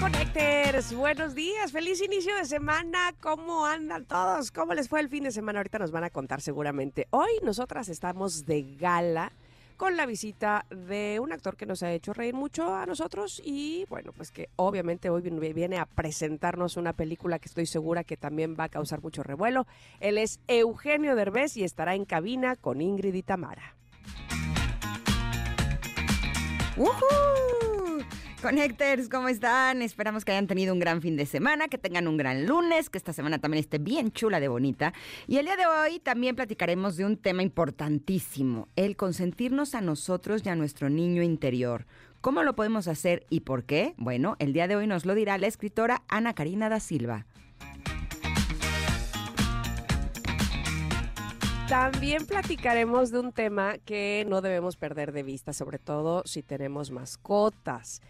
Connectors, buenos días, feliz inicio de semana, ¿cómo andan todos? ¿Cómo les fue el fin de semana? Ahorita nos van a contar seguramente. Hoy nosotras estamos de gala con la visita de un actor que nos ha hecho reír mucho a nosotros y bueno, pues que obviamente hoy viene a presentarnos una película que estoy segura que también va a causar mucho revuelo. Él es Eugenio Derbez y estará en cabina con Ingrid y Tamara. ¡Woohoo! Connectors, ¿cómo están? Esperamos que hayan tenido un gran fin de semana, que tengan un gran lunes, que esta semana también esté bien chula de bonita. Y el día de hoy también platicaremos de un tema importantísimo, el consentirnos a nosotros y a nuestro niño interior. ¿Cómo lo podemos hacer y por qué? Bueno, el día de hoy nos lo dirá la escritora Ana Karina da Silva. También platicaremos de un tema que no debemos perder de vista, sobre todo si tenemos mascotas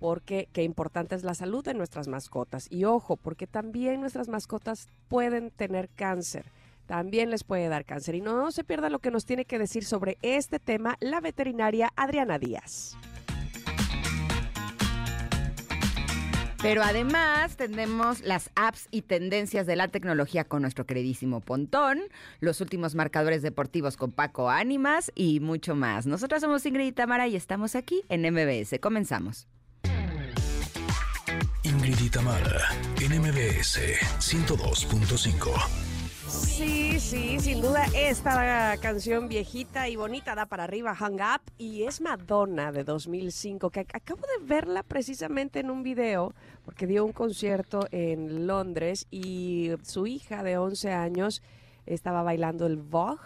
porque qué importante es la salud de nuestras mascotas. Y ojo, porque también nuestras mascotas pueden tener cáncer. También les puede dar cáncer. Y no se pierda lo que nos tiene que decir sobre este tema la veterinaria Adriana Díaz. Pero además tenemos las apps y tendencias de la tecnología con nuestro queridísimo Pontón, los últimos marcadores deportivos con Paco Ánimas y mucho más. Nosotros somos Ingrid y Tamara y estamos aquí en MBS. Comenzamos. Ingrid y Tamara en MBS 102.5. Sí, sí, sin duda esta canción viejita y bonita da para arriba, Hang Up, y es Madonna de 2005, que acabo de verla precisamente en un video, porque dio un concierto en Londres y su hija de 11 años estaba bailando el Vogue,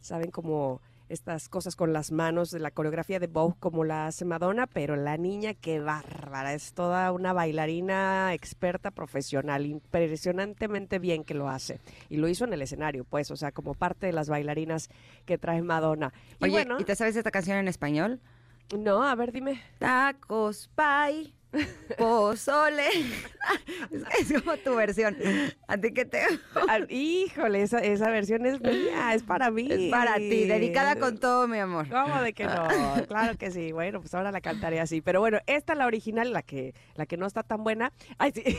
saben como estas cosas con las manos de la coreografía de Vogue como la hace Madonna, pero la niña qué bárbara, es toda una bailarina experta profesional, impresionantemente bien que lo hace. Y lo hizo en el escenario, pues, o sea, como parte de las bailarinas que trae Madonna. Y Oye, bueno, ¿y te sabes esta canción en español? No, a ver, dime. Tacos, pay. Pozole. es, como tu versión. ¿A ti qué te.? híjole, esa, esa versión es mía, es para mí. Es para ti, dedicada con todo, mi amor. ¿Cómo de que no? Claro que sí. Bueno, pues ahora la cantaré así. Pero bueno, esta la original, la que, la que no está tan buena. Ay, sí.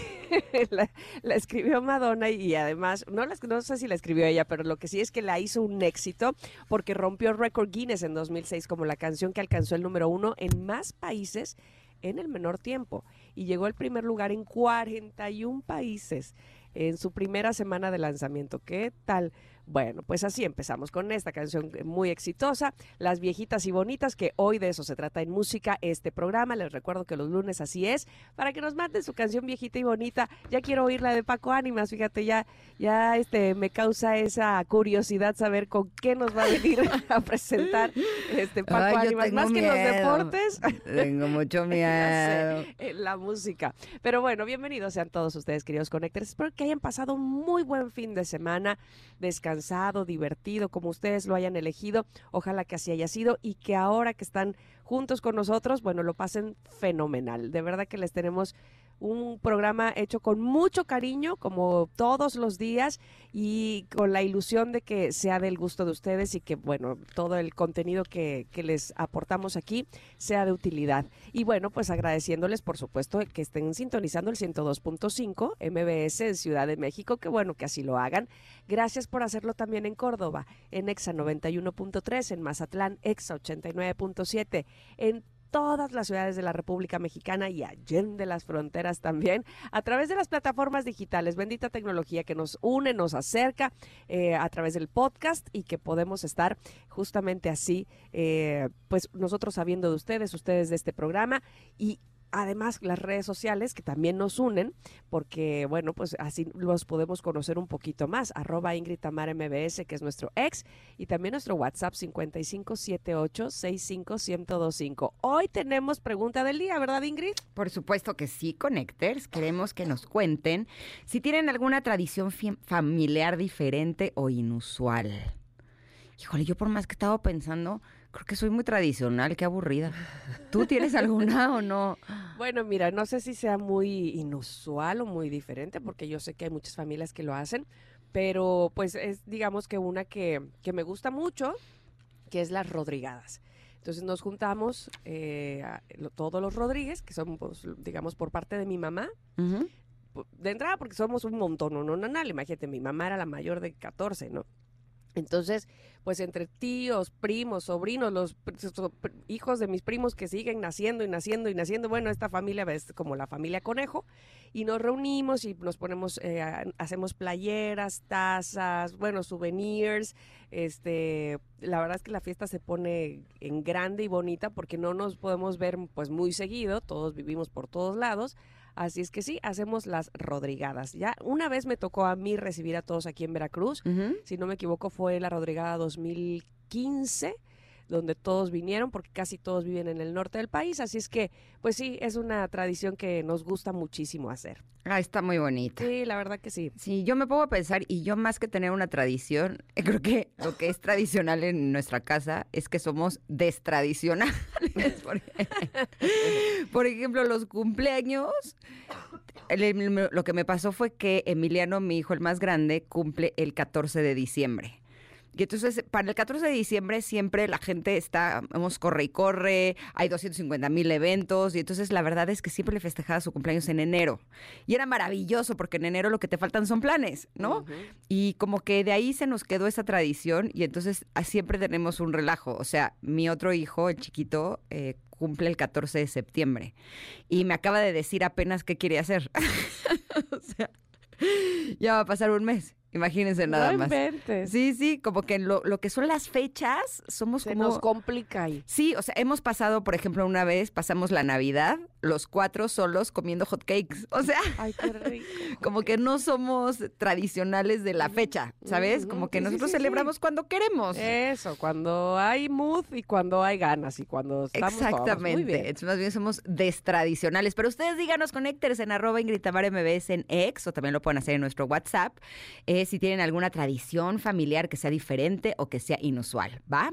la, escribió Madonna y, además, no, no sé si la escribió ella, pero lo que sí es que la hizo un éxito porque rompió el récord Guinness en 2006 como la canción que alcanzó el número uno en más países en el menor tiempo y llegó al primer lugar en 41 países en su primera semana de lanzamiento. ¿Qué tal? Bueno, pues así empezamos con esta canción muy exitosa, Las viejitas y bonitas, que hoy de eso se trata en música este programa. Les recuerdo que los lunes así es, para que nos manden su canción viejita y bonita. Ya quiero oír la de Paco Ánimas, fíjate, ya, ya este me causa esa curiosidad saber con qué nos va a venir a presentar este Paco Ánimas, más que los deportes. Tengo mucho miedo. la música. Pero bueno, bienvenidos sean todos ustedes, queridos conectores. Espero que hayan pasado un muy buen fin de semana, descansando cansado, divertido, como ustedes lo hayan elegido. Ojalá que así haya sido y que ahora que están juntos con nosotros, bueno, lo pasen fenomenal. De verdad que les tenemos un programa hecho con mucho cariño, como todos los días, y con la ilusión de que sea del gusto de ustedes y que, bueno, todo el contenido que, que les aportamos aquí sea de utilidad. Y bueno, pues agradeciéndoles, por supuesto, que estén sintonizando el 102.5 MBS en Ciudad de México, que bueno que así lo hagan. Gracias por hacerlo también en Córdoba, en EXA 91.3, en Mazatlán, EXA 89.7, en todas las ciudades de la República Mexicana y de las fronteras también, a través de las plataformas digitales. Bendita tecnología que nos une, nos acerca eh, a través del podcast y que podemos estar justamente así, eh, pues nosotros sabiendo de ustedes, ustedes de este programa y además las redes sociales que también nos unen, porque bueno, pues así los podemos conocer un poquito más. Arroba Ingrid Tamara MBS, que es nuestro ex, y también nuestro WhatsApp 5578-65125. Hoy tenemos pregunta del día, ¿verdad, Ingrid? Por supuesto que sí, Connectors. Queremos que nos cuenten si tienen alguna tradición familiar diferente o inusual. Híjole, yo por más que he estado pensando, creo que soy muy tradicional, qué aburrida. ¿Tú tienes alguna o no? Bueno, mira, no sé si sea muy inusual o muy diferente, porque yo sé que hay muchas familias que lo hacen, pero pues es digamos que una que, que me gusta mucho, que es las Rodrigadas. Entonces nos juntamos eh, a- todos los Rodríguez, que son, pues, digamos, por parte de mi mamá, de entrada porque somos un montón, no, no, no, no, imagínate, mi mamá era la mayor de 14, ¿no? Entonces, pues entre tíos, primos, sobrinos, los hijos de mis primos que siguen naciendo y naciendo y naciendo, bueno, esta familia es como la familia conejo, y nos reunimos y nos ponemos, eh, hacemos playeras, tazas, bueno, souvenirs, este, la verdad es que la fiesta se pone en grande y bonita porque no nos podemos ver pues muy seguido, todos vivimos por todos lados, Así es que sí, hacemos las Rodrigadas. Ya una vez me tocó a mí recibir a todos aquí en Veracruz. Si no me equivoco, fue la Rodrigada 2015, donde todos vinieron, porque casi todos viven en el norte del país. Así es que, pues sí, es una tradición que nos gusta muchísimo hacer. Ah, está muy bonita. Sí, la verdad que sí. Sí, yo me pongo a pensar y yo más que tener una tradición, creo que lo que es tradicional en nuestra casa es que somos destradicionales. Por ejemplo, los cumpleaños, lo que me pasó fue que Emiliano, mi hijo el más grande, cumple el 14 de diciembre. Y entonces, para el 14 de diciembre siempre la gente está, vamos, corre y corre, hay 250 mil eventos, y entonces la verdad es que siempre le festejaba su cumpleaños en enero. Y era maravilloso porque en enero lo que te faltan son planes, ¿no? Y como que de ahí se nos quedó esa tradición y entonces ah, siempre tenemos un relajo. O sea, mi otro hijo, el chiquito, eh, cumple el 14 de septiembre y me acaba de decir apenas qué quiere hacer. o sea, ya va a pasar un mes. Imagínense nada no más. inventes. Sí, sí, como que lo, lo que son las fechas, somos Se como... nos complica ahí. Sí, o sea, hemos pasado, por ejemplo, una vez pasamos la Navidad, los cuatro solos comiendo hot cakes. O sea, Ay, qué rico. como que no somos tradicionales de la fecha, ¿sabes? Como que sí, nosotros sí, sí. celebramos cuando queremos. Eso, cuando hay mood y cuando hay ganas y cuando estamos todos. Muy Exactamente. bien. Entonces, más bien somos destradicionales. Pero ustedes díganos, conectores en arroba Ingrid MBS en X o también lo pueden hacer en nuestro WhatsApp. eh, si tienen alguna tradición familiar que sea diferente o que sea inusual. ¿Va?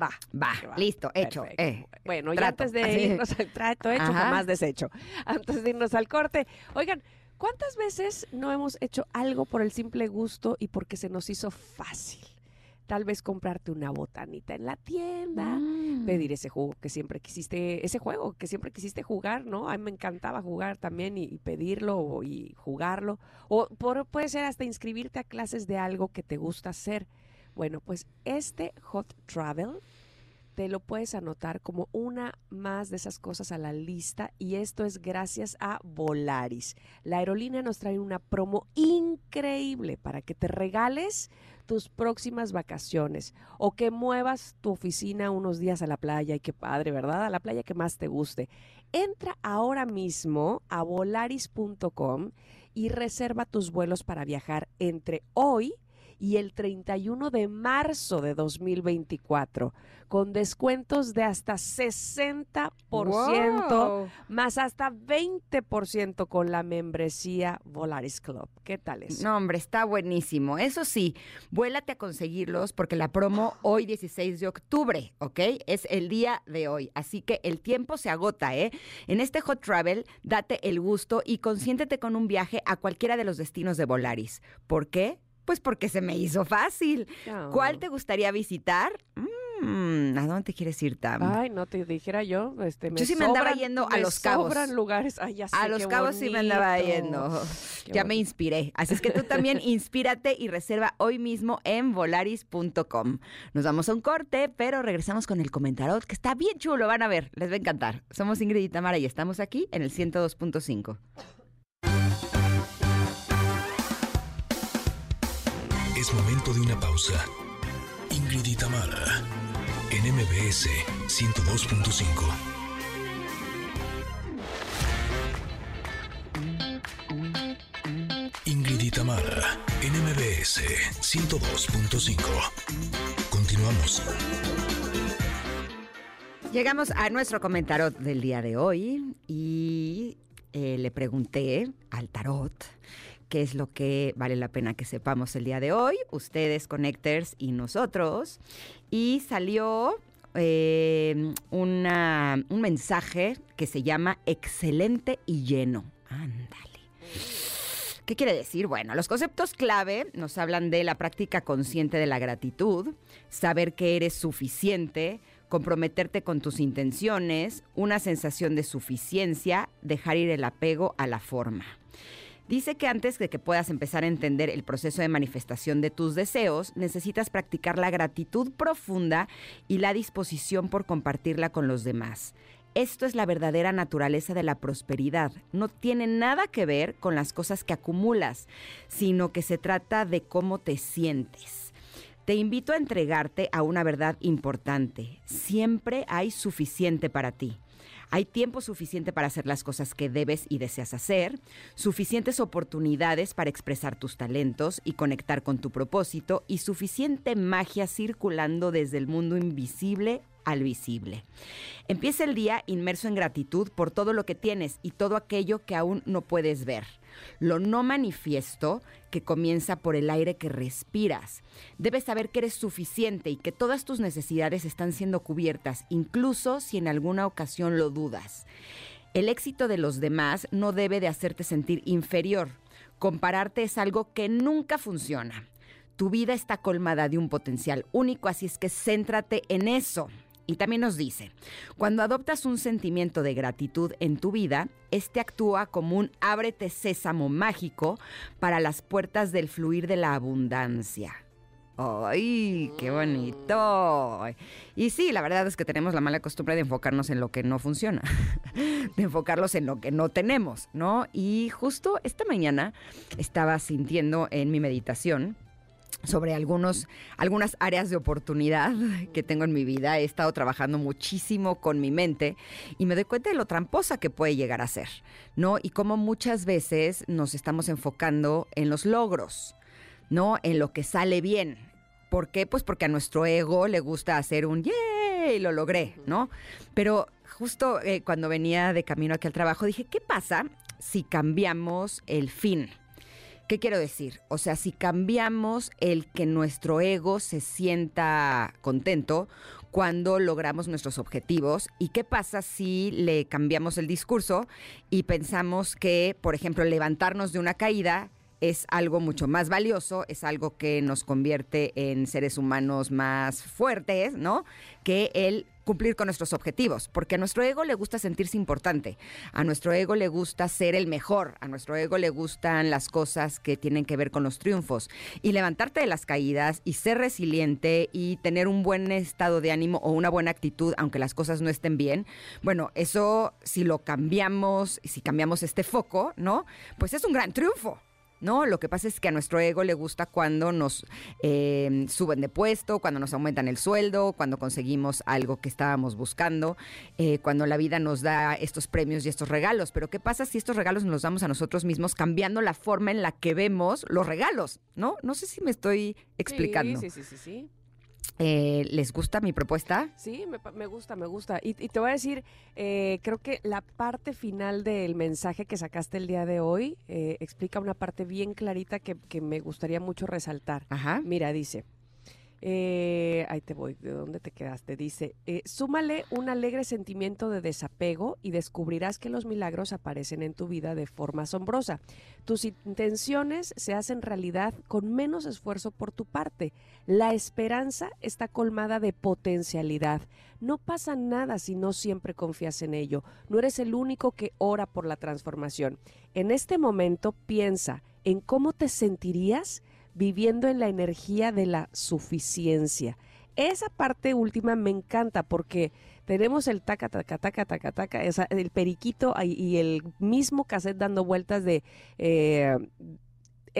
Va. Va. Listo, hecho. Eh. Bueno, y trato. antes de irnos al trato hecho, Ajá. jamás deshecho. Antes de irnos al corte, oigan, ¿cuántas veces no hemos hecho algo por el simple gusto y porque se nos hizo fácil? Tal vez comprarte una botanita en la tienda, Mm. pedir ese juego que siempre quisiste, ese juego que siempre quisiste jugar, ¿no? A mí me encantaba jugar también y, y pedirlo o- y jugarlo. O por- puede ser hasta inscribirte a clases de algo que te gusta hacer. Bueno, pues este Hot Travel te lo puedes anotar como una más de esas cosas a la lista y esto es gracias a Volaris. La aerolínea nos trae una promo increíble para que te regales tus próximas vacaciones o que muevas tu oficina unos días a la playa y qué padre, ¿verdad? A la playa que más te guste. Entra ahora mismo a volaris.com y reserva tus vuelos para viajar entre hoy y el 31 de marzo de 2024 con descuentos de hasta 60% Wow. más hasta 20% con la membresía Volaris Club. ¿Qué tal eso? No, hombre, está buenísimo. Eso sí, vuélate a conseguirlos porque la promo hoy 16 de octubre, ¿ok? Es el día de hoy. Así que el tiempo se agota, ¿eh? En este Hot Travel, date el gusto y consiéntete con un viaje a cualquiera de los destinos de Volaris. ¿Por qué? Pues porque se me hizo fácil. ¿Cuál te gustaría visitar? Mm, ¿A dónde quieres ir, Tam? Ay, no te dijera yo. Este, Yo sí me andaba yendo a me Los Cabos. sobran lugares. Ay, ya sé, A Los Cabos sí me andaba yendo. Qué Ya me inspiré. Así es que tú también inspírate y reserva hoy mismo en volaris.com. Nos vamos a un corte, pero regresamos con el comentarot, que está bien chulo, van a ver, les va a encantar. Somos Ingrid y Tamara y estamos aquí en el 102.5. Es momento de una pausa. Ingrid y Tamara, en MBS 102.5. Ingrid y en MBS 102.5. Continuamos. Llegamos a nuestro comentario del día de hoy y eh, le pregunté al tarot qué es lo que vale la pena que sepamos el día de hoy, ustedes, connectors y nosotros. Y salió eh, una, un mensaje que se llama excelente y lleno. Ándale. ¿Qué quiere decir? Bueno, los conceptos clave nos hablan de la práctica consciente de la gratitud, saber que eres suficiente, comprometerte con tus intenciones, una sensación de suficiencia, dejar ir el apego a la forma. Dice que antes de que puedas empezar a entender el proceso de manifestación de tus deseos, necesitas practicar la gratitud profunda y la disposición por compartirla con los demás. Esto es la verdadera naturaleza de la prosperidad. No tiene nada que ver con las cosas que acumulas, sino que se trata de cómo te sientes. Te invito a entregarte a una verdad importante. Siempre hay suficiente para ti. Hay tiempo suficiente para hacer las cosas que debes y deseas hacer, suficientes oportunidades para expresar tus talentos y conectar con tu propósito y suficiente magia circulando desde el mundo invisible al visible. Empieza el día inmerso en gratitud por todo lo que tienes y todo aquello que aún no puedes ver. Lo no manifiesto que comienza por el aire que respiras. Debes saber que eres suficiente y que todas tus necesidades están siendo cubiertas, incluso si en alguna ocasión lo dudas. El éxito de los demás no debe de hacerte sentir inferior. Compararte es algo que nunca funciona. Tu vida está colmada de un potencial único, así es que céntrate en eso. Y también nos dice, cuando adoptas un sentimiento de gratitud en tu vida, este actúa como un ábrete sésamo mágico para las puertas del fluir de la abundancia. ¡Ay, qué bonito! Y sí, la verdad es que tenemos la mala costumbre de enfocarnos en lo que no funciona, de enfocarlos en lo que no tenemos, ¿no? Y justo esta mañana estaba sintiendo en mi meditación sobre algunos, algunas áreas de oportunidad que tengo en mi vida. He estado trabajando muchísimo con mi mente y me doy cuenta de lo tramposa que puede llegar a ser, ¿no? Y cómo muchas veces nos estamos enfocando en los logros, ¿no? En lo que sale bien. ¿Por qué? Pues porque a nuestro ego le gusta hacer un ¡yay! Lo logré, ¿no? Pero justo eh, cuando venía de camino aquí al trabajo dije, ¿qué pasa si cambiamos el fin? ¿Qué quiero decir? O sea, si cambiamos el que nuestro ego se sienta contento cuando logramos nuestros objetivos y qué pasa si le cambiamos el discurso y pensamos que, por ejemplo, levantarnos de una caída es algo mucho más valioso, es algo que nos convierte en seres humanos más fuertes, ¿no? Que el cumplir con nuestros objetivos, porque a nuestro ego le gusta sentirse importante, a nuestro ego le gusta ser el mejor, a nuestro ego le gustan las cosas que tienen que ver con los triunfos y levantarte de las caídas y ser resiliente y tener un buen estado de ánimo o una buena actitud aunque las cosas no estén bien, bueno, eso si lo cambiamos, si cambiamos este foco, ¿no? Pues es un gran triunfo. ¿No? Lo que pasa es que a nuestro ego le gusta cuando nos eh, suben de puesto, cuando nos aumentan el sueldo, cuando conseguimos algo que estábamos buscando, eh, cuando la vida nos da estos premios y estos regalos. Pero ¿qué pasa si estos regalos nos los damos a nosotros mismos cambiando la forma en la que vemos los regalos? ¿No? No sé si me estoy explicando. Sí, sí, sí, sí. sí. Eh, ¿Les gusta mi propuesta? Sí, me, gusta, me gusta. Y, te voy a decir, eh, creo que la parte final del mensaje que sacaste el día de hoy eh, explica una parte bien clarita que, que me gustaría mucho resaltar. Ajá. Mira, dice, eh, ahí te voy, ¿de dónde te quedaste? Dice, eh, súmale un alegre sentimiento de desapego y descubrirás que los milagros aparecen en tu vida de forma asombrosa. Tus intenciones se hacen realidad con menos esfuerzo por tu parte. La esperanza está colmada de potencialidad. No pasa nada si no siempre confías en ello. No eres el único que ora por la transformación. En este momento piensa en cómo te sentirías viviendo en la energía de la suficiencia. Esa parte última me encanta porque tenemos el taca, taca, taca, taca, taca, el periquito y el mismo cassette dando vueltas de... Eh,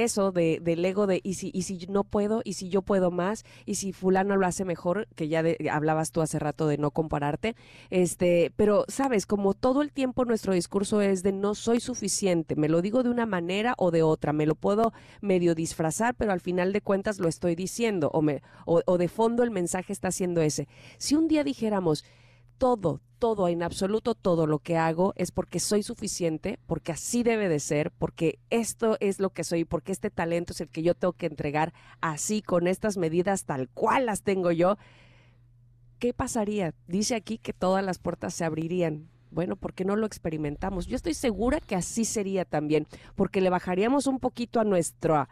eso de, del ego de y si, y si no puedo, y si yo puedo más, y si fulano lo hace mejor, que ya de- hablabas tú hace rato de no compararte, este, pero sabes, como todo el tiempo nuestro discurso es de no soy suficiente, me lo digo de una manera o de otra, me lo puedo medio disfrazar, pero al final de cuentas lo estoy diciendo, o, me, o, o de fondo el mensaje está siendo ese. Si un día dijéramos, todo, todo, en absoluto todo lo que hago es porque soy suficiente, porque así debe de ser, porque esto es lo que soy, porque este talento es el que yo tengo que entregar así, con estas medidas tal cual las tengo yo. ¿Qué pasaría? Dice aquí que todas las puertas se abrirían. Bueno, ¿por qué no lo experimentamos? Yo estoy segura que así sería también, porque le bajaríamos un poquito a nuestro,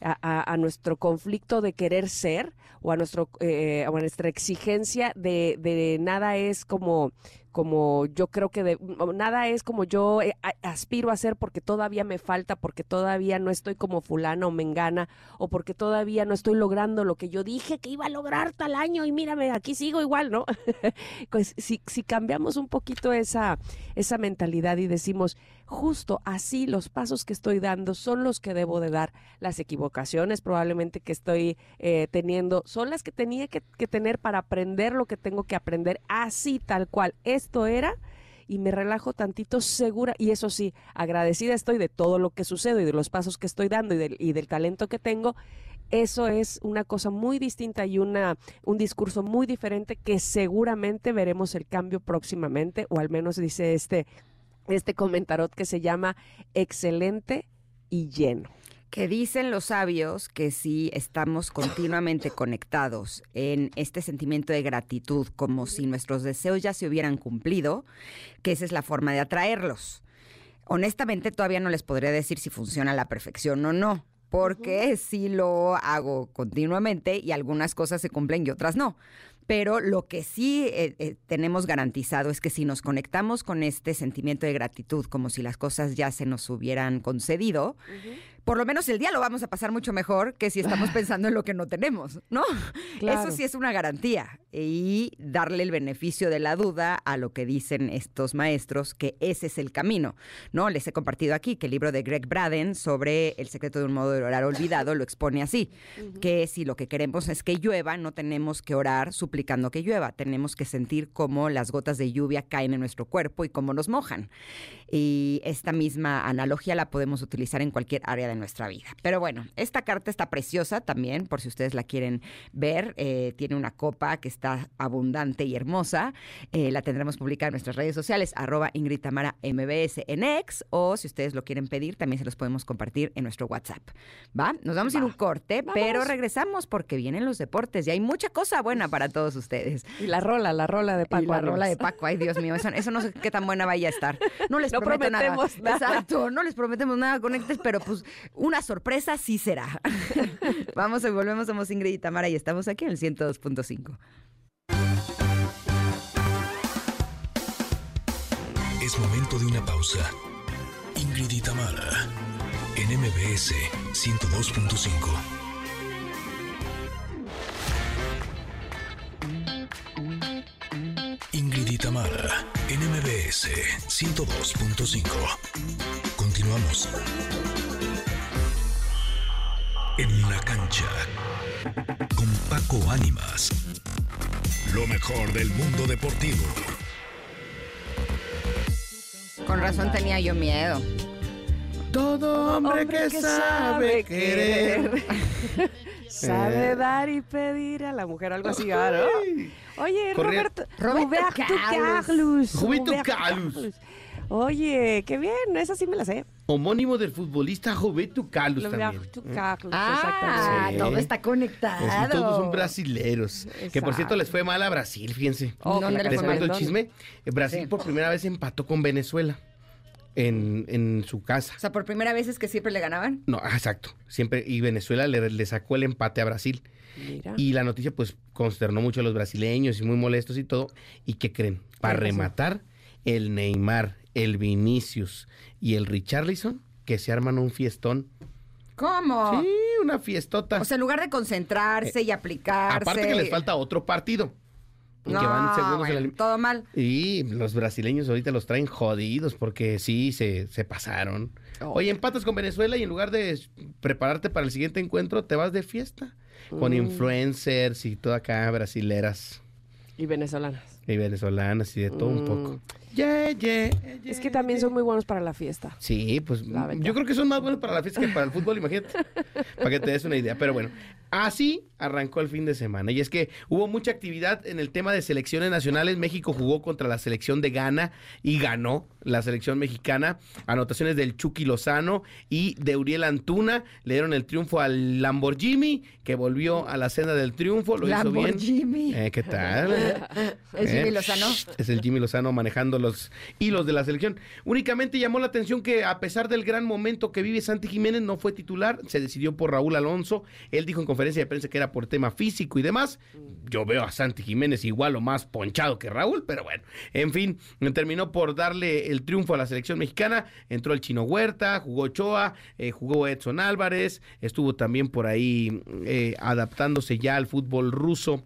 a, nuestro conflicto de querer ser o a, nuestro, eh, a nuestra exigencia de, de nada es como, como yo creo que de- nada es como yo eh, aspiro a ser porque todavía me falta, porque todavía no estoy como fulana o mengana o porque todavía no estoy logrando lo que yo dije que iba a lograr tal año y mírame, aquí sigo igual, ¿no? pues si, si cambiamos un poquito esa, esa mentalidad y decimos, justo así los pasos que estoy dando son los que debo de dar, las equivocaciones probablemente que estoy eh, teniendo son las que tenía que, que tener para aprender lo que tengo que aprender, así tal cual, esto era y me relajo tantito segura y eso sí, agradecida estoy de todo lo que sucede y de los pasos que estoy dando y del, y del talento que tengo. Eso es una cosa muy distinta y una, un discurso muy diferente que seguramente veremos el cambio próximamente, o al menos dice este, este comentarot que se llama excelente y lleno. Que dicen los sabios que si estamos continuamente conectados en este sentimiento de gratitud, como si nuestros deseos ya se hubieran cumplido, que esa es la forma de atraerlos. Honestamente, todavía no les podría decir si funciona a la perfección o no, porque sí lo hago continuamente y algunas cosas se cumplen y otras no. Pero lo que sí eh, eh, tenemos garantizado es que si nos conectamos con este sentimiento de gratitud, como si las cosas ya se nos hubieran concedido, por lo menos el día lo vamos a pasar mucho mejor que si estamos pensando en lo que no tenemos, ¿no? Claro. Eso sí es una garantía. Y darle el beneficio de la duda a lo que dicen estos maestros, que ese es el camino, ¿no? Les he compartido aquí que el libro de Greg Braden sobre el secreto de un modo de orar olvidado lo expone así, que si lo que queremos es que llueva, no tenemos que orar suplicando que llueva, tenemos que sentir cómo las gotas de lluvia caen en nuestro cuerpo y cómo nos mojan. Y esta misma analogía la podemos utilizar en cualquier área de nuestra vida. Pero bueno, esta carta está preciosa también, por si ustedes la quieren ver. Eh, tiene una copa que está abundante y hermosa. Eh, la tendremos publicada en nuestras redes sociales, arroba Ingrid Tamara MBS en X, o si ustedes lo quieren pedir, también se los podemos compartir en nuestro WhatsApp. ¿Va? Nos vamos a ir un corte, pero regresamos porque vienen los deportes y hay mucha cosa buena para todos ustedes. Y la rola, la rola de Paco. Y la rola de Paco, ay Dios mío, eso, eso no sé qué tan buena vaya a estar. No les No prometo nada. prometemos nada. Exacto, no les prometemos nada, conectes, pero pues una sorpresa sí será. Vamos y volvemos, somos Ingrid y Tamara y estamos aquí en el 102.5. Es momento de una pausa. Ingrid y en MBS 102.5. Ingrid y en MBS 102.5. Continuamos. En la cancha, con Paco Ánimas. Lo mejor del mundo deportivo. Con razón tenía yo miedo. Todo hombre, que, sabe querer. sabe Eh. dar y pedir a la mujer, algo así, ¿no? Oye, Roberto, Roberto Carlos. Roberto Carlos. Oye, qué bien, esa sí me la sé. Homónimo del futbolista Roberto Carlos también. ¿eh? Carlos, Ah, exactamente. todo está Es- conectado. todos son brasileros. Que por cierto les fue mal a Brasil, fíjense. Oh, ¿Dónde le Les fue mal? cuento el chisme. Brasil Sí. por primera vez empató con Venezuela en, en su casa. O sea, por primera vez es que siempre le ganaban. No, ah, exacto. Siempre. Y Venezuela le, le sacó el empate a Brasil. Mira. Y la noticia, pues, consternó mucho a los brasileños y muy molestos y todo. ¿Y qué creen? Para rematar, el Neymar, el Vinicius y el Richarlison, que se arman un fiestón. ¿Cómo? Sí, una fiestota. O sea, en lugar de concentrarse y aplicarse. Aparte que les falta otro partido. que No, van segundos en la todo mal. Y los brasileños ahorita los traen jodidos porque sí, se, se pasaron. Oh. Oye, empatas con Venezuela y en lugar de prepararte para el siguiente encuentro, te vas de fiesta. Con Mm. influencers y todo acá, brasileras Y venezolanas. y venezolanas y de todo un poco. Mm. Yeah, yeah, Es que también son muy buenos para la fiesta. Sí, pues verdad. yo creo que son más buenos para la fiesta que para el fútbol, imagínate. para que te des una idea. Pero bueno, así arrancó el fin de semana. Y es que hubo mucha actividad en el tema de selecciones nacionales. México jugó contra la selección de Ghana y ganó la selección mexicana. Anotaciones del Chucky Lozano y de Uriel Antuna. Le dieron el triunfo al Lamborghini, que volvió a la senda del triunfo. Lo hizo bien. Lamborghini. Eh, ¿Qué tal? ¿Es Jimmy Eh, Lozano? Es el Jimmy Lozano manejando los hilos de la selección. Únicamente llamó la atención que a pesar del gran momento que vive Santi Jiménez, no fue titular, se decidió por Raúl Alonso. Él dijo en conferencia de prensa que era por tema físico y demás. Yo veo a Santi Jiménez igual o más ponchado que Raúl, pero bueno, en fin, terminó por darle el triunfo a la selección mexicana. Entró el Chino Huerta, jugó Ochoa, eh, jugó Edson Álvarez, estuvo también por ahí eh, adaptándose ya al fútbol ruso.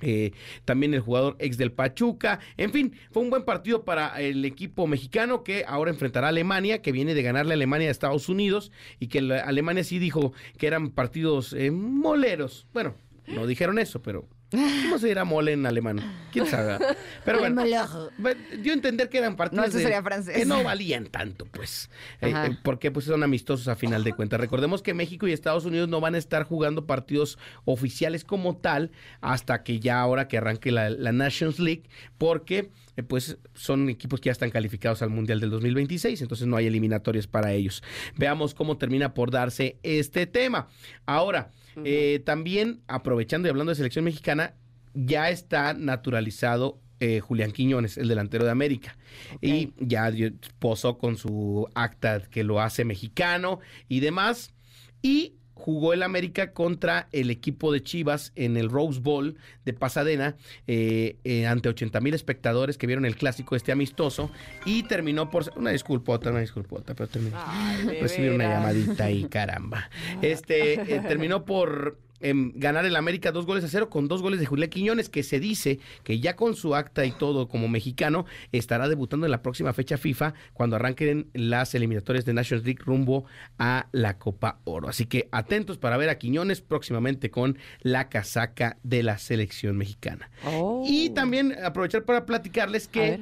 Eh, también el jugador ex del Pachuca. En fin, fue un buen partido para el equipo mexicano que ahora enfrentará a Alemania, que viene de ganarle a Alemania a Estados Unidos y que la- Alemania sí dijo que eran partidos eh, moleros. Bueno, no dijeron eso, pero ¿cómo se dirá mole en alemán? ¿Quién sabe? Pero bueno, dio a entender que eran partidos No, eso de- sería francés. que no valían tanto, pues. Eh, eh, porque pues son amistosos a final de cuentas. Recordemos que México y Estados Unidos no van a estar jugando partidos oficiales como tal hasta que ya ahora que arranque la, la Nations League, porque eh, pues son equipos que ya están calificados al Mundial del 2026, entonces no hay eliminatorias para ellos. Veamos cómo termina por darse este tema. Ahora, eh, también aprovechando y hablando de selección mexicana, ya está naturalizado eh, Julián Quiñones, el delantero de América. Y ya posó con su acta que lo hace mexicano y demás. Y jugó el América contra el equipo de Chivas en el Rose Bowl de Pasadena eh, eh, ante 80 mil espectadores que vieron el clásico este amistoso y terminó por... Una disculpota, una disculpota, pero terminó... Ay, Recibir una llamadita y caramba. Este eh, terminó por ganar el América dos goles a cero con dos goles de Julián Quiñones, que se dice que ya con su acta y todo como mexicano estará debutando en la próxima fecha FIFA cuando arranquen las eliminatorias de Nations League rumbo a la Copa Oro. Así que atentos para ver a Quiñones próximamente con la casaca de la selección mexicana. Oh. Y también aprovechar para platicarles que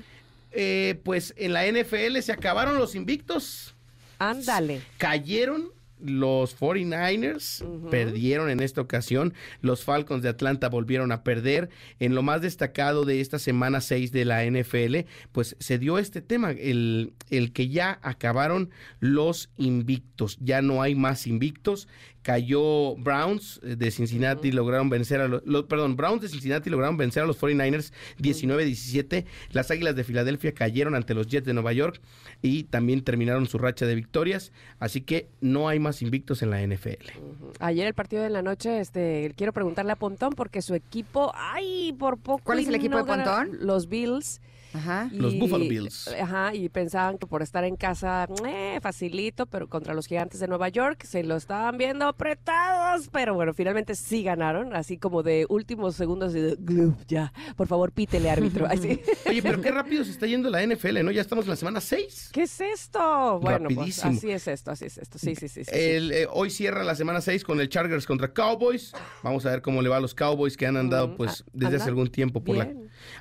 eh, pues en la NFL se acabaron los invictos Ándale. cayeron los 49ers, Ujú. perdieron en esta ocasión, los Falcons de Atlanta volvieron a perder. En lo más destacado de esta semana 6 de la NFL, pues se dio este tema, el, el que ya acabaron los invictos, ya no hay más invictos. Cayó Browns eh, de Cincinnati, lograron vencer a los, lo- perdón, Browns de Cincinnati lograron vencer a los 49ers 19-17. Las Águilas de Filadelfia cayeron ante los Jets de Nueva York y también terminaron su racha de victorias. Así que no hay más invictos en la NFL. Ujú. Ayer el partido de la noche, este, quiero preguntarle a Pontón porque su equipo, ay, por poco. ¿Cuál es el equipo no de Pontón? Los Bills. Ajá. Los Buffalo Bills. Ajá, y pensaban que por estar en casa, eh, facilito, pero contra los gigantes de Nueva York se lo estaban viendo apretados, pero bueno, finalmente sí ganaron, así como de últimos segundos y de, "Glub, ya, por favor, pítele árbitro, así. Oye, pero qué rápido se está yendo la NFL, ¿no? Ya estamos en la semana 6. ¿Qué es esto? Bueno, pues así es esto, así es esto, sí, sí, sí. sí, sí. El, eh, hoy cierra la semana 6 con el Chargers contra Cowboys. Vamos a ver cómo le va a los Cowboys que han andado pues a- desde hace algún tiempo por la.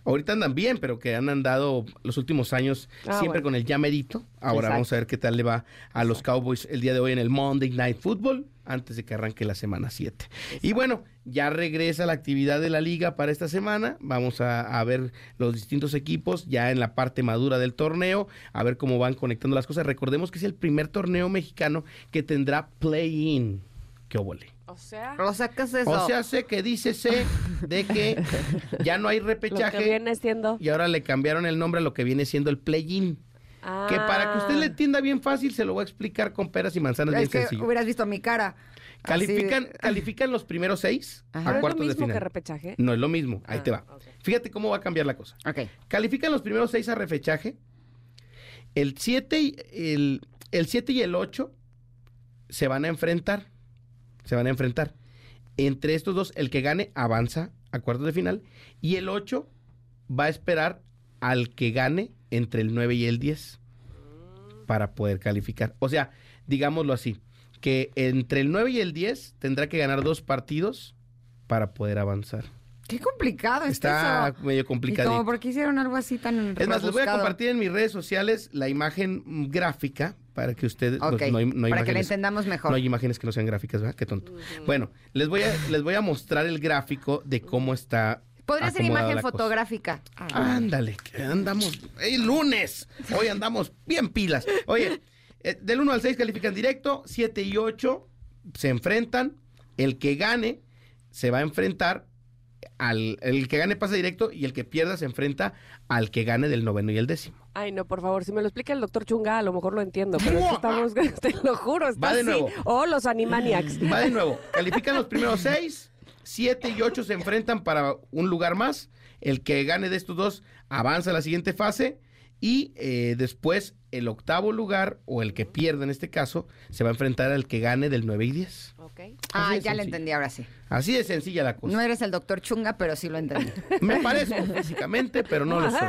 Ahorita andan bien, pero que han andado los últimos años Ah, siempre bueno. con el llamerito. Ahora Exacto. vamos a ver qué tal le va a los Cowboys el día de hoy en el Monday Night Football antes de que arranque la semana 7. Y bueno, ya regresa la actividad de la liga para esta semana. Vamos a, a ver los distintos equipos ya en la parte madura del torneo, a ver cómo van conectando las cosas. Recordemos que es el primer torneo mexicano que tendrá play-in. ¡Qué óvole! O sea, O sea, ¿qué es eso? O sea, sé que dícese de que ya no hay lo repechaje que viene siendo... y ahora le cambiaron el nombre a lo que viene siendo el play-in. Que para que usted le Ah. entienda bien fácil, se lo voy a explicar con peras y manzanas es bien que sencillo. hubieras visto mi cara. Califican, Así- califican los primeros seis Ajá. a ¿No es lo cuartos de mismo que final. repechaje? No es lo mismo, ahí Ah, te va. Fíjate cómo va a cambiar la cosa. Ok. Califican los primeros seis a repechaje. El 7 y el, el siete y el 8 se van a enfrentar. Se van a enfrentar. Entre estos dos, el que gane avanza a cuartos de final. Y el 8 va a esperar al que gane entre el 9 y el 10 para poder calificar. O sea, digámoslo así, que entre el 9 y el 10 tendrá que ganar dos partidos para poder avanzar. Qué complicado está eso. medio ¿Y complicado. como por qué hicieron algo así tan Es más, les voy a compartir en mis redes sociales la imagen gráfica para que ustedes no, hay, no para que la entendamos mejor. No hay imágenes que no sean gráficas, ¿verdad? Qué tonto. Bueno, les voy a les voy a mostrar el gráfico de cómo está Podría ser imagen fotográfica. Ándale, que andamos. ¡Ey, lunes! Hoy andamos bien pilas. Oye, eh, del 1 al 6 califican directo, 7 y 8 se enfrentan. El que gane se va a enfrentar al. El que gane pasa directo y el que pierda se enfrenta al que gane del noveno y el décimo. Ay, no, por favor, si me lo explica el doctor Chunga, a lo mejor lo entiendo, pero estamos, te lo juro, está Va de así. nuevo. O los Animaniacs. Va de nuevo. Califican los primeros 6, 7 y 8 se enfrentan para un lugar más. El que gane de estos dos avanza a la siguiente fase. Y eh, después el octavo lugar, o el que pierda en este caso, se va a enfrentar al que gane del 9 y 10. Ok. Ah, ya le sencillo. entendí ahora sí. Así de sencilla la cosa. No eres el doctor Chunga, pero sí lo entendí. Me parezco físicamente, pero no lo soy.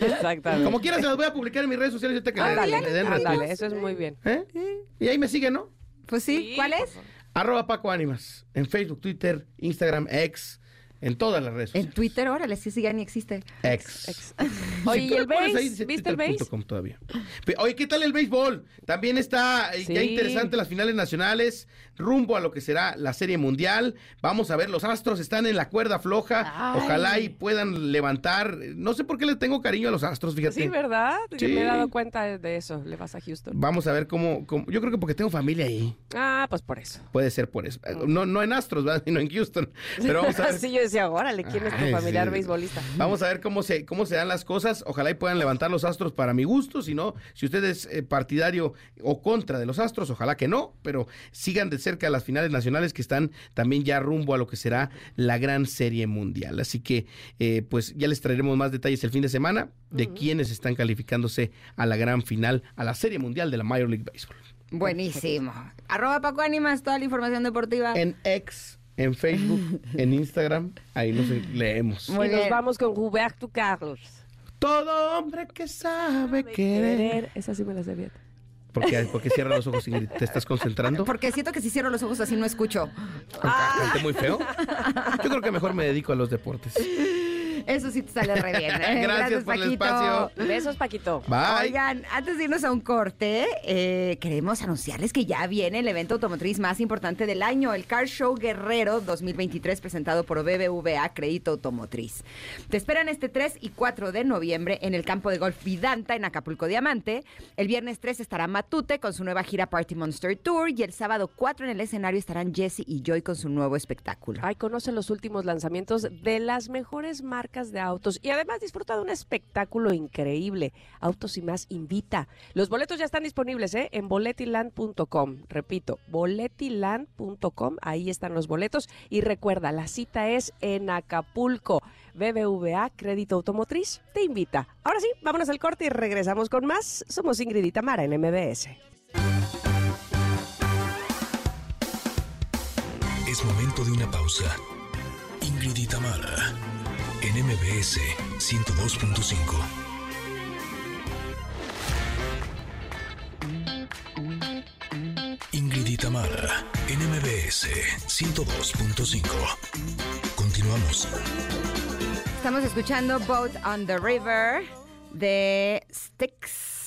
Exactamente. Como quieras, se las voy a publicar en mis redes sociales ahorita que le- le, den ándale, retweet. eso es muy bien. ¿Eh? Y ahí me siguen, ¿no? Pues sí, Sí, ¿cuál es? Arroba Paco Ánimas. En Facebook, Twitter, Instagram, X. En todas las redes En sociales. Twitter, órale, sí, sí, ya ni existe. X. Ex- Oye, ¿y el base? ¿Viste el base? todavía. Pe- Oye, ¿qué tal el béisbol? También está eh, ya interesante las finales nacionales, rumbo a lo que será la Serie Mundial. Vamos a ver, los Astros están en la cuerda floja. Ay. Ojalá y puedan levantar. No sé por qué le tengo cariño a los Astros, fíjate. Sí, ¿verdad? Sí. me he dado cuenta de eso. Le vas a Houston. Vamos a ver cómo, cómo- Yo creo que porque tengo familia ahí. Ah, pues por eso. Puede ser por eso. No, no en Astros, ¿verdad? sino en Houston. Pero vamos a ver. Sí, yo decía, órale, ¿quién es tu Ay, familiar sí. beisbolista? Vamos a ver cómo se, cómo se dan las cosas. Ojalá y puedan levantar los astros para mi gusto. Si no, si usted es eh, partidario o contra de los astros, ojalá que no. Pero sigan de cerca las finales nacionales que están también ya rumbo a lo que será la gran serie mundial. Así que, eh, pues ya les traeremos más detalles el fin de semana de quiénes están calificándose a la gran final, a la serie mundial de la Major League Baseball. Buenísimo. Arroba Paco Ánimas, toda la información deportiva. En X, en Facebook, en Instagram, ahí nos leemos. Muy y nos vamos con Huberto Carlos. Todo hombre que sabe querer. Esa sí me la sabía. Porque, porque cierra los ojos, Ingrid. ¿Te estás concentrando? Porque siento que si cierro los ojos así no escucho. ¿Canté muy feo? Yo creo que mejor me dedico a los deportes. Eso sí te sale re bien. ¿eh? Gracias por el Paquito. espacio. Besos, Paquito. Bye. Oigan, antes de irnos a un corte, eh, queremos anunciarles que ya viene el evento automotriz más importante del año, el Car Show Guerrero 2023, presentado por BBVA Crédito Automotriz. Te esperan este 3 y 4 de noviembre en el campo de golf Vidanta en Acapulco Diamante. El viernes 3 estará Matute con su nueva gira Party Monster Tour y el sábado 4 en el escenario estarán Jesse y Joy con su nuevo espectáculo. Ay, conoce los últimos lanzamientos de las mejores marcas de autos y además disfruta de un espectáculo increíble. Autos y más invita. Los boletos ya están disponibles ¿eh? en boletiland.com. Repito, boletiland.com. Ahí están los boletos. Y recuerda, la cita es en Acapulco. BBVA Crédito Automotriz te invita. Ahora sí, vámonos al corte y regresamos con más. Somos Ingrid y Tamara en MBS. Es momento de una pausa. Ingrid y Tamara, en MBS 102.5. Ingrid y Tamara, en MBS 102.5. Continuamos. Estamos escuchando Boat on the River de Styx.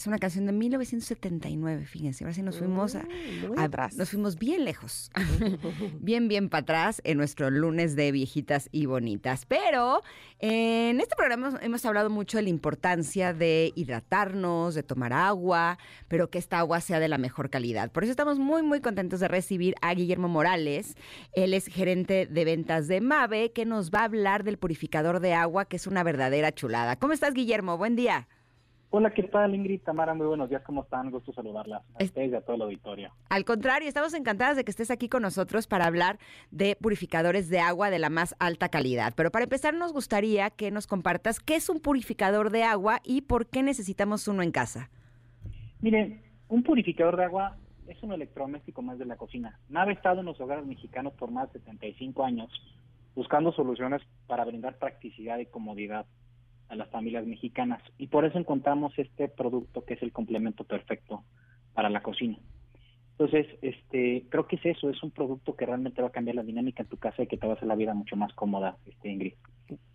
Es una canción de 1979, fíjense. Ahora sí nos fuimos a, a- atrás. nos fuimos bien lejos. bien, bien para atrás en nuestro lunes de viejitas y bonitas. Pero en este programa hemos, hemos hablado mucho de la importancia de hidratarnos, de tomar agua, pero que esta agua sea de la mejor calidad. Por eso estamos muy, muy contentos de recibir a Guillermo Morales. Él es gerente de ventas de Mave, que nos va a hablar del purificador de agua, que es una verdadera chulada. ¿Cómo estás, Guillermo? Buen día. Hola, ¿qué tal Ingrid? Tamara, muy buenos días, ¿cómo están? Gusto saludarlas a Es- ustedes y a todo el auditorio. Al contrario, estamos encantadas de que estés aquí con nosotros para hablar de purificadores de agua de la más alta calidad. Pero para empezar, nos gustaría que nos compartas qué es un purificador de agua y por qué necesitamos uno en casa. Miren, un purificador de agua es un electrodoméstico más de la cocina. Nave ha estado en los hogares mexicanos por más de 75 años buscando soluciones para brindar practicidad y comodidad. A las familias mexicanas. Y por eso encontramos este producto que es el complemento perfecto para la cocina. Entonces, este, creo que es eso, es un producto que realmente va a cambiar la dinámica en tu casa y que te va a hacer la vida mucho más cómoda, este, Ingrid.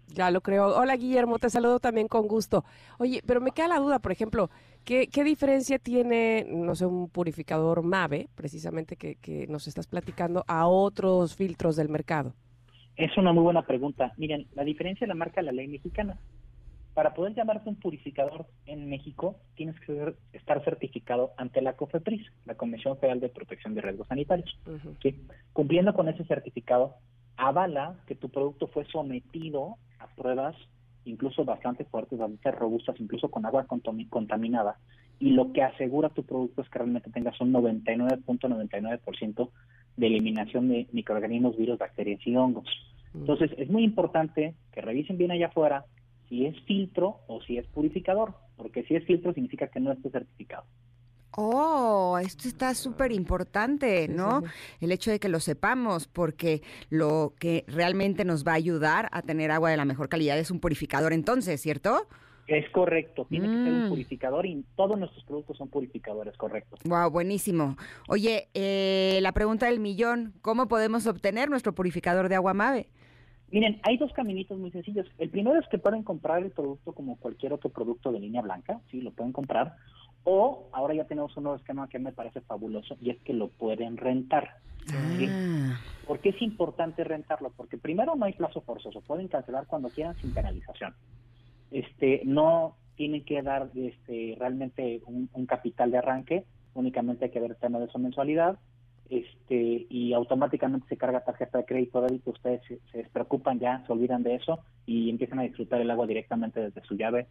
Ya lo creo. Hola Guillermo, te saludo también con gusto. Oye, pero me queda la duda, por ejemplo, ¿qué, qué diferencia tiene, no sé, un purificador MAVE, precisamente que, que nos estás platicando, a otros filtros del mercado? Es una muy buena pregunta. Miren, la diferencia la marca la ley mexicana. Para poder llamarse un purificador en México, tienes que ser- estar certificado ante la COFEPRIS, la Comisión Federal de Protección de Riesgos Sanitarios. ¿sí? Cumpliendo con ese certificado, avala que tu producto fue sometido a pruebas incluso bastante fuertes, bastante robustas, incluso con agua contami- contaminada. Y lo que asegura tu producto es que realmente tengas un 99.99% de eliminación de microorganismos, virus, bacterias y hongos. Entonces, es muy importante que revisen bien allá afuera si es filtro o si es purificador, porque si es filtro significa que no esté certificado. Oh, esto está súper importante, Sí, sí, ¿no? sí. El hecho de que lo sepamos, porque lo que realmente nos va a ayudar a tener agua de la mejor calidad es un purificador entonces, ¿cierto? Es correcto, tiene que ser Mm. un purificador y todos nuestros productos son purificadores, correcto. Wow, buenísimo. Oye, eh, la pregunta del millón, ¿cómo podemos obtener nuestro purificador de agua Mave? Miren, hay dos caminitos muy sencillos. El primero es que pueden comprar el producto como cualquier otro producto de línea blanca, sí, lo pueden comprar. O ahora ya tenemos un nuevo esquema que me parece fabuloso y es que lo pueden rentar. ¿sí? Ah, ¿Por qué es importante rentarlo? Porque primero no hay plazo forzoso, pueden cancelar cuando quieran sin penalización. Este, no tienen que dar este, realmente un, un capital de arranque, únicamente hay que ver el tema de su mensualidad, este, y automáticamente se carga tarjeta de crédito, débito, ustedes se, se despreocupan ya, se olvidan de eso y empiezan a disfrutar el agua directamente desde su llave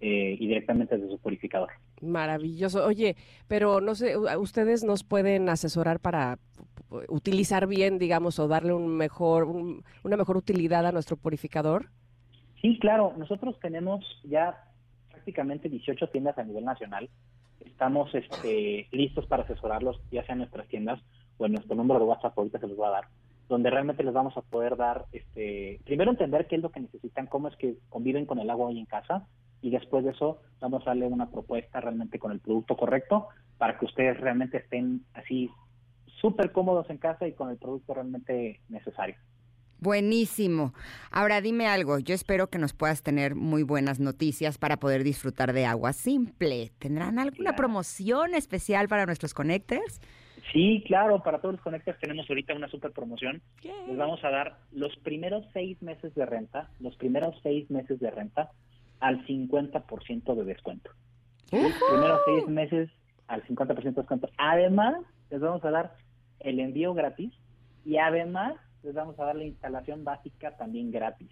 eh, y directamente desde su purificador. Maravilloso. Oye, pero no sé, ustedes nos pueden asesorar para utilizar bien, digamos, o darle un mejor, un- una mejor utilidad a nuestro purificador. Sí, claro, nosotros tenemos ya prácticamente 18 tiendas a nivel nacional. Estamos este, listos para asesorarlos, ya sea en nuestras tiendas o en nuestro número de WhatsApp, ahorita se los voy a dar, donde realmente les vamos a poder dar, este, primero entender qué es lo que necesitan, cómo es que conviven con el agua hoy en casa, y después de eso vamos a darle una propuesta realmente con el producto correcto para que ustedes realmente estén así súper cómodos en casa y con el producto realmente necesario. Buenísimo. Ahora dime algo, yo espero que nos puedas tener muy buenas noticias para poder disfrutar de agua simple. ¿Tendrán alguna Claro. promoción especial para nuestros connectors? Sí, claro, para todos los conectores tenemos ahorita una super promoción. Les vamos a dar los primeros seis meses de renta, los primeros seis meses de renta al 50% de descuento. Los primeros seis meses al 50% de descuento. Además, les vamos a dar el envío gratis y además les vamos a dar la instalación básica también gratis.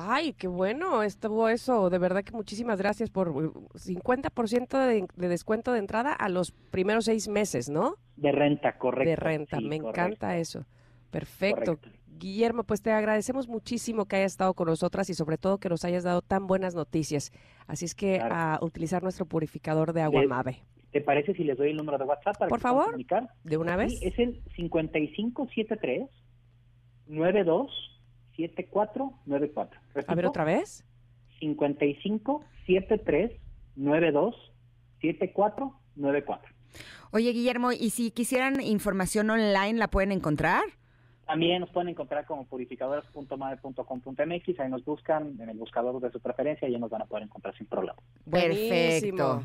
Ay, qué bueno estuvo eso. De verdad que muchísimas gracias por uh, 50% de, de descuento de entrada a los primeros seis meses, ¿no? De renta, correcto. de renta. Sí, Me correcto, encanta eso. Perfecto. correcto. Guillermo, pues te agradecemos muchísimo que hayas estado con nosotras y sobre todo que nos hayas dado tan buenas noticias. Así es que Claro. a utilizar nuestro purificador de agua Les- Mave. ¿Te parece si les doy el número de WhatsApp para Por que favor. comunicar? ¿De una vez? Sí, es el 5573 92 7494. A ver otra vez. 5573 92 7494. Oye, Guillermo, ¿y si quisieran información online, la pueden encontrar? También nos pueden encontrar como purificadores.mave.com.mx, ahí nos buscan en el buscador de su preferencia y ya nos van a poder encontrar sin problema. Buenísimo. Perfecto.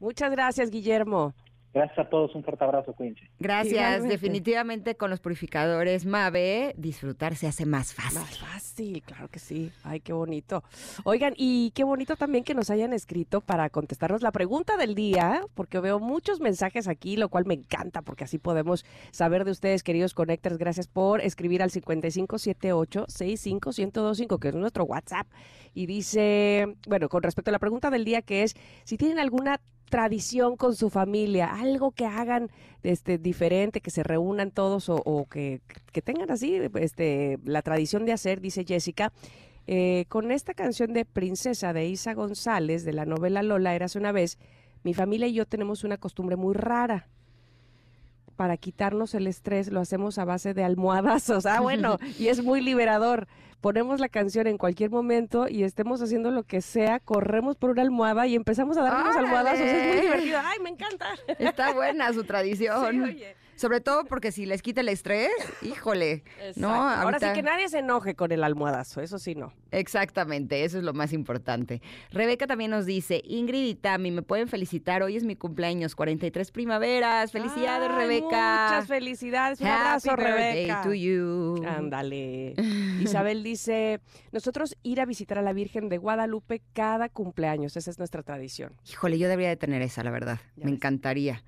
Muchas gracias, Guillermo. Gracias a todos, un fuerte abrazo, cuídense. Gracias. Igualmente. Definitivamente con los purificadores Mave, disfrutar se hace más fácil. Más fácil, claro que sí. Ay, qué bonito. Oigan, y qué bonito también que nos hayan escrito para contestarnos la pregunta del día, porque veo muchos mensajes aquí, lo cual me encanta, porque así podemos saber de ustedes, queridos Connectors. Gracias por escribir al 5578-65125, que es nuestro WhatsApp. Y dice, bueno, con respecto a la pregunta del día, que es si tienen alguna tradición con su familia, algo que hagan este diferente, que se reúnan todos o, o que, que tengan así este la tradición de hacer, dice Jessica. eh, con esta canción de Princesa de Isa González de la novela Lola, Érase una vez, mi familia y yo tenemos una costumbre muy rara. Para quitarnos el estrés lo hacemos a base de almohadazos. Ah, bueno, y es muy liberador. Ponemos la canción en cualquier momento y estemos haciendo lo que sea, corremos por una almohada y empezamos a darnos ¡Órale! almohadazos. Es muy divertido. ¡Ay, me encanta! Está buena su Sí, tradición. oye. Sobre todo porque si les quita el estrés, híjole. Exacto. No, Ahora sí que nadie se enoje con el almohadazo, eso sí no. Exactamente, eso es lo más importante. Rebeca también nos dice, Ingrid y Tami, me pueden felicitar, hoy es mi cumpleaños, 43 primaveras. Felicidades, Ay, Rebeca. Muchas felicidades. Un Happy abrazo, Rebeca. to you. Ándale. Isabel dice, nosotros ir a visitar a la Virgen de Guadalupe cada cumpleaños, esa es nuestra tradición. Híjole, yo debería de tener esa, la verdad. Ya Me ves. encantaría.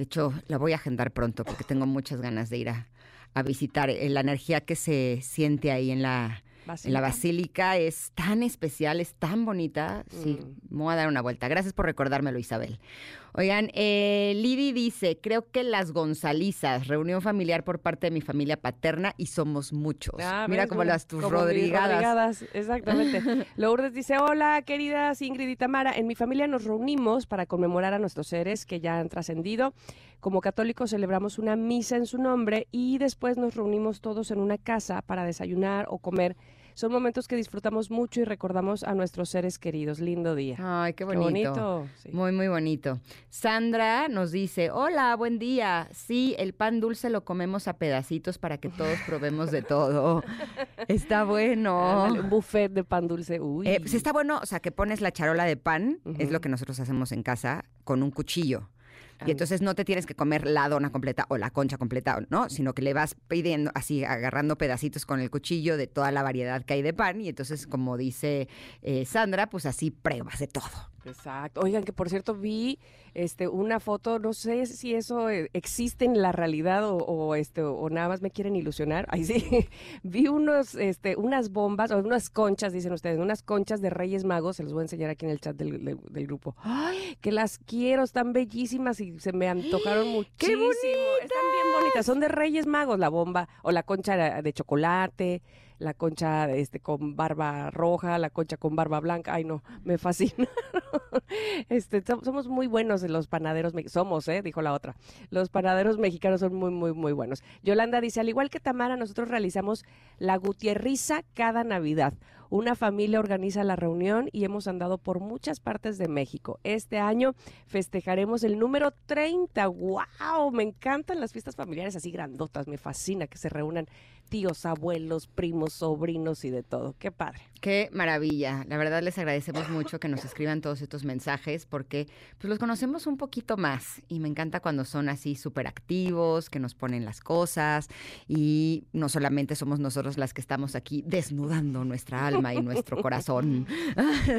De hecho, la voy a agendar pronto porque tengo muchas ganas de ir a, visitar. Eh, La energía que se siente ahí en la, en la basílica es tan especial, es tan bonita. Sí, Mm. me voy a dar una vuelta. Gracias por recordármelo, Isabel. Oigan, eh, Lidi dice, creo que las Gonzalizas, reunión familiar por parte de mi familia paterna y somos muchos. Ah, Mira como las tus Como Rodrigadas. Rodrigadas, Exactamente. Lourdes dice, hola, queridas Ingrid y Tamara. En mi familia nos reunimos para conmemorar a nuestros seres que ya han trascendido. Como católicos celebramos una misa en su nombre y después nos reunimos todos en una casa para desayunar o comer. Son momentos que disfrutamos mucho y recordamos a nuestros seres queridos. Lindo día. Ay, qué Qué bonito. bonito. sí. Muy, muy bonito. Sandra nos dice, hola, buen día. Sí, el pan dulce lo comemos a pedacitos para que todos probemos de todo. Está bueno. Ándale, un buffet de pan dulce. Uy. Eh, pues está bueno, o sea, que pones la charola de pan, es lo que nosotros hacemos en casa, con un cuchillo. Y entonces no te tienes que comer la dona completa o la concha completa, ¿no? Sino que le vas pidiendo, así, agarrando pedacitos con el cuchillo de toda la variedad que hay de pan. Y entonces, como dice eh, Sandra, pues así pruebas de todo. Exacto. Oigan, que por cierto vi este una foto, no sé si eso eh, existe en la realidad o, o, este o nada más me quieren ilusionar. Ahí sí. vi unos este unas bombas o unas conchas, dicen ustedes, unas conchas de Reyes Magos, se los voy a enseñar aquí en el chat del, del- del grupo. Ay, que las quiero, están bellísimas y se me antojaron muchísimo. ¡Qué Están bien bonitas, son de Reyes Magos la bomba o la concha de chocolate. La concha este, con barba roja, la concha con barba blanca. Ay, no, me fascina. Este, som- somos muy buenos los panaderos, somos, ¿eh? dijo la otra. Los panaderos mexicanos son muy, muy, muy buenos. Yolanda dice, al igual que Tamara, nosotros realizamos la Gutierriza cada Navidad. Una familia organiza la reunión y hemos andado por muchas partes de México. Este año festejaremos el número 30. ¡Wow! Me encantan las fiestas familiares así grandotas. Me fascina que se reúnan tíos, abuelos, primos, sobrinos y de todo. ¡Qué padre! Qué maravilla. La verdad les agradecemos mucho que nos escriban todos estos mensajes porque pues los conocemos un poquito más y me encanta cuando son así súper activos, que nos ponen las cosas y no solamente somos nosotros las que estamos aquí desnudando nuestra alma y nuestro corazón.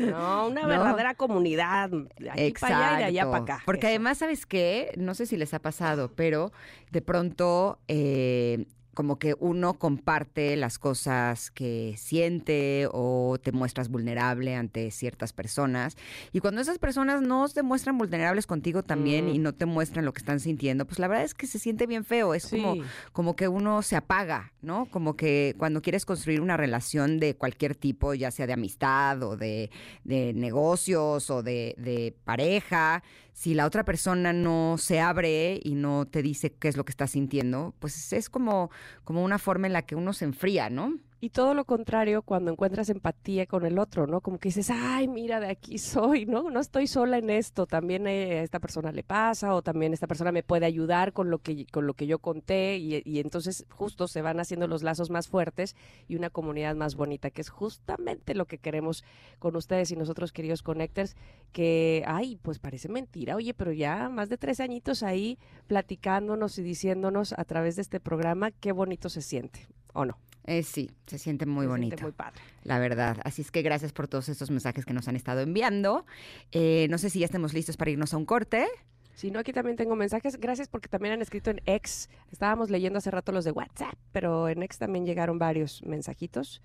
No, una No. verdadera comunidad. De aquí para allá y de allá para acá. Porque Eso. además, ¿sabes qué? No sé si les ha pasado, pero de pronto eh, como que uno comparte las cosas que siente o te muestras vulnerable ante ciertas personas. Y cuando esas personas no se muestran vulnerables contigo también Mm. y no te muestran lo que están sintiendo, pues la verdad es que se siente bien feo. Es como como que uno se apaga, ¿no? Como que cuando quieres construir una relación de cualquier tipo, ya sea de amistad o de, de negocios o de, de pareja, si la otra persona no se abre y no te dice qué es lo que está sintiendo, pues es como, como una forma en la que uno se enfría, ¿no? Y todo lo contrario cuando encuentras empatía con el otro, ¿no? Como que dices, ay, mira, de aquí soy, ¿no? No estoy sola en esto, también eh, a esta persona le pasa o también esta persona me puede ayudar con lo que, con lo que yo conté y, y entonces justo se van haciendo los lazos más fuertes y una comunidad más bonita, que es justamente lo que queremos con ustedes y nosotros, queridos Connectors, que, ay, pues parece mentira, oye, pero ya más de tres añitos ahí platicándonos y diciéndonos a través de este programa qué bonito se siente, ¿o no? Eh, sí, se siente muy Se bonito. siente muy padre. La verdad. Así es que gracias por todos estos mensajes que nos han estado enviando. Eh, no sé si ya estemos listos para irnos a un corte. Si no, aquí también tengo mensajes. Gracias porque también han escrito en X. Estábamos leyendo hace rato los de WhatsApp, pero en X también llegaron varios mensajitos.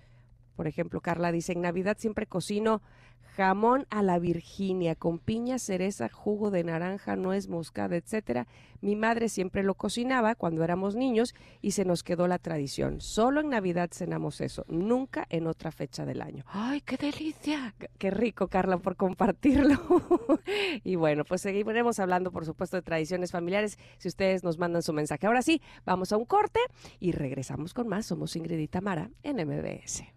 Por ejemplo, Carla dice, en Navidad siempre cocino jamón a la Virginia con piña, cereza, jugo de naranja, nuez moscada, etcétera. Mi madre siempre lo cocinaba cuando éramos niños y se nos quedó la tradición. Solo en Navidad cenamos eso, nunca en otra fecha del año. ¡Ay, qué delicia! Qué rico, Carla, por compartirlo. y bueno, pues seguiremos hablando, por supuesto, de tradiciones familiares si ustedes nos mandan su mensaje. Ahora sí, vamos a un corte y regresamos con más. Somos Ingrid y Tamara en MBS.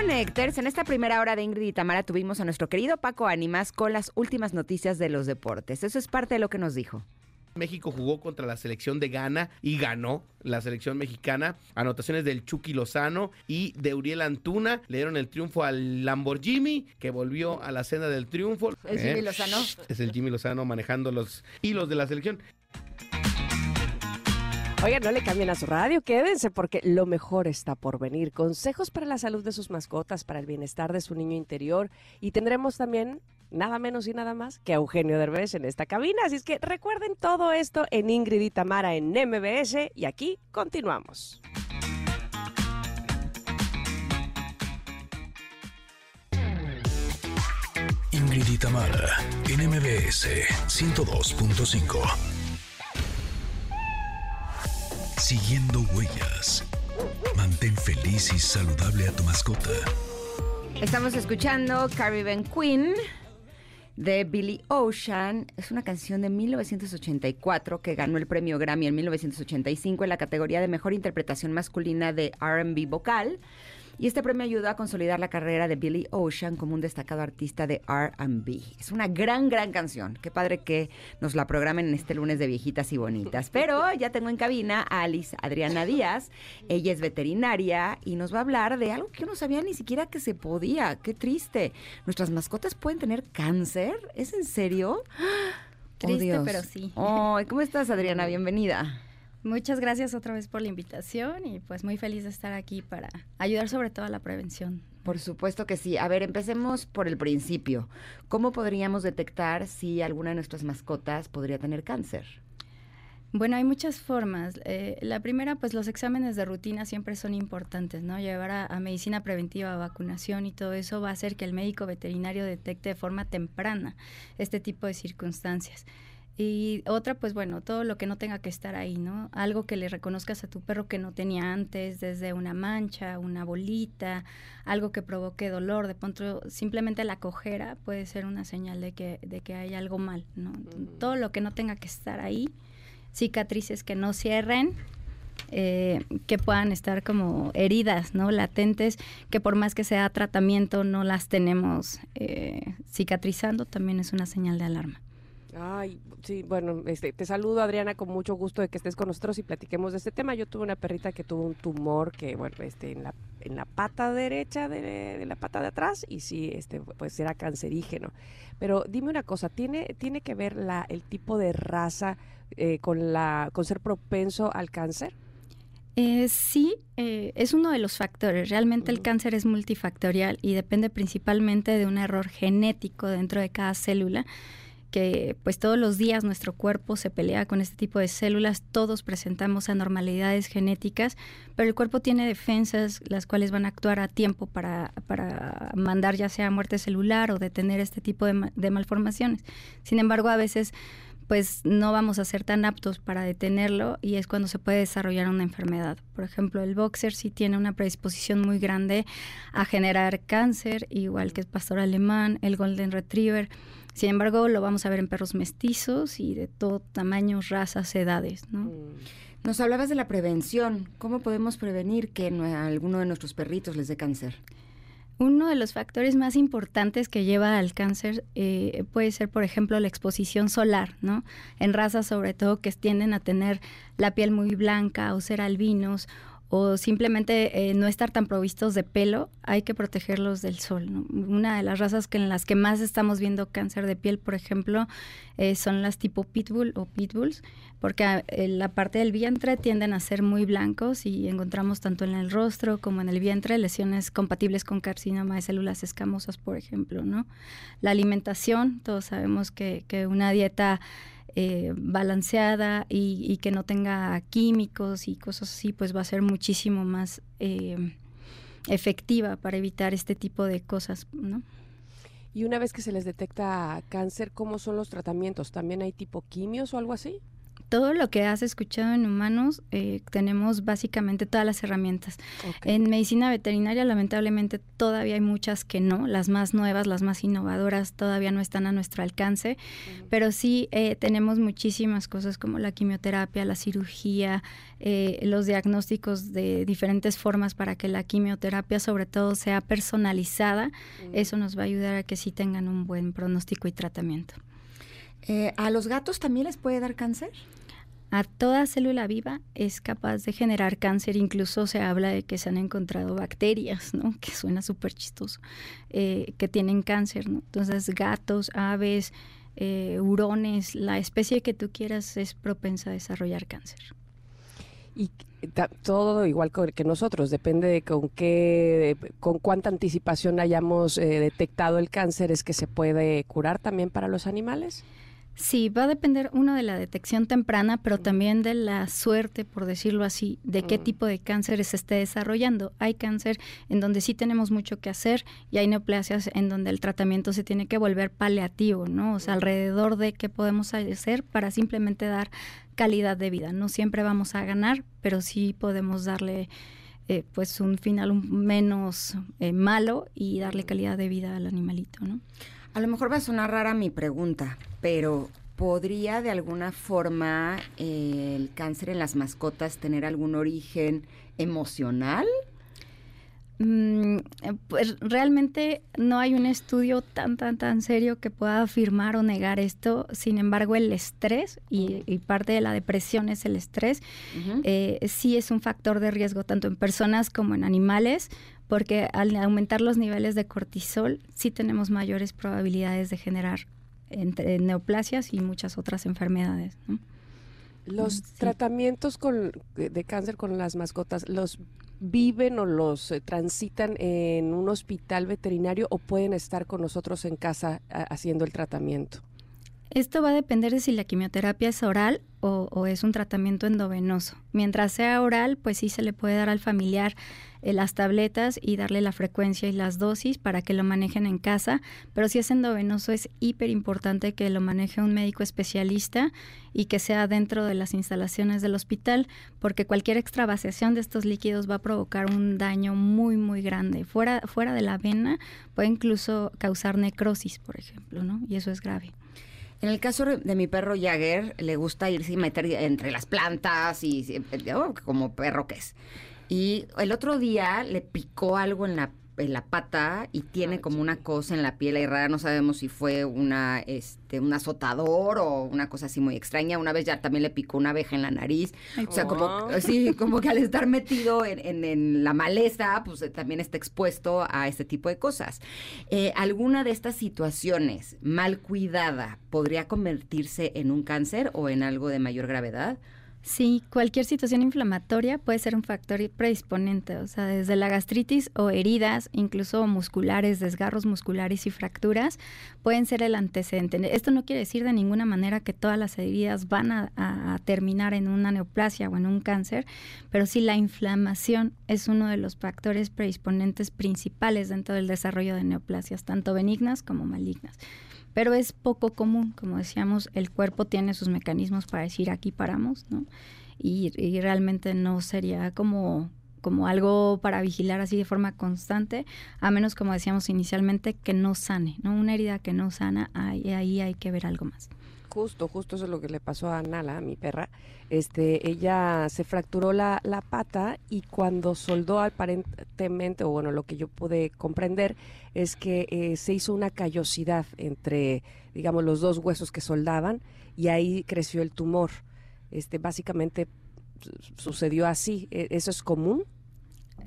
En esta primera hora de Ingrid y Tamara tuvimos a nuestro querido Paco Ánimas con las últimas noticias de los deportes. Eso es parte de lo que nos dijo. México jugó contra la selección de Ghana y ganó la selección mexicana. Anotaciones del Chucky Lozano y de Uriel Antuna le dieron el triunfo al Lamborghini, que volvió a la cena del triunfo. ¿Es ¿Eh? Jimmy Lozano? Es el Jimmy Lozano manejando los hilos de la selección. Oigan, no le cambien a su radio, quédense porque lo mejor está por venir. Consejos para la salud de sus mascotas, para el bienestar de su niño interior y tendremos también nada menos y nada más que a Eugenio Derbez en esta cabina. Así es que recuerden todo esto en Ingrid y Tamara en MBS y aquí continuamos. Ingrid y Tamara, en MBS 102.5. Siguiendo huellas. Mantén feliz y saludable a tu mascota. Estamos escuchando Caribbean Queen de Billy Ocean. Es una canción de 1984 que ganó el premio Grammy en 1985 en la categoría de mejor interpretación masculina de RB vocal. Y este premio ayudó a consolidar la carrera de Billy Ocean como un destacado artista de RB. Es una gran, gran canción. Qué padre que nos la programen en este lunes de viejitas y bonitas. Pero ya tengo en cabina a Alice Adriana Díaz. Ella es veterinaria y nos va a hablar de algo que yo no sabía ni siquiera que se podía. Qué triste. ¿Nuestras mascotas pueden tener cáncer? ¿Es en serio? Oh, Triste, Dios. pero sí. Ay, ¿Cómo estás, Adriana? Bienvenida. Muchas gracias otra vez por la invitación y pues muy feliz de estar aquí para ayudar sobre todo a la prevención. Por supuesto que sí. A ver, empecemos por el principio. ¿Cómo podríamos detectar si alguna de nuestras mascotas podría tener cáncer? Bueno, hay muchas formas. Eh, la primera, pues los exámenes de rutina siempre son importantes, ¿no? Llevar a, a medicina preventiva, vacunación y todo eso va a hacer que el médico veterinario detecte de forma temprana este tipo de circunstancias. Y otra, pues bueno, todo lo que no tenga que estar ahí, ¿no? Algo que le reconozcas a tu perro que no tenía antes, desde una mancha, una bolita, algo que provoque dolor, de pronto simplemente la cojera puede ser una señal de que, de que hay algo mal, ¿no? Todo lo que no tenga que estar ahí, cicatrices que no cierren, eh, que puedan estar como heridas, ¿no? Latentes, que por más que sea tratamiento no las tenemos eh, cicatrizando, también es una señal de alarma. Ay, sí, bueno, este, te saludo Adriana con mucho gusto de que estés con nosotros y platiquemos de este tema. Yo tuve una perrita que tuvo un tumor que, bueno, este, en la, en la pata derecha de, de la pata de atrás y sí, este, pues era cancerígeno. Pero dime una cosa, ¿tiene, tiene que ver la, el tipo de raza eh, con la, con ser propenso al cáncer? Eh, sí, eh, es uno de los factores. Realmente el cáncer es multifactorial y depende principalmente de un error genético dentro de cada célula que pues todos los días nuestro cuerpo se pelea con este tipo de células, todos presentamos anormalidades genéticas, pero el cuerpo tiene defensas las cuales van a actuar a tiempo para, para mandar ya sea muerte celular o detener este tipo de, ma- de malformaciones. Sin embargo, a veces pues no vamos a ser tan aptos para detenerlo y es cuando se puede desarrollar una enfermedad. Por ejemplo, el boxer sí tiene una predisposición muy grande a generar cáncer, igual que el pastor alemán, el golden retriever. Sin embargo, lo vamos a ver en perros mestizos y de todo tamaño, razas, edades, ¿no? Mm. Nos hablabas de la prevención. ¿Cómo podemos prevenir que a alguno de nuestros perritos les dé cáncer? Uno de los factores más importantes que lleva al cáncer eh, puede ser, por ejemplo, la exposición solar, ¿no? En razas sobre todo que tienden a tener la piel muy blanca o ser albinos o simplemente eh, no estar tan provistos de pelo, hay que protegerlos del sol. Una de las razas que en las que más estamos viendo cáncer de piel, por ejemplo, eh, son las tipo pitbull o pitbulls, porque eh, la parte del vientre tienden a ser muy blancos y encontramos tanto en el rostro como en el vientre lesiones compatibles con carcinoma de células escamosas, por ejemplo. ¿no? La alimentación, todos sabemos que, que una dieta eh, balanceada y, que no tenga químicos y cosas así, pues va a ser muchísimo más eh, efectiva para evitar este tipo de cosas, ¿no? Y una vez que se les detecta cáncer, ¿cómo son los tratamientos? ¿También hay tipo quimios o algo así? Todo lo que has escuchado en humanos, eh, tenemos básicamente todas las herramientas. En medicina veterinaria, lamentablemente, todavía hay muchas que no, las más nuevas, las más innovadoras, todavía no están a nuestro alcance, pero sí eh, tenemos muchísimas cosas como la quimioterapia, la cirugía, eh, los diagnósticos de diferentes formas para que la quimioterapia sobre todo sea personalizada. Eso nos va a ayudar a que sí tengan un buen pronóstico y tratamiento. ¿A los gatos también les puede dar cáncer? A toda célula viva es capaz de generar cáncer. Incluso se habla de que se han encontrado bacterias, ¿no? Que suena súper chistoso, eh, que tienen cáncer, ¿no? Entonces, gatos, aves, eh, hurones, la especie que tú quieras es propensa a desarrollar cáncer. Y todo igual que nosotros, depende de con qué, con cuánta anticipación hayamos eh, detectado el cáncer, es que se puede curar también para los animales. Sí, va a depender uno de la detección temprana, pero también de la suerte, por decirlo así, de qué mm. tipo de cáncer se esté desarrollando. Hay cáncer en donde sí tenemos mucho que hacer y hay neoplasias en donde el tratamiento se tiene que volver paliativo, ¿no? O sea, alrededor de qué podemos hacer para simplemente dar calidad de vida. No siempre vamos a ganar, pero sí podemos darle eh, pues un final menos eh, malo y darle calidad de vida al animalito, ¿no? A lo mejor va a sonar rara mi pregunta, pero ¿podría de alguna forma eh, el cáncer en las mascotas tener algún origen emocional? Mm, pues realmente no hay un estudio tan, tan, tan serio que pueda afirmar o negar esto. Sin embargo, el estrés y, parte de la depresión es el estrés. Eh, sí es un factor de riesgo tanto en personas como en animales porque al aumentar los niveles de cortisol sí tenemos mayores probabilidades de generar entre neoplasias y muchas otras enfermedades. Los tratamientos con, de cáncer con las mascotas, ¿los viven o los eh, transitan en un hospital veterinario o pueden estar con nosotros en casa haciendo el tratamiento? Esto va a depender de si la quimioterapia es oral o, es un tratamiento endovenoso. Mientras sea oral, pues sí se le puede dar al familiar eh, las tabletas y darle la frecuencia y las dosis para que lo manejen en casa, pero si es endovenoso es hiper importante que lo maneje un médico especialista y que sea dentro de las instalaciones del hospital, porque cualquier extravasación de estos líquidos va a provocar un daño muy muy grande. Fuera fuera de la vena puede incluso causar necrosis, por ejemplo, ¿no? Y eso es grave. En el caso de mi perro Jagger, le gusta irse y meter entre las plantas y oh, como perro que es. Y el otro día le picó algo en la en la pata y tiene como una cosa en la piel ahí rara, no sabemos si fue una este un azotador o una cosa así muy extraña. Una vez ya también le picó una abeja en la nariz. o sea, como sí, como que al estar metido en, la maleza, pues eh, también está expuesto a este tipo de cosas. Eh, ¿Alguna de estas situaciones mal cuidada podría convertirse en un cáncer o en algo de mayor gravedad? Sí, cualquier situación inflamatoria puede ser un factor predisponente, o sea, desde la gastritis o heridas, incluso musculares, desgarros musculares y fracturas, pueden ser el antecedente. Esto no quiere decir de ninguna manera que todas las heridas van a, terminar en una neoplasia o en un cáncer, pero sí la inflamación es uno de los factores predisponentes principales dentro del desarrollo de neoplasias, tanto benignas como malignas pero es poco común, como decíamos, el cuerpo tiene sus mecanismos para decir aquí paramos, ¿no? Y, realmente no sería como como algo para vigilar así de forma constante, a menos como decíamos inicialmente que no sane, ¿no? Una herida que no sana, ahí, ahí hay que ver algo más. Justo, justo eso es lo que le pasó a Nala, mi perra. Este, ella se fracturó la, la pata y cuando soldó aparentemente, o bueno, lo que yo pude comprender es que eh, se hizo una callosidad entre, digamos, los dos huesos que soldaban y ahí creció el tumor. Este, básicamente sucedió así. ¿E-, ¿Eso es común?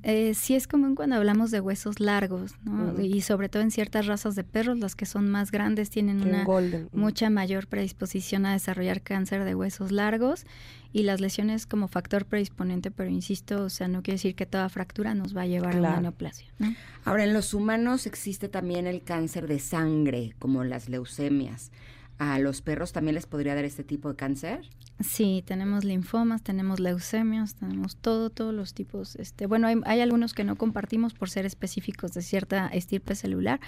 Eh, sí es común cuando hablamos de huesos largos, ¿no? Y sobre todo en ciertas razas de perros, las que son más grandes tienen una mucha mayor predisposición a desarrollar cáncer de huesos largos y las lesiones como factor predisponente, pero insisto, o sea, no quiere decir que toda fractura nos va a llevar a una neoplasia. Ahora, en los humanos existe también el cáncer de sangre, como las leucemias. ¿A los perros también les podría dar este tipo de cáncer? Sí, tenemos linfomas, tenemos leucemias, tenemos todo, todos los tipos. Este, bueno, hay, algunos que no compartimos por ser específicos de cierta estirpe celular,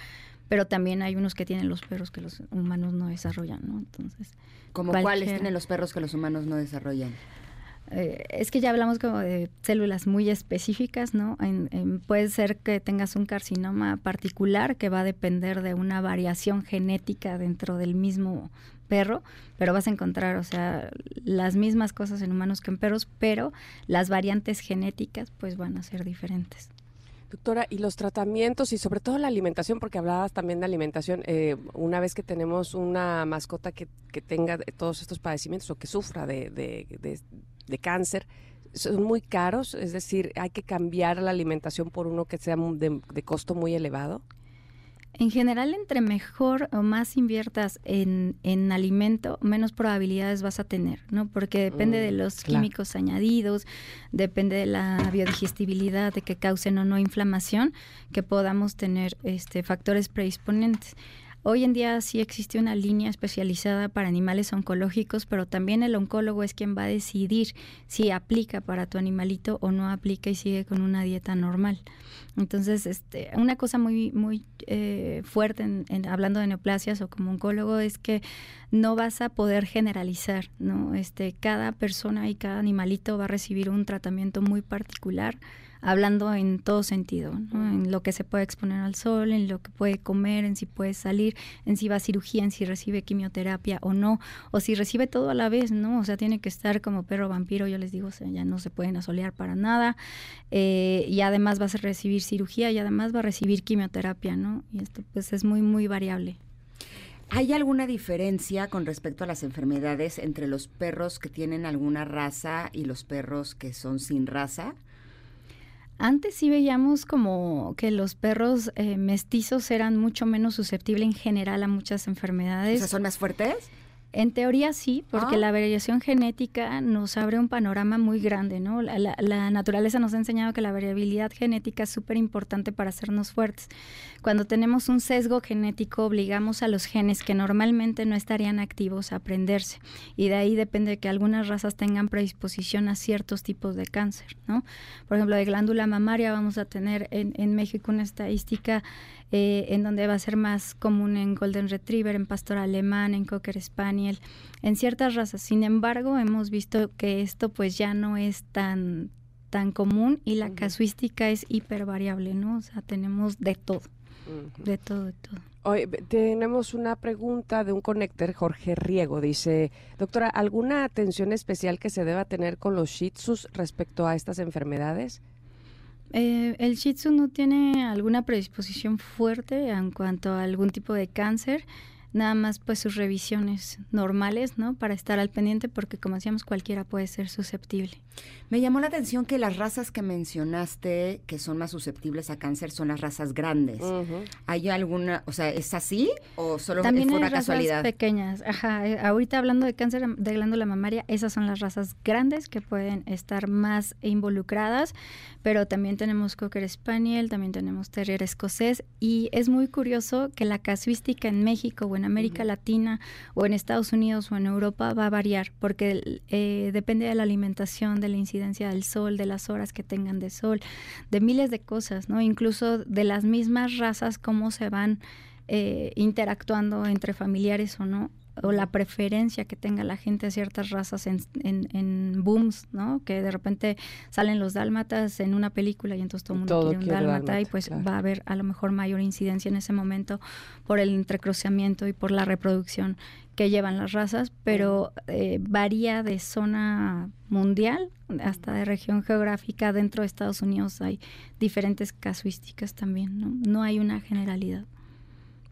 pero también hay unos que tienen los perros que los humanos no desarrollan, ¿no? Entonces, ¿como cuáles tienen los perros que los humanos no desarrollan? Eh, es que ya hablamos como de células muy específicas, ¿no? puede ser que tengas un carcinoma particular que va a depender de una variación genética dentro del mismo perro, pero vas a encontrar, o sea, las mismas cosas en humanos que en perros, pero las variantes genéticas pues van a ser diferentes. Doctora, y los tratamientos y sobre todo la alimentación, porque hablabas también de alimentación, eh, una vez que tenemos una mascota que, que, tenga todos estos padecimientos o que sufra de, de cáncer, son muy caros, es decir, hay que cambiar la alimentación por uno que sea de, costo muy elevado. En general, entre mejor o más inviertas en, en, alimento, menos probabilidades vas a tener, ¿no? Porque depende de mm, los químicos añadidos, depende de la biodigestibilidad, de que causen o no inflamación, que podamos tener este, factores predisponentes. Hoy en día sí existe una línea especializada para animales oncológicos, pero también el oncólogo es quien va a decidir si aplica para tu animalito o no aplica y sigue con una dieta normal. Entonces, este, una cosa muy, muy eh, fuerte en, hablando de neoplasias o como oncólogo es que no vas a poder generalizar, ¿no? Este, cada persona y cada animalito va a recibir un tratamiento muy particular hablando en todo sentido, en lo que se puede exponer al sol, en lo que puede comer, en si puede salir, en si va a cirugía, en si recibe quimioterapia o no, o si recibe todo a la vez, ¿no? O sea, tiene que estar como perro vampiro, yo les digo, ya no se pueden asolear para nada, eh, y además va a recibir cirugía y además va a recibir quimioterapia, ¿no? Y esto pues es muy, muy variable. ¿Hay alguna diferencia con respecto a las enfermedades entre los perros que tienen alguna raza y los perros que son sin raza? Antes sí veíamos como que los perros eh, mestizos eran mucho menos susceptibles en general a muchas enfermedades. O sea, ¿son más fuertes? En teoría sí, porque ah. la variación genética nos abre un panorama muy grande, ¿no? La, naturaleza nos ha enseñado que la variabilidad genética es súper importante para hacernos fuertes. Cuando tenemos un sesgo genético, obligamos a los genes que normalmente no estarían activos a aprenderse. Y de ahí depende que algunas razas tengan predisposición a ciertos tipos de cáncer, ¿no? Por ejemplo, de glándula mamaria vamos a tener en, en México una estadística eh, en donde va a ser más común en Golden Retriever, en Pastor Alemán, en Cocker Spaniel, en ciertas razas. Sin embargo, hemos visto que esto pues ya no es tan, tan común y la casuística es hiper variable, ¿no? O sea, tenemos de todo, de todo, de todo. Hoy tenemos una pregunta de un conector, Jorge Riego. Dice, doctora, ¿alguna atención especial que se deba tener con los shih tzus respecto a estas enfermedades? Eh, el Shih Tzu no tiene alguna predisposición fuerte en cuanto a algún tipo de cáncer nada más pues sus revisiones normales, ¿no? Para estar al pendiente porque como decíamos cualquiera puede ser susceptible. Me llamó la atención que las razas que mencionaste que son más susceptibles a cáncer son las razas grandes. ¿Hay alguna, o sea, es así o solo También fue una hay razas pequeñas. Ajá, eh, ahorita hablando de cáncer de glándula mamaria, esas son las razas grandes que pueden estar más involucradas, pero también tenemos Cocker Spaniel, también tenemos Terrier escocés y es muy curioso que la casuística en México o en América Latina o en Estados Unidos o en Europa va a variar porque eh, depende de la alimentación, de la incidencia del sol, de las horas que tengan de sol, de miles de cosas, ¿no? Incluso de las mismas razas, cómo se van eh, interactuando entre familiares o no o la preferencia que tenga la gente a ciertas razas en, en, booms, ¿no? Que de repente salen los dálmatas en una película y entonces todo el mundo quiere un dálmata, y pues va a haber a lo mejor mayor incidencia en ese momento por el entrecruciamiento y por la reproducción que llevan las razas, pero eh, varía de zona mundial hasta de región geográfica. Dentro de Estados Unidos hay diferentes casuísticas también, ¿no? No hay una generalidad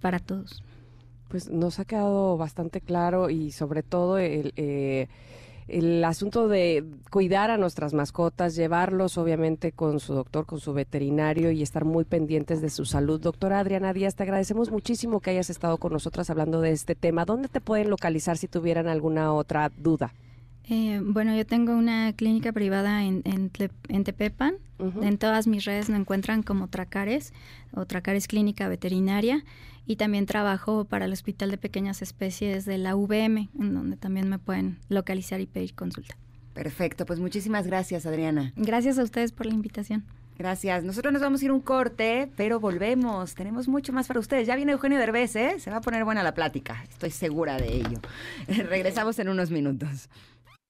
para todos pues nos ha quedado bastante claro y sobre todo el, eh, el asunto de cuidar a nuestras mascotas, llevarlos obviamente con su doctor, con su veterinario y estar muy pendientes de su salud. Doctora Adriana Díaz, te agradecemos muchísimo que hayas estado con nosotras hablando de este tema. ¿Dónde te pueden localizar si tuvieran alguna otra duda? Eh, bueno, yo tengo una clínica privada en, en, Tle- en Tepepan. En todas mis redes me encuentran como Tracares o Tracares Clínica Veterinaria. Y también trabajo para el Hospital de Pequeñas Especies de la VM, en donde también me pueden localizar y pedir consulta. Perfecto, pues muchísimas gracias, Adriana. Gracias a ustedes por la invitación. Gracias. Nosotros nos vamos a ir un corte, pero volvemos. Tenemos mucho más para ustedes. Ya viene Eugenio Derbez, ¿eh? Se va a poner buena la plática. Estoy segura de ello. Regresamos en unos minutos.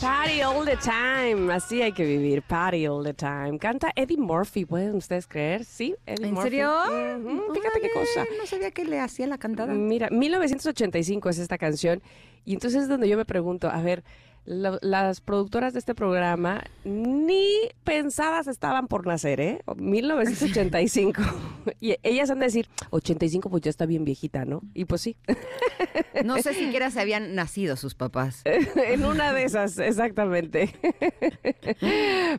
Party all the time, así hay que vivir, party all the time. Canta Eddie Murphy, ¿pueden ustedes creer? Sí, Eddie ¿En Murphy. serio? Fíjate qué cosa. No sabía que le hacía la cantada. Mira, 1985 es esta canción y entonces es donde yo me pregunto, a ver, lo- las productoras de este programa ni pensadas estaban por nacer, ¿eh? 1985. y ellas han de decir, 85 pues ya está bien viejita, ¿no? Y pues sí, No sé siquiera se habían nacido sus papás. en una de esas, exactamente.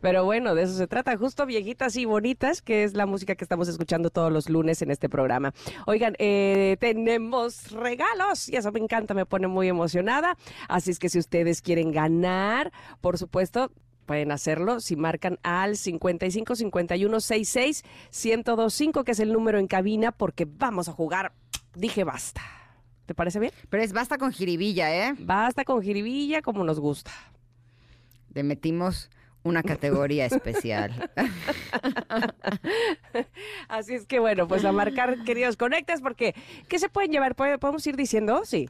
Pero bueno, de eso se trata, justo viejitas y bonitas, que es la música que estamos escuchando todos los lunes en este programa. Oigan, eh, tenemos regalos y eso me encanta, me pone muy emocionada. Así es que si ustedes quieren ganar, por supuesto, pueden hacerlo si marcan al 55 51 66 1025, que es el número en cabina, porque vamos a jugar. Dije basta. ¿Te parece bien? Pero es basta con jiribilla, ¿eh? Basta con jiribilla como nos gusta. Le metimos una categoría especial. Así es que bueno, pues a marcar, queridos conectas, porque ¿qué se pueden llevar? ¿Puede- ¿Podemos ir diciendo? Sí.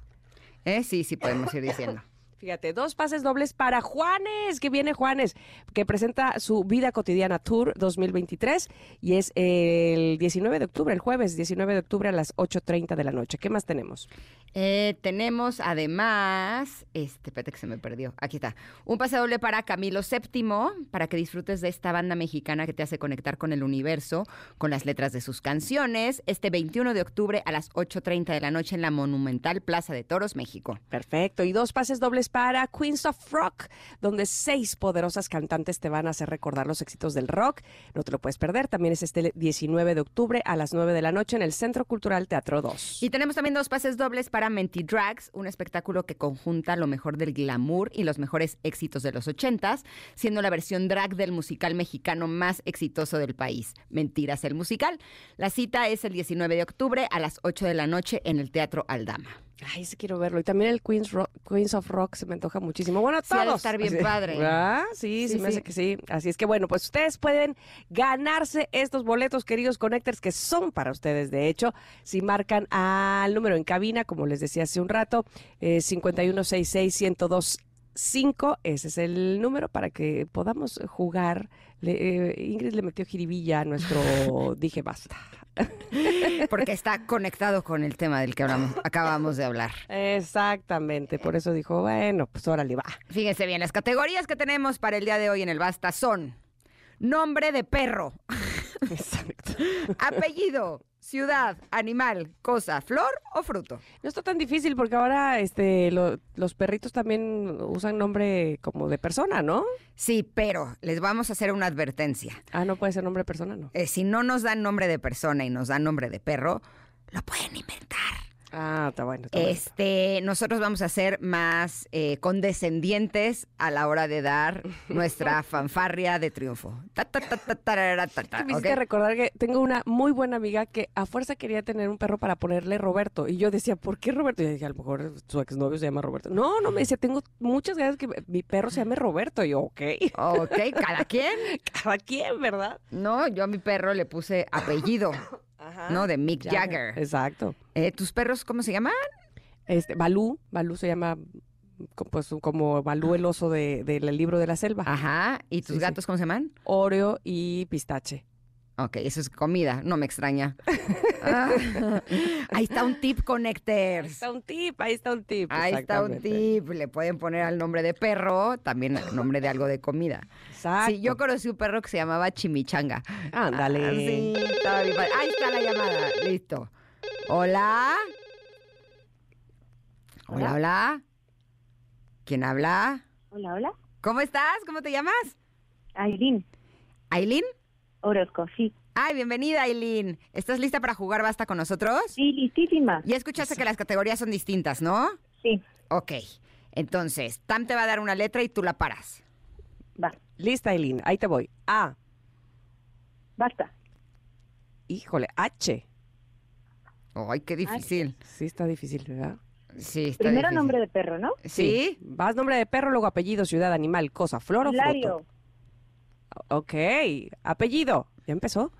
¿Eh? Sí, sí, podemos ir diciendo. Fíjate, dos pases dobles para Juanes, que viene Juanes, que presenta su Vida Cotidiana Tour 2023 y es el 19 de octubre, el jueves 19 de octubre a las 8.30 de la noche. ¿Qué más tenemos? Eh, tenemos además, este, espérate que se me perdió, aquí está, un pase doble para Camilo VII, para que disfrutes de esta banda mexicana que te hace conectar con el universo, con las letras de sus canciones, este 21 de octubre a las 8.30 de la noche en la Monumental Plaza de Toros, México. Perfecto. Y dos pases dobles para Queens of Rock, donde seis poderosas cantantes te van a hacer recordar los éxitos del rock. No te lo puedes perder. También es este 19 de octubre a las 9 de la noche en el Centro Cultural Teatro 2. Y tenemos también dos pases dobles para Mentidrags, un espectáculo que conjunta lo mejor del glamour y los mejores éxitos de los ochentas, siendo la versión drag del musical mexicano más exitoso del país, Mentiras el musical. La cita es el 19 de octubre a las 8 de la noche en el Teatro Aldama. Ay, sí quiero verlo. Y también el Queens, Rock- Queens of Rock se me antoja muchísimo. Bueno, Sí, ha de todos. estar bien Así- padre. Ah, sí, sí, Sí, me sí. hace que sí. Así es que bueno, pues ustedes pueden ganarse estos boletos, queridos Connectors, que son para ustedes, de hecho, si marcan al número en cabina, como les decía hace un rato, eh, 5166-1025. Ese es el número para que podamos jugar. Le- eh, Ingrid le metió jiribilla a nuestro Dije Basta. Porque está conectado con el tema del que hablamos, acabamos de hablar. Exactamente, por eso dijo, bueno, pues órale, va. Fíjense bien, las categorías que tenemos para el día de hoy en el Basta son nombre de perro, Exacto. apellido, ciudad, animal, cosa, flor o fruto. No está tan difícil porque ahora este, lo- los perritos también usan nombre como de persona, ¿no? Sí, pero les vamos a hacer una advertencia. Ah, no puede ser nombre de persona, ¿no? Eh, si no nos dan nombre de persona y nos dan nombre de perro, lo pueden inventar. Ah, está bueno. Está bueno. Este, nosotros vamos a ser más eh, condescendientes a la hora de dar nuestra fanfarria de triunfo. Ta, ta, ta, ta, tarara, ta, ta, Me ¿ok? hiciste recordar que tengo una muy buena amiga que a fuerza quería tener un perro para ponerle Roberto. Y yo decía, ¿por qué Roberto? Y yo dije, a lo mejor su exnovio se llama Roberto. No, no, me decía, tengo muchas ganas que mi perro se llame Roberto. Y yo, ok, Ok, cada quien. cada quien, ¿verdad? No, yo a mi perro le puse apellido, Ajá. ¿no? De Mick Jagger. Exacto. Eh, ¿Tus perros cómo se llaman? Este, Balú, Balú se llama pues, como Balú el oso de- del libro de la selva. Ajá. ¿Y tus Sí, sí. gatos cómo se llaman? Oreo y pistache. Ok, eso es comida, no me extraña. Ah, ahí está un tip, Ahí Connectors. está un tip, ahí está un tip. Ahí está un tip. Le pueden poner al nombre de perro, también al nombre de algo de comida. Exacto. Sí, yo conocí un perro que se llamaba Chimichanga. Ándale. Ah, sí, estaba bien padre. Ahí está la llamada. Listo. Hola. Hola, hola. ¿Quién habla? Hola, hola. ¿Cómo estás? ¿Cómo te llamas? Aileen, ¿Aileen? Orozco, sí. Ay, bienvenida, Aileen. ¿Estás lista para jugar Basta con nosotros? Sí, listísima. Ya escuchaste que las categorías son distintas, ¿no? Sí, Ok. Entonces, Tam te va a dar una letra y tú la paras. va. Lista, Eileen. Ahí te voy. A. Basta. Híjole. H. Ay, qué difícil. Sí, está difícil, ¿verdad? Sí, está Primero difícil. nombre de perro, ¿no? ¿Sí? Vas nombre de perro, luego apellido, ciudad, animal, cosa, flor o Hilario, fruto. Ok. Apellido. ¿Ya empezó?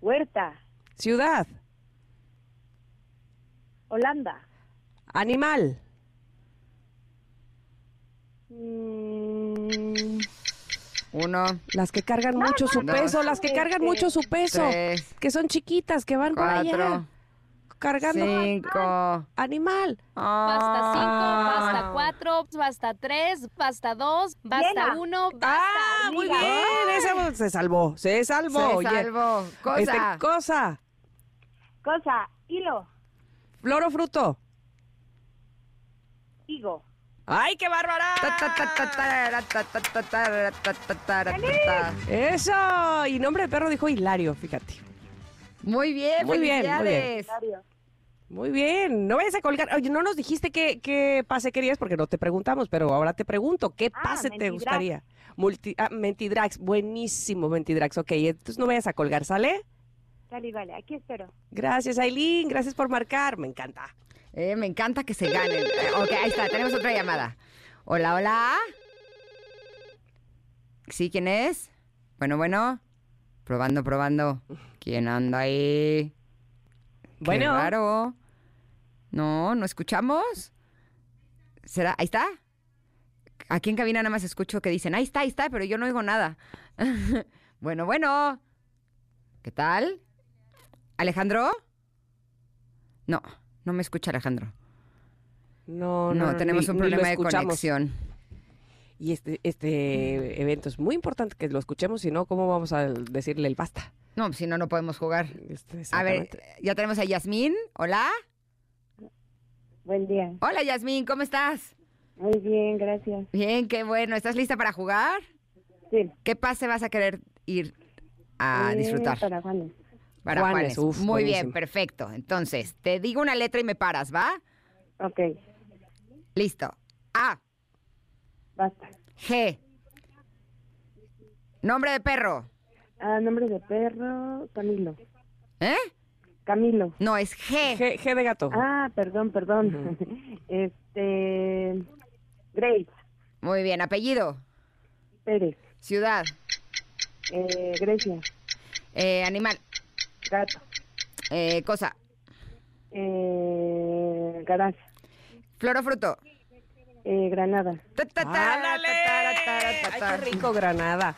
Huerta, Ciudad. Holanda. Animal. Mm, Uno, Las que cargan mucho su peso, las que cargan Este, mucho su peso. tres, Que son chiquitas, que van por allá cargando. Cinco. Animal. Oh. Basta cinco, basta ah. cuatro, basta tres, basta dos, basta Llena. uno, ah, basta. ¡Ah, muy bien! Esa, se salvó, se salvó. Se salvó. Oye, cosa. Este, cosa. Cosa, hilo. Flor o fruto. Higo. ¡Ay, qué bárbara! ¡Eso! Y nombre de perro dijo Hilario, fíjate. Muy bien, Muy bien, muy bien. felicidades. Hilario. Muy bien. No vayas a colgar. Oye, no nos dijiste qué, qué pase querías porque no te preguntamos, pero ahora te pregunto, ¿qué Ah, pase te gustaría? Multi, ah, Mentidrax. Buenísimo, Mentidrax. Ok, entonces no vayas a colgar, ¿sale? Dale, vale, aquí espero. Gracias, Aileen. Gracias por marcar. Me encanta. Eh, me encanta que se ganen. Eh, ok, ahí está, tenemos otra llamada. Hola, hola. ¿Sí, quién es? Bueno, bueno. Probando, probando. ¿Quién anda ahí? Bueno. raro. No, ¿no escuchamos? ¿Será? ¿Ahí está? Aquí en cabina nada más escucho que dicen, ahí está, ahí está, pero yo no oigo nada. bueno, bueno. ¿Qué tal? ¿Alejandro? No, no me escucha Alejandro. No, No, no, tenemos ni- un problema de conexión. Y este, este evento es muy importante que lo escuchemos, si no, ¿cómo vamos a decirle el basta? No, pues si no, no podemos jugar. Este, A ver, ya tenemos a Yasmín. Hola. Buen día. Hola, Yasmín, ¿cómo estás? Muy bien, gracias. Bien, qué bueno. ¿Estás lista para jugar? Sí. ¿Qué pase vas a querer ir a Eh, disfrutar? Para Juanes. Para Juanes, Juanes. uf, Muy bien, perfecto. Entonces, te digo una letra y me paras, ¿va? Ok, Listo. A, basta. G. Nombre de perro. Ah, nombre de perro, Camilo. ¿Eh? Camilo. No, es G. G, G de gato. Ah, perdón, perdón. este, Grace, Muy bien, apellido. Pérez, Ciudad. eh, Grecia, Eh, animal. Gato, Eh, cosa. eh, Garage, Flor o fruto. Eh, Granada. ¡Ay, qué rico, Granada!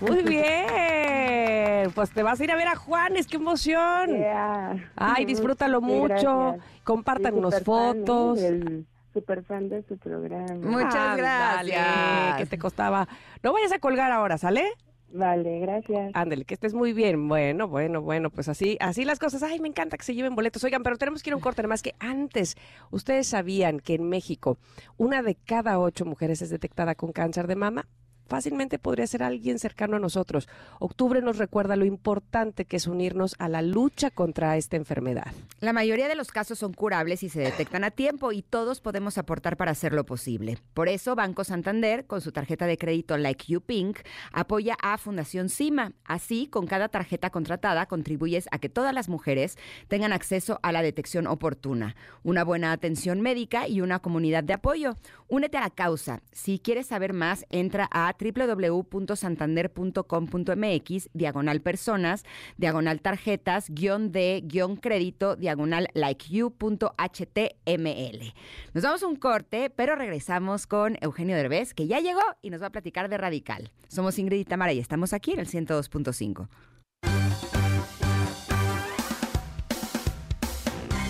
Muy bien. Pues te vas a ir a ver a Juanes, qué emoción. Yeah. Ay, disfrútalo Sí, mucho. gracias. Compartan Soy unos superfan, ¿eh? fotos. del- super fan de su programa. Muchas gracias. ¿Qué te costaba? No vayas a colgar ahora, ¿sale? Vale, gracias. Ándale, que estés muy bien. Bueno, bueno, bueno, pues así, así las cosas. Ay, me encanta que se lleven boletos. Oigan, pero tenemos que ir a un corte, más que antes. Ustedes sabían que en México una de cada ocho mujeres es detectada con cáncer de mama. Fácilmente podría ser alguien cercano a nosotros. Octubre nos recuerda lo importante que es unirnos a la lucha contra esta enfermedad. La mayoría de los casos son curables y se detectan a tiempo y todos podemos aportar para hacerlo posible. Por eso Banco Santander, con su tarjeta de crédito Like You Pink, apoya a Fundación CIMA. Así, con cada tarjeta contratada contribuyes a que todas las mujeres tengan acceso a la detección oportuna, una buena atención médica y una comunidad de apoyo. Únete a la causa. Si quieres saber más, entra a www.santander.com.mx, diagonal personas, diagonal tarjetas, guion de, guion crédito, diagonal likeyou.html. Nos damos un corte, pero regresamos con Eugenio Derbez, que ya llegó y nos va a platicar de Radical. Somos Ingrid y Tamara y estamos aquí en el 102.5.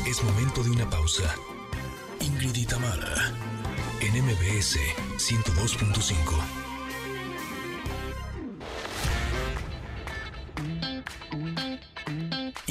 Es momento de una pausa. Ingrid y en MBS 102.5.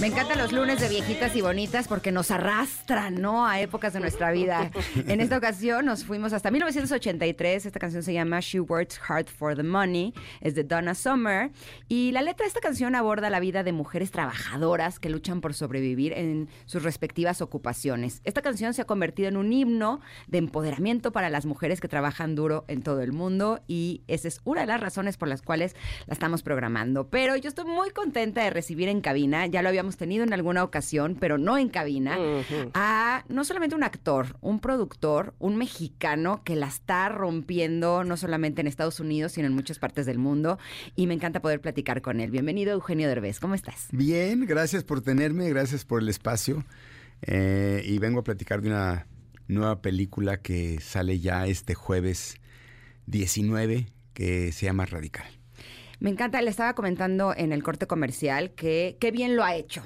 Me encantan los lunes de viejitas y bonitas porque nos arrastran, ¿no? A épocas de nuestra vida. En esta ocasión nos fuimos hasta 1983. Esta canción se llama She Works Hard for the Money. Es de Donna Summer. Y la letra de esta canción aborda la vida de mujeres trabajadoras que luchan por sobrevivir en sus respectivas ocupaciones. Esta canción se ha convertido en un himno de empoderamiento para las mujeres que trabajan duro en todo el mundo. Y esa es una de las razones por las cuales la estamos programando. Pero yo estoy muy contenta de recibir en cabina, ya lo habíamos tenido en alguna ocasión, pero no en cabina, a no solamente un actor, un productor, un mexicano que la está rompiendo no solamente en Estados Unidos, sino en muchas partes del mundo. Y me encanta poder platicar con él. Bienvenido, Eugenio Derbez. ¿Cómo estás? Bien, gracias por tenerme, gracias por el espacio. Eh, y vengo a platicar de una nueva película que sale ya este jueves 19, que se llama Radical. Me encanta, le estaba comentando en el corte comercial que qué bien lo ha hecho.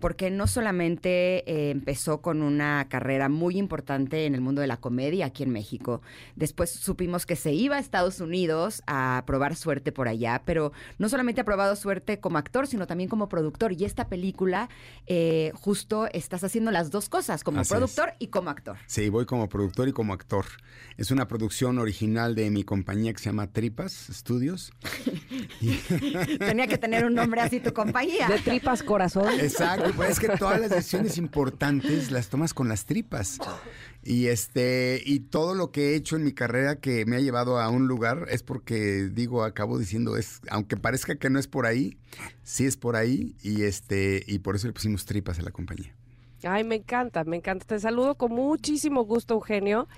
Porque no solamente eh, empezó con una carrera muy importante en el mundo de la comedia aquí en México, después supimos que se iba a Estados Unidos a probar suerte por allá, pero no solamente ha probado suerte como actor, sino también como productor. Y esta película, eh, justo estás haciendo las dos cosas, como Así es. productor y como actor. Sí, voy como productor y como actor. Es una producción original de mi compañía que se llama Tripas Studios. Tenía que tener un nombre así tu compañía. De tripas corazón. Exacto, pues es que todas las decisiones importantes las tomas con las tripas. Y este, y todo lo que he hecho en mi carrera que me ha llevado a un lugar es porque digo, acabo diciendo, es, aunque parezca que no es por ahí, sí es por ahí, y este, y por eso le pusimos tripas a la compañía. Ay, me encanta, me encanta. Te saludo con muchísimo gusto, Eugenio.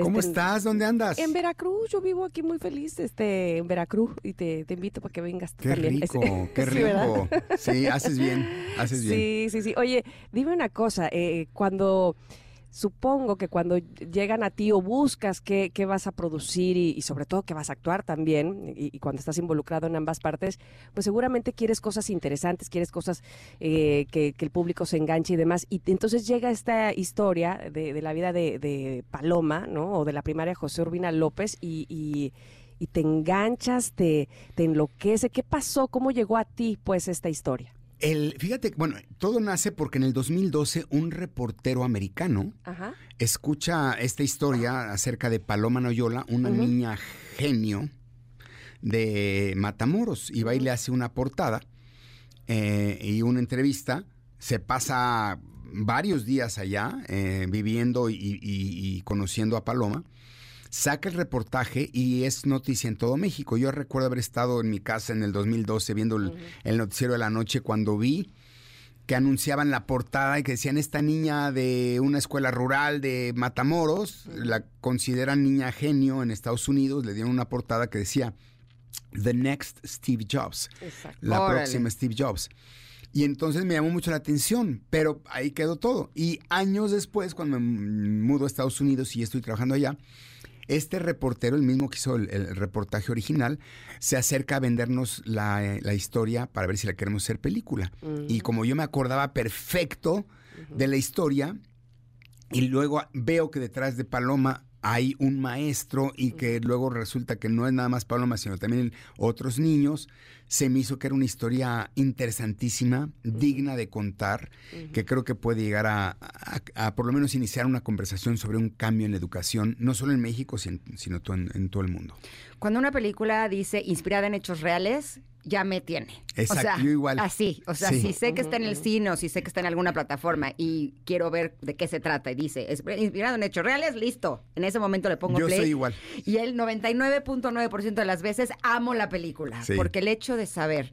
¿Cómo Este, estás? ¿Dónde andas? En Veracruz, yo vivo aquí muy feliz, este, en Veracruz, y te, te invito para que vengas tú Qué también. rico, qué Sí, ¿verdad? rico. Sí, haces bien, haces bien. Sí, sí, sí. Oye, dime una cosa, eh, cuando supongo que cuando llegan a ti o buscas qué, qué vas a producir y, sobre todo que vas a actuar también, y, y cuando estás involucrado en ambas partes, pues seguramente quieres cosas interesantes, quieres cosas eh, que, que el público se enganche y demás. Y entonces llega esta historia de, de la vida de, de Paloma, ¿no? O de la primaria José Urbina López y... y y te enganchas, te, te enloquece. ¿Qué pasó? ¿Cómo llegó a ti, pues, esta historia? El, fíjate, bueno, todo nace porque en el 2012 un reportero americano Ajá. escucha esta historia acerca de Paloma Noyola, una niña genio de Matamoros, y va y le hace una portada eh, y una entrevista. Se pasa varios días allá eh, viviendo y, y- y conociendo a Paloma. Saca el reportaje y es noticia en todo México. Yo recuerdo haber estado en mi casa en el 2012 viendo el, el noticiero de la noche cuando vi que anunciaban la portada y que decían esta niña de una escuela rural de Matamoros, la consideran niña genio en Estados Unidos, le dieron una portada que decía The Next Steve Jobs, Exacto. la Órale. próxima Steve Jobs. Y entonces me llamó mucho la atención, pero ahí quedó todo. Y años después, cuando me mudo a Estados Unidos y estoy trabajando allá, este reportero, el mismo que hizo el, el reportaje original, se acerca a vendernos la, la historia para ver si la queremos hacer película. Y como yo me acordaba perfecto de la historia, y luego veo que detrás de Paloma hay un maestro y que luego resulta que no es nada más Paloma, sino también otros niños, se me hizo que era una historia interesantísima, digna de contar, que creo que puede llegar a, a- a por lo menos iniciar una conversación sobre un cambio en la educación, no solo en México, sin- sino en todo el mundo. Cuando una película dice inspirada en hechos reales, ya me tiene. Exacto, o sea, yo igual. Así, o sea, Sí. si sé que está en el cine o si sé que está en alguna plataforma y quiero ver de qué se trata y dice, "Es inspirado en hechos reales, listo. En ese momento le pongo Yo play. soy igual. Y el 99.9% de las veces amo la película, Sí. porque el hecho de saber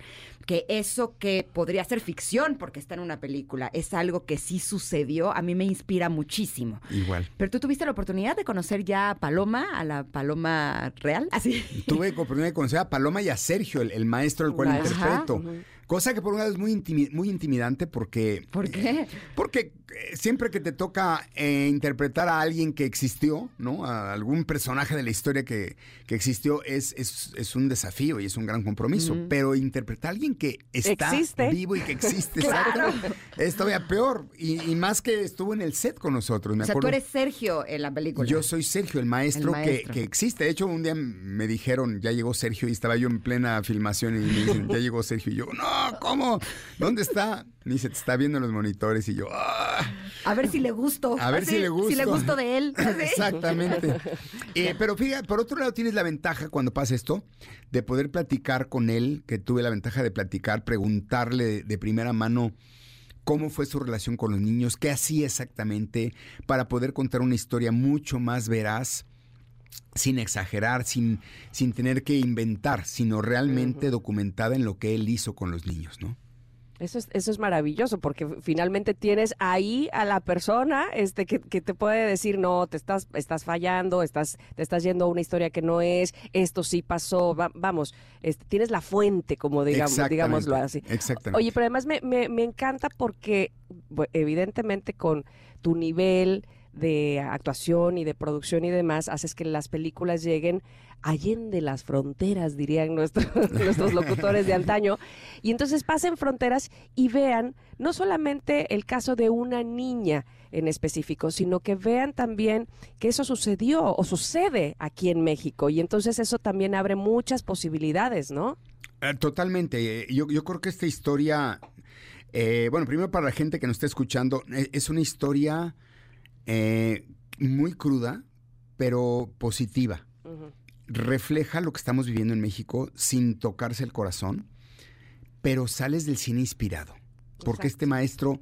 que eso que podría ser ficción porque está en una película es algo que sí sucedió, a mí me inspira muchísimo. Igual. Pero tú tuviste la oportunidad de conocer ya a Paloma, a la Paloma real, así. Tuve la oportunidad de conocer a Paloma y a Sergio, el, el maestro al cual Ajá, interpreto. Cosa que por un lado es muy, intimi- muy intimidante porque... ¿Por qué? Porque eh, siempre que te toca eh, interpretar a alguien que existió, ¿no? A algún personaje de la historia que, que existió, es, es, es un desafío y es un gran compromiso. Pero interpretar a alguien que está Existe. vivo y que existe, Claro. es todavía peor. Y, y más que estuvo en el set con nosotros, me O sea, tú acuerdo. eres Sergio en la película. Yo soy Sergio, el maestro, El maestro. Que, que existe. De hecho, un día me dijeron, ya llegó Sergio, y estaba yo en plena filmación y me dicen, ya llegó Sergio. Y yo, no, ¿cómo? ¿Dónde está? Me dice, te está viendo en los monitores. Y yo, "Ah". A ver si le gusto. A ver si le gusto. Si le gusto de él. Exactamente. Eh, pero fíjate, por otro lado tienes la ventaja cuando pasa esto de poder platicar con él, que tuve la ventaja de platicar, preguntarle de primera mano cómo fue su relación con los niños, qué hacía exactamente, para poder contar una historia mucho más veraz, sin exagerar, sin, sin tener que inventar, sino realmente documentada en lo que él hizo con los niños, ¿no? Eso es, eso es maravilloso porque finalmente tienes ahí a la persona este, que, que te puede decir, no, te estás, estás fallando, estás, te estás yendo a una historia que no es, esto sí pasó, va- vamos, este, tienes la fuente, como digamos, digámoslo así. Exactamente. Oye, pero además me, me, me encanta porque evidentemente con tu nivel de actuación y de producción y demás, haces que las películas lleguen allende las fronteras, dirían nuestros, nuestros locutores de antaño, y entonces pasen fronteras y vean no solamente el caso de una niña en específico, sino que vean también que eso sucedió o sucede aquí en México, y entonces eso también abre muchas posibilidades, ¿no? Eh, Totalmente. Eh, Yo, yo creo que esta historia, eh, bueno, primero para la gente que nos está escuchando, es una historia eh, muy cruda, pero positiva. Refleja lo que estamos viviendo en México sin tocarse el corazón, pero sales del cine inspirado. Porque este maestro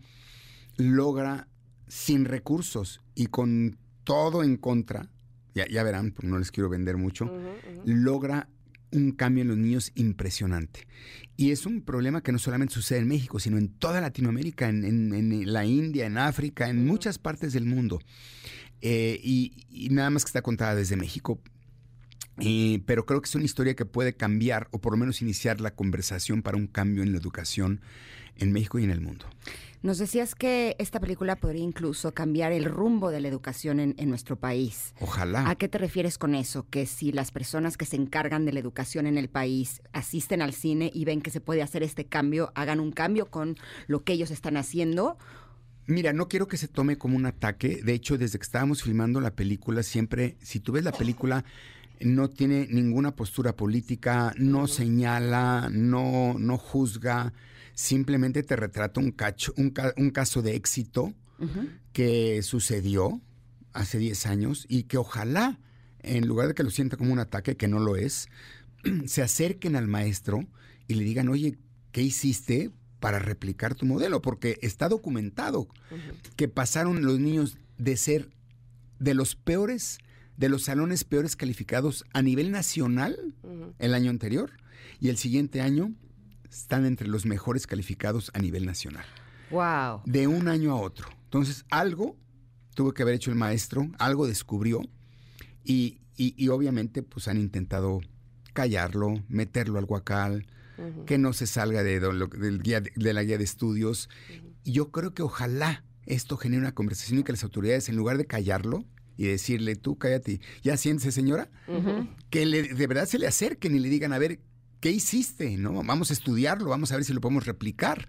logra, sin recursos y con todo en contra, ya, ya verán, porque no les quiero vender mucho, logra un cambio en los niños impresionante. Y es un problema que no solamente sucede en México, sino en toda Latinoamérica, en, en- en la India, en África, en muchas partes del mundo. Eh, y, y nada más que está contada desde México. Eh, pero creo que es una historia que puede cambiar o por lo menos iniciar la conversación para un cambio en la educación en México y en el mundo. Nos decías que esta película podría incluso cambiar el rumbo de la educación en, en nuestro país. Ojalá. ¿A qué te refieres con eso? Que si las personas que se encargan de la educación en el país asisten al cine y ven que se puede hacer este cambio, hagan un cambio con lo que ellos están haciendo. Mira, no quiero que se tome como un ataque. De hecho, desde que estábamos filmando la película, siempre, si tú ves la película, no tiene ninguna postura política, no señala, no, no juzga, simplemente te retrata un, cacho, un, ca- un caso de éxito que sucedió hace 10 años y que ojalá, en lugar de que lo sienta como un ataque, que no lo es, se acerquen al maestro y le digan, oye, ¿qué hiciste para replicar tu modelo? Porque está documentado que pasaron los niños de ser de los peores, de los salones peores calificados a nivel nacional el año anterior y el siguiente año están entre los mejores calificados a nivel nacional ¡Wow! de un año a otro. Entonces, algo tuvo que haber hecho el maestro, algo descubrió y, y- y obviamente pues han intentado callarlo, meterlo al guacal, que no se salga de, guía de, de la guía de estudios. Y yo creo que ojalá esto genere una conversación y que las autoridades, en lugar de callarlo y decirle, tú cállate, ya siéntese señora, que le- de verdad se le acerquen y le digan, a ver, ¿qué hiciste? ¿No? Vamos a estudiarlo, vamos a ver si lo podemos replicar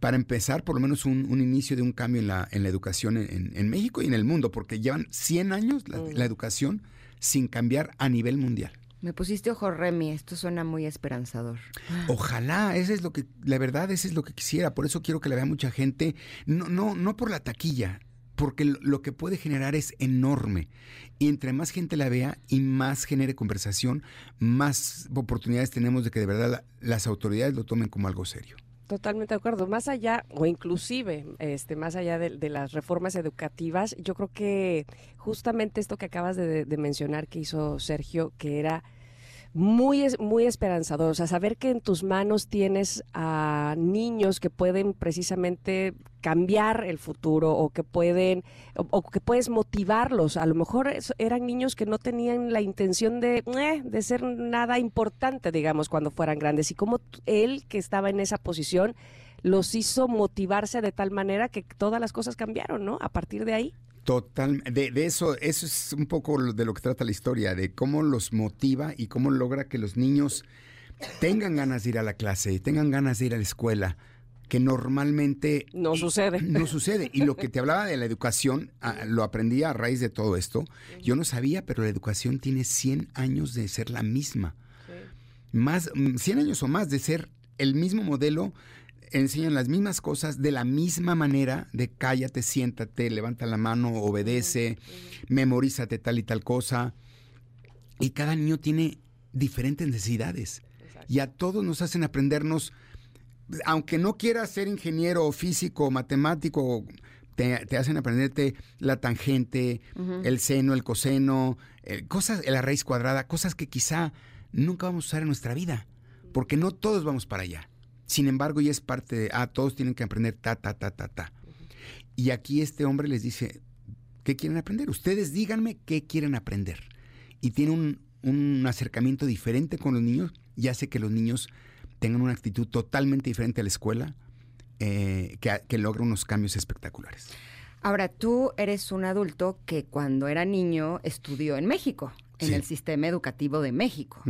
para empezar por lo menos un, un inicio de un cambio en la, en la educación en, en México y en el mundo, porque llevan 100 años la, Ujú. la educación sin cambiar a nivel mundial. Me pusiste ojo, Remy. Esto suena muy esperanzador. Ojalá, eso es lo que, la verdad, eso es lo que quisiera. Por eso quiero que la vea mucha gente, no, no, no por la taquilla, porque lo, que puede generar es enorme. Y entre más gente la vea y más genere conversación, más oportunidades tenemos de que de verdad la- las autoridades lo tomen como algo serio. Totalmente de acuerdo. Más allá, o inclusive, este, más allá de, las reformas educativas, yo creo que justamente esto que acabas de mencionar que hizo Sergio, que era muy, muy esperanzador. O sea, saber que en tus manos tienes a niños que pueden precisamente cambiar el futuro o que pueden, o, que puedes motivarlos. A lo mejor eran niños que no tenían la intención de, eh, de ser nada importante, digamos, cuando fueran grandes. Y como él, que estaba en esa posición, los hizo motivarse de tal manera que todas las cosas cambiaron, ¿no? A partir de ahí. Total, de, de eso, eso es un poco de lo que trata la historia, de cómo los motiva y cómo logra que los niños tengan ganas de ir a la clase y tengan ganas de ir a la escuela, que normalmente No sucede. no sucede. Y lo que te hablaba de la educación, ah, lo aprendí a raíz de todo esto. Yo no sabía, pero la educación tiene 100 años de ser la misma. Más, mm, 100 años o más de ser el mismo modelo, enseñan las mismas cosas de la misma manera, de cállate, siéntate, levanta la mano, obedece, memorízate tal y tal cosa. Y cada niño tiene diferentes necesidades. Y a todos nos hacen aprendernos, aunque no quieras ser ingeniero o físico o matemático, te, te hacen aprenderte la tangente, el seno, el coseno, cosas, la raíz cuadrada, cosas que quizá nunca vamos a usar en nuestra vida, porque no todos vamos para allá. Sin embargo, ya es parte de, ah, todos tienen que aprender ta, ta, ta, ta, ta. Y aquí este hombre les dice, ¿qué quieren aprender? Ustedes díganme qué quieren aprender. Y tiene un, un acercamiento diferente con los niños y hace que los niños tengan una actitud totalmente diferente a la escuela, eh, que, que logra unos cambios espectaculares. Ahora, tú eres un adulto que cuando era niño estudió en México, en Sí. el sistema educativo de México,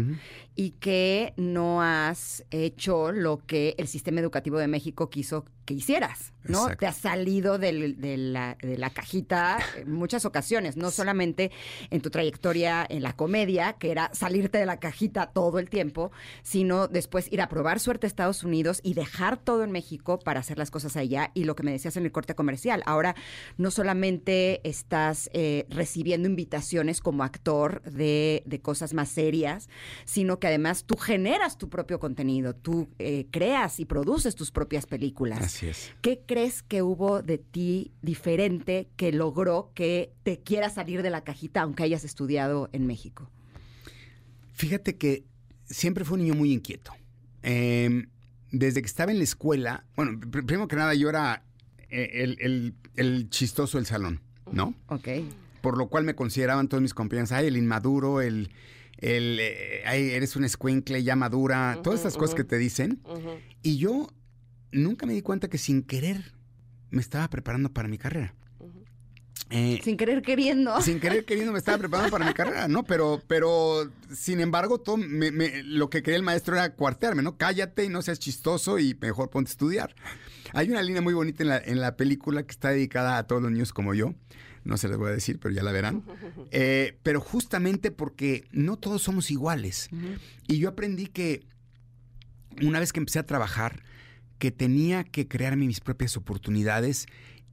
y que no has hecho lo que el sistema educativo de México quiso que hicieras, ¿no? Exacto. Te has salido del- de, la, de la cajita en muchas ocasiones, no solamente en tu trayectoria en la comedia, que era salirte de la cajita todo el tiempo, sino después ir a probar suerte a Estados Unidos y dejar todo en México para hacer las cosas allá. Y lo que me decías en el corte comercial, ahora no solamente estás eh, recibiendo invitaciones como actor de, de cosas más serias, sino que además tú generas tu propio contenido, tú eh, creas y produces tus propias películas. Así es. ¿Qué crees que hubo de ti diferente que logró que te quieras salir de la cajita aunque hayas estudiado en México? Fíjate que siempre fue un niño muy inquieto. Eh, desde que estaba en la escuela, bueno, pr- primero que nada yo era eh, el, el- el chistoso del salón, ¿no? Ok. Por lo cual me consideraban todos mis compañeros, ay, el inmaduro, el, el eh, ay, eres un escuincle ya madura, todas estas cosas que te dicen. Y yo nunca me di cuenta que sin querer me estaba preparando para mi carrera. Eh, Sin querer queriendo. sin querer queriendo me estaba preparando para mi carrera, ¿no? Pero, pero sin embargo, todo me- me- lo que quería el maestro era cuartearme, ¿no? Cállate y no seas chistoso y mejor ponte a estudiar. Hay una línea muy bonita en la, en la película que está dedicada a todos los niños como yo. No se les voy a decir, pero ya la verán. Eh, pero justamente porque no todos somos iguales. Y yo aprendí que una vez que empecé a trabajar, que tenía que crearme mis propias oportunidades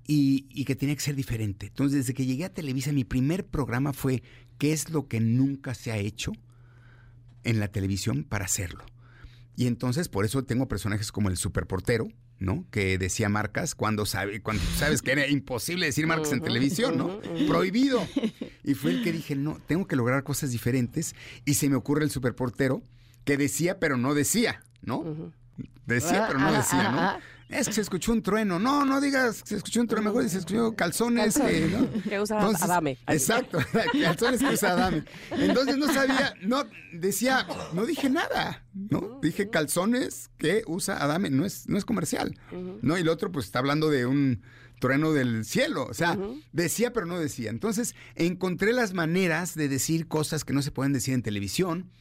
y, y que tenía que ser diferente. Entonces, desde que llegué a Televisa, mi primer programa fue ¿Qué es lo que nunca se ha hecho en la televisión para hacerlo? Y entonces, por eso tengo personajes como el superportero, ¿no? Que decía marcas cuando, sabe, cuando sabes que era imposible decir marcas en televisión, ¿no? Prohibido. Y fue el que dije, no, tengo que lograr cosas diferentes. Y se me ocurre el superportero que decía, pero no decía, ¿no? Decía, pero no Ah, decía, ah, ¿no? ah. Es que se escuchó un trueno. No, no digas que se escuchó un trueno, mejor se escuchó calzones. que, ¿no? Que usa Entonces, Adame. Exacto, calzones que usa Adame. Entonces no sabía, no, decía, no dije nada, ¿no? Dije calzones que usa Adame, no es, no es comercial, ¿no? Y el otro pues está hablando de un trueno del cielo, o sea, decía pero no decía. Entonces encontré las maneras de decir cosas que no se pueden decir en televisión,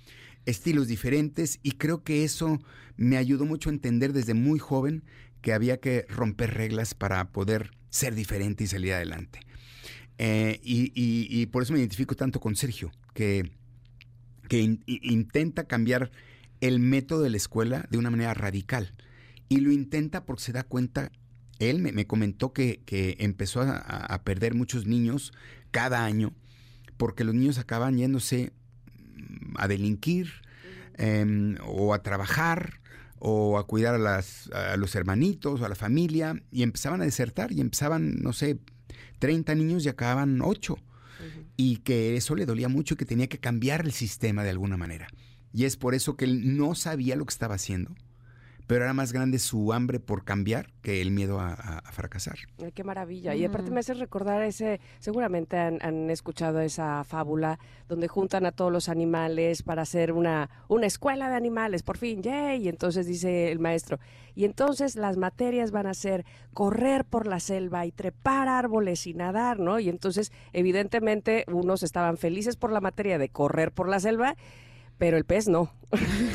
estilos diferentes y creo que eso me ayudó mucho a entender desde muy joven que había que romper reglas para poder ser diferente y salir adelante. Eh, y, y- y por eso me identifico tanto con Sergio, que, que in- intenta cambiar el método de la escuela de una manera radical. Y lo intenta porque se da cuenta, él me, me comentó que, que empezó a, a perder muchos niños cada año, porque los niños acaban yéndose mm, a delinquir em, o a trabajar o a cuidar a, las, a los hermanitos o a la familia y empezaban a desertar y empezaban, no sé, 30 niños y acababan 8 y que eso le dolía mucho y que tenía que cambiar el sistema de alguna manera. Y es por eso que él no sabía lo que estaba haciendo, pero era más grande su hambre por cambiar que el miedo a, a- a fracasar. Ay, qué maravilla. Y aparte me hace recordar ese, seguramente han, han escuchado esa fábula donde juntan a todos los animales para hacer una, una escuela de animales, por fin, yay. Y entonces dice el maestro, y entonces las materias van a ser correr por la selva y trepar árboles y nadar, ¿no? Y entonces, evidentemente, unos estaban felices por la materia de correr por la selva, pero el pez no.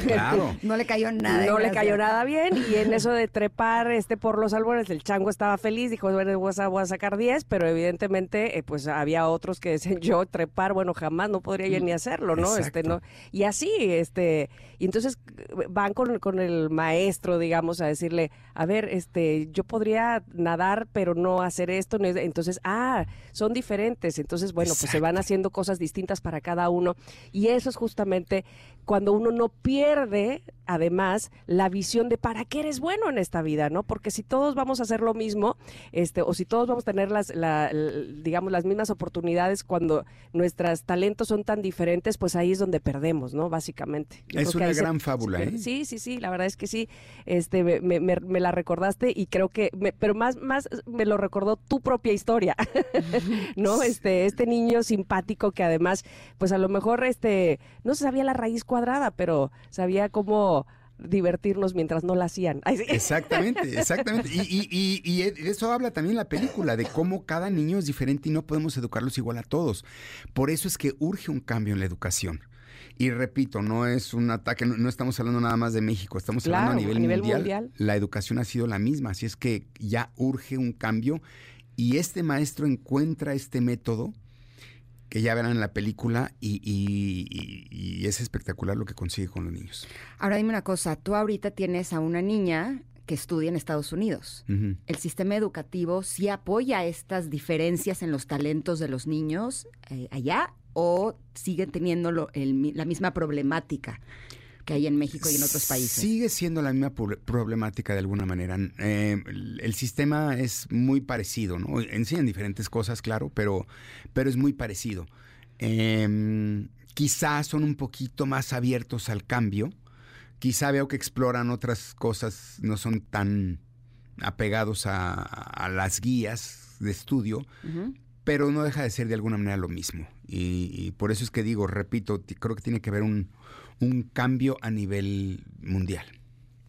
Claro. No le cayó nada. No le cayó nada bien y en eso de trepar este por los árboles el chango estaba feliz, dijo, bueno, voy a, voy a sacar 10, pero evidentemente eh, pues había otros que decían, yo trepar, bueno, jamás no podría yo ni hacerlo, ¿no? Este no y así este y entonces eh, van con, con el maestro, digamos, a decirle, a ver, este yo podría nadar, pero no hacer esto, no es- entonces, ah, son diferentes, entonces bueno, pues se van haciendo cosas distintas para cada uno y eso es justamente cuando uno no pierde, además, la visión de para qué eres bueno en esta vida, ¿no? Porque si todos vamos a hacer lo mismo, este, o si todos vamos a tener las, la- digamos, las mismas oportunidades cuando nuestros talentos son tan diferentes, pues ahí es donde perdemos, ¿no? Básicamente. Yo Es una gran se fábula. ¿eh? Sí, sí, sí, la verdad es que sí. Este, me- me la recordaste y creo que, me- pero más, más me lo recordó tu propia historia, ¿no? Este, este niño simpático que además, pues a lo mejor, este, no se sabía la raíz cuadrada, pero sabía cómo divertirnos mientras no la hacían. Ay, sí. Exactamente, exactamente. Y, y- y- y de eso habla también la película, de cómo cada niño es diferente y no podemos educarlos igual a todos. Por eso es que urge un cambio en la educación. Y repito, no es un ataque, no, no estamos hablando nada más de México, estamos hablando a Claro, nivel, a nivel mundial. mundial. La educación ha sido la misma, así es que ya urge un cambio. Y este maestro encuentra este método que ya verán en la película y, y- y- y es espectacular lo que consigue con los niños. Ahora dime una cosa, tú ahorita tienes a una niña que estudia en Estados Unidos. ¿El sistema educativo sí apoya estas diferencias en los talentos de los niños eh, allá o siguen teniendo lo- el la misma problemática que hay en México y en otros países? Sigue siendo la misma pro- problemática de alguna manera. Eh, el, sistema es muy parecido, ¿no? Enseñan diferentes cosas, claro, pero, pero es muy parecido. Eh, quizás son un poquito más abiertos al cambio. Quizá veo que exploran otras cosas, no son tan apegados a, a las guías de estudio, pero no deja de ser de alguna manera lo mismo. Y, y por eso es que digo, repito, creo que tiene que haber un, un cambio a nivel mundial.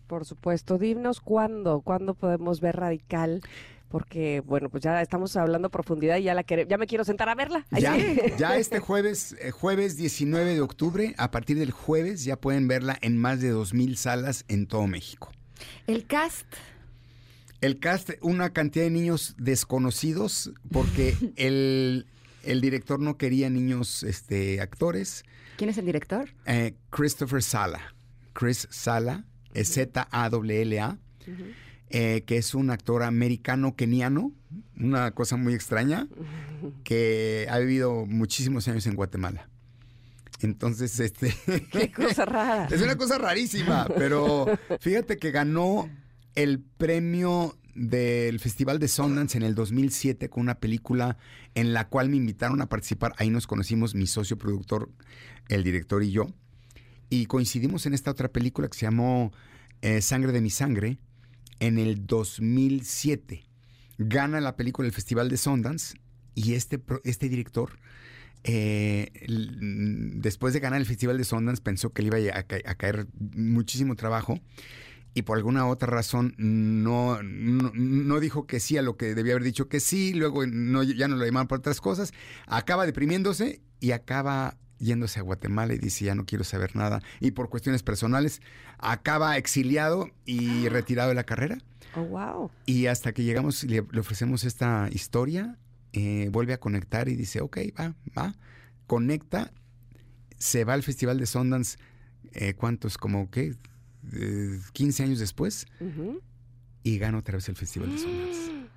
Por supuesto. Dinos cuándo, cuándo podemos ver Radical, porque, bueno, pues ya estamos hablando a profundidad y ya, la ya me quiero sentar a verla. Ya, ya este jueves, eh, jueves 19 de octubre, a partir del jueves ya pueden verla en más de 2.000 salas en todo México. El cast, El cast, una cantidad de niños desconocidos, porque el, el director no quería niños este, actores. ¿Quién es el director? Eh, Christopher Sala. Chris Sala, Z-A-L-L-A, eh, que es un actor americano-keniano, una cosa muy extraña, que ha vivido muchísimos años en Guatemala. Entonces, este... Qué cosa rara. Es una cosa rarísima, pero fíjate que ganó el premio del Festival de Sundance en el 2007 con una película en la cual me invitaron a participar. Ahí nos conocimos mi socio productor, el director y yo. Y coincidimos en esta otra película que se llamó eh, Sangre de mi sangre en el 2007. Gana la película el Festival de Sundance y este, este director eh, después de ganar el Festival de Sundance pensó que le iba a caer muchísimo trabajo y por alguna otra razón no, no, no dijo que sí a lo que debía haber dicho que sí, luego no, ya no lo llamaron por otras cosas, acaba deprimiéndose y acaba yéndose a Guatemala y dice ya no quiero saber nada y por cuestiones personales acaba exiliado y retirado de la carrera Oh, wow. y hasta que llegamos le, le ofrecemos esta historia, eh, vuelve a conectar y dice, ok, va, va, conecta, se va al Festival de Sundance, eh, ¿cuántos? Como, ¿qué? Eh, 15 años después, y gana otra vez el Festival de Sundance.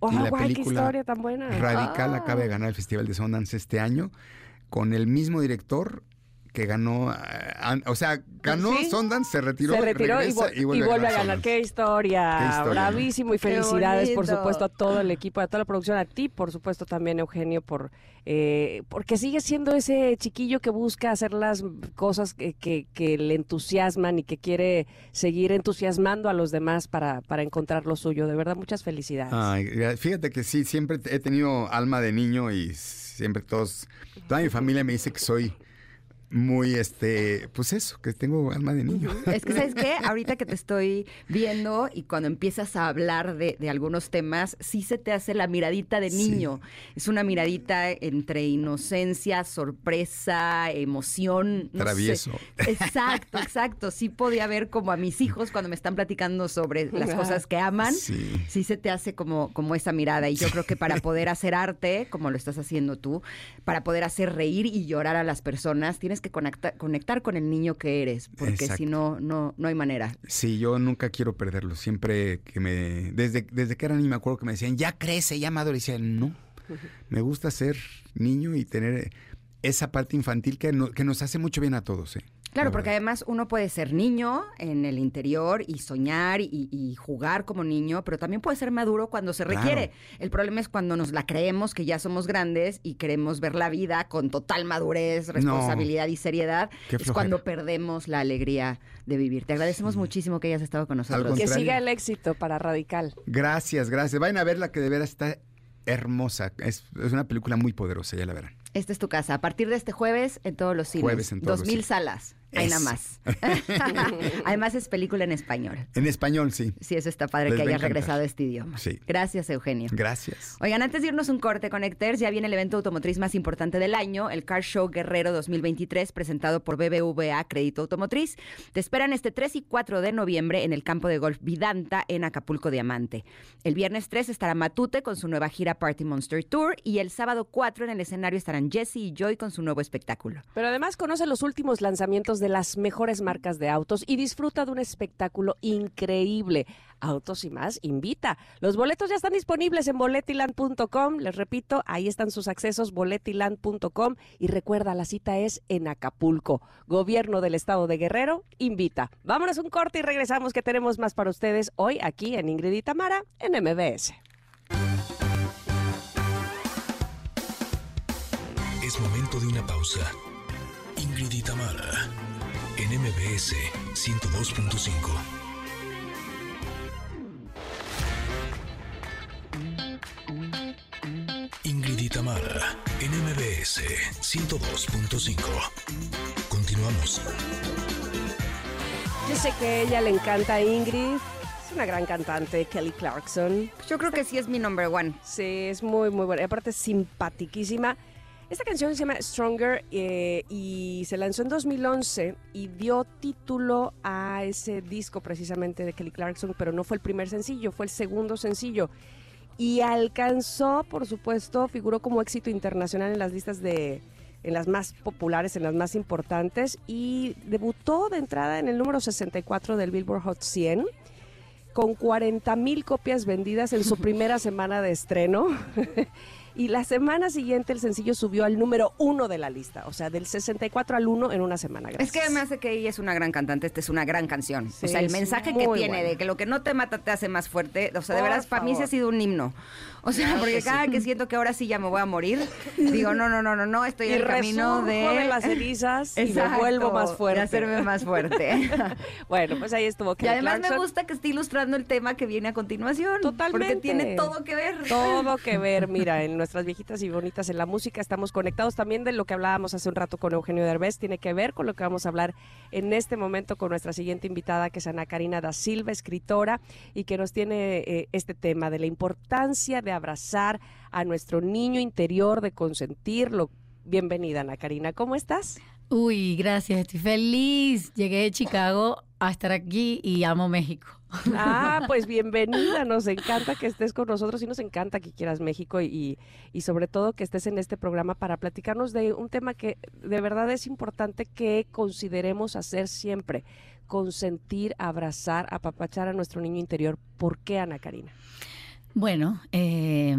Oh, Y la guay, qué historia tan buena. Radical Ah. acaba de ganar el Festival de Sundance este año, con el mismo director que ganó, an- o sea, ganó Sí. Sundance, se retiró, se retiró y, regresa vo- y vuelve, a ganar. Sundance. Qué historia. Qué historia, Bravísimo y Qué felicidades, por supuesto, a todo el equipo, a toda la producción, a ti, por supuesto, también, Eugenio, por eh, porque sigue siendo ese chiquillo que busca hacer las cosas que, que- que le entusiasman y que quiere seguir entusiasmando a los demás para, para encontrar lo suyo. De verdad, muchas felicidades. Ay, fíjate que sí, siempre he tenido alma de niño y siempre todos, toda mi familia me dice que soy muy, este, pues eso, que tengo alma de niño. Es que, ¿sabes qué? Ahorita que te estoy viendo y cuando empiezas a hablar de, de algunos temas, sí se te hace la miradita de Sí. niño. Es una miradita entre inocencia, sorpresa, emoción. no sé. Travieso. Exacto, exacto. Sí podía ver como a mis hijos cuando me están platicando sobre las cosas que aman. Sí. Sí se te hace como, como esa mirada. Y yo creo que para poder hacer arte, como lo estás haciendo tú, para poder hacer reír y llorar a las personas, tienes que conectar, conectar con el niño que eres, porque Exacto. si no, no, no hay manera. Sí, yo nunca quiero perderlo. Siempre que me. Desde, desde que era niño me acuerdo que me decían, ya crece, ya maduro. Y decía, no. Me gusta ser niño y tener esa parte infantil que, no- que nos hace mucho bien a todos. ¿eh? Claro, La porque además uno puede ser niño en el interior y soñar y, y jugar como niño, pero también puede ser maduro cuando se Claro. requiere. El problema es cuando nos la creemos que ya somos grandes y queremos ver la vida con total madurez, responsabilidad y seriedad. Qué es flojera. cuando perdemos la alegría de vivir. Te agradecemos muchísimo que hayas estado con nosotros. Que siga el éxito para Radical. Gracias, gracias. Vayan a verla que de veras está hermosa. Es, es una película muy poderosa, ya la verán. Esta es tu casa. A partir de este jueves en todos los cines. Jueves en todos Dos los mil cines. salas. Hay nada más. Además es película en español. En español, sí. Sí, eso está padre Les que va a hayas encantar. regresado a este idioma. Sí. Gracias, Eugenio. Gracias. Oigan, antes de irnos un corte, Connectors, ya viene el evento automotriz más importante del año, el Car Show Guerrero 2023, presentado por BBVA Crédito Automotriz. Te esperan este 3 y 4 de noviembre en el campo de golf Vidanta en Acapulco Diamante. El viernes 3 estará Matute con su nueva gira Party Monster Tour y el sábado 4 en el escenario estarán Jesse y Joy con su nuevo espectáculo. Pero además conoce los últimos lanzamientos de las mejores marcas de autos y disfruta de un espectáculo increíble. Autos y más invita. Los boletos ya están disponibles en boletiland.com. Les repito, ahí están sus accesos boletiland.com y recuerda, la cita es en Acapulco. Gobierno del Estado de Guerrero invita. Vámonos un corte y regresamos que tenemos más para ustedes hoy aquí en Ingrid y Tamara en MBS. Es momento de una pausa. Ingrid y Tamara, en MBS 102.5. Ingrid y Tamara, en MBS 102.5. Continuamos. Yo sé que a ella le encanta a Ingrid. Es una gran cantante, Kelly Clarkson. Yo creo que sí es mi number one. Sí, es muy, muy buena. Y aparte es simpatiquísima. Esta canción se llama Stronger eh, y se lanzó en 2011 y dio título a ese disco precisamente de Kelly Clarkson, pero no fue el primer sencillo, fue el segundo sencillo. Y alcanzó, por supuesto, figuró como éxito internacional en las listas de en las más populares, en las más importantes y debutó de entrada en el número 64 del Billboard Hot 100 con 40 mil copias vendidas en su primera semana de estreno. Y la semana siguiente el sencillo subió al número uno de la lista, o sea, del 64 al 1 en una semana. Es que Gracias. además de que ella es una gran cantante, esta es una gran canción. Sí, o sea, el mensaje que tiene buena. de que lo que no te mata te hace más fuerte, o sea, de Por verdad, para mí favor. ha sido un himno. O sea, Claro porque que sí. cada que siento que ahora sí ya me voy a morir, digo, no, no, no, no, no, estoy y en el camino de... las cenizas y me vuelvo más de fuerte. hacerme más fuerte. bueno, pues ahí estuvo y Kelly además me gusta que esté ilustrando el tema que viene a continuación. Totalmente. Porque tiene todo que ver. Todo que ver, mira, en nuestras viejitas y bonitas en la música estamos conectados también de lo que hablábamos hace un rato con Eugenio Derbez, tiene que ver con lo que vamos a hablar en este momento con nuestra siguiente invitada, que es Ana Karina da Silva, escritora, y que nos tiene eh, este tema de la importancia de abrazar a nuestro niño interior, de consentirlo. Bienvenida, Ana Karina, ¿cómo estás? Uy, gracias, estoy feliz. Llegué de Chicago a estar aquí y amo México. Ah, pues bienvenida, nos encanta que estés con nosotros y nos encanta que quieras México y, y sobre todo que estés en este programa para platicarnos de un tema que de verdad es importante que consideremos hacer siempre, consentir, abrazar, apapachar a nuestro niño interior. ¿Por qué, Ana Karina? Bueno, eh,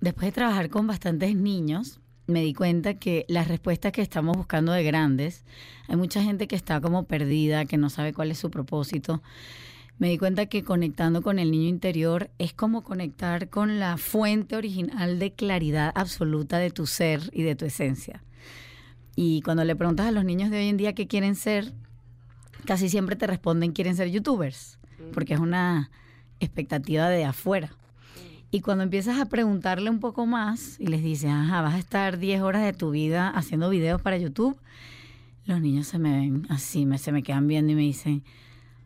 después de trabajar con bastantes niños, me di cuenta que las respuestas que estamos buscando de grandes, hay mucha gente que está como perdida, que no sabe cuál es su propósito. Me di cuenta que conectando con el niño interior es como conectar con la fuente original de claridad absoluta de tu ser y de tu esencia. Y cuando le preguntas a los niños de hoy en día qué quieren ser, casi siempre te responden quieren ser youtubers, porque es una expectativa de afuera. Y cuando empiezas a preguntarle un poco más y les dices, ajá, vas a estar 10 horas de tu vida haciendo videos para YouTube, los niños se me ven así, me, se me quedan viendo y me dicen,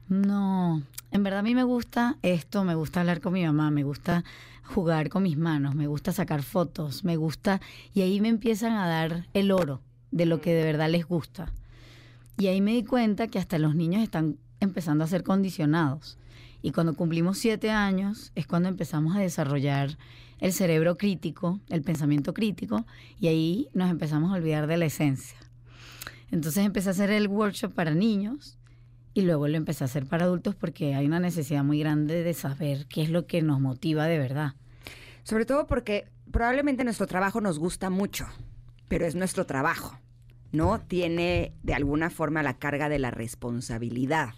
no, en verdad a mí me gusta esto, me gusta hablar con mi mamá, me gusta jugar con mis manos, me gusta sacar fotos, me gusta, y ahí me empiezan a dar el oro de lo que de verdad les gusta. Y ahí me di cuenta que hasta los niños están empezando a ser condicionados. Y cuando cumplimos siete años es cuando empezamos a desarrollar el cerebro crítico, el pensamiento crítico, y ahí nos empezamos a olvidar de la esencia. Entonces empecé a hacer el workshop para niños y luego lo empecé a hacer para adultos porque hay una necesidad muy grande de saber qué es lo que nos motiva de verdad. Sobre todo porque probablemente nuestro trabajo nos gusta mucho, pero es nuestro trabajo, ¿no? Tiene de alguna forma la carga de la responsabilidad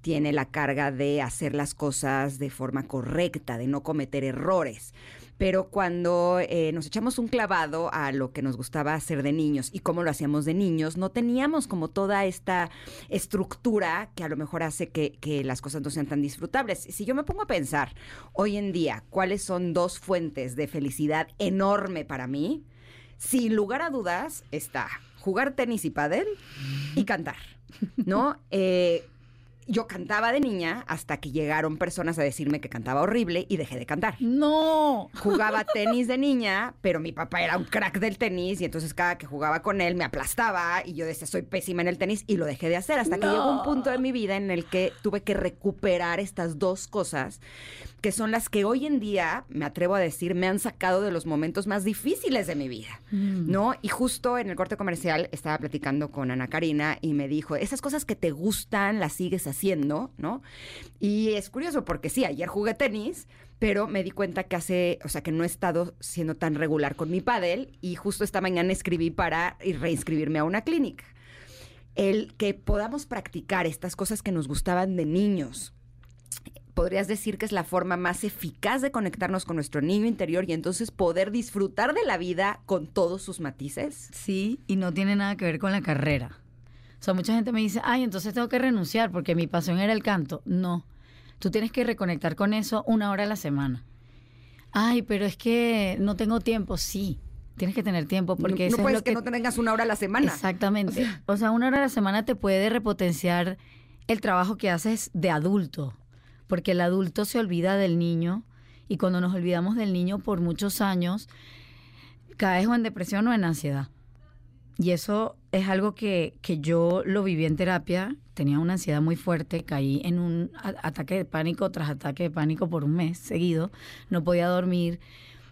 tiene la carga de hacer las cosas de forma correcta, de no cometer errores. Pero cuando eh, nos echamos un clavado a lo que nos gustaba hacer de niños y cómo lo hacíamos de niños, no teníamos como toda esta estructura que a lo mejor hace que, las cosas no sean tan disfrutables. Si yo me pongo a pensar hoy en día cuáles son dos fuentes de felicidad enorme para mí, sin lugar a dudas está jugar tenis y pádel y cantar, ¿no? Eh, yo cantaba de niña hasta que llegaron personas a decirme que cantaba horrible y dejé de cantar. No. Jugaba tenis de niña, pero mi papá era un crack del tenis y entonces cada que jugaba con él me aplastaba y yo decía soy pésima en el tenis y lo dejé de hacer hasta que llegó un punto de mi vida en el que tuve que recuperar estas dos cosas que son las que hoy en día, me atrevo a decir, me han sacado de los momentos más difíciles de mi vida. ¿no? Y justo en el corte comercial estaba platicando con Ana Karina y me dijo, esas cosas que te gustan las sigues haciendo, ¿no? Y es curioso porque sí, ayer jugué tenis, pero me di cuenta que hace, o sea, que no he estado siendo tan regular con mi pádel y justo esta mañana escribí para ir- reinscribirme a una clínica. El que podamos practicar estas cosas que nos gustaban de niños, podrías decir que es la forma más eficaz de conectarnos con nuestro niño interior y entonces poder disfrutar de la vida con todos sus matices. Sí, y no tiene nada que ver con la carrera. O sea, mucha gente me dice, ay, entonces tengo que renunciar porque mi pasión era el canto. No, tú tienes que reconectar con eso una hora a la semana. Ay, pero es que no tengo tiempo. Sí, tienes que tener tiempo porque no eso es puedes lo que, no tengas una hora a la semana. Exactamente. O sea, una hora a la semana te puede repotenciar el trabajo que haces de adulto, porque el adulto se olvida del niño y cuando nos olvidamos del niño por muchos años, caes o en depresión o en ansiedad. Y eso es algo que, que yo lo viví en terapia, tenía una ansiedad muy fuerte, caí en un ataque de pánico tras ataque de pánico por un mes seguido, no podía dormir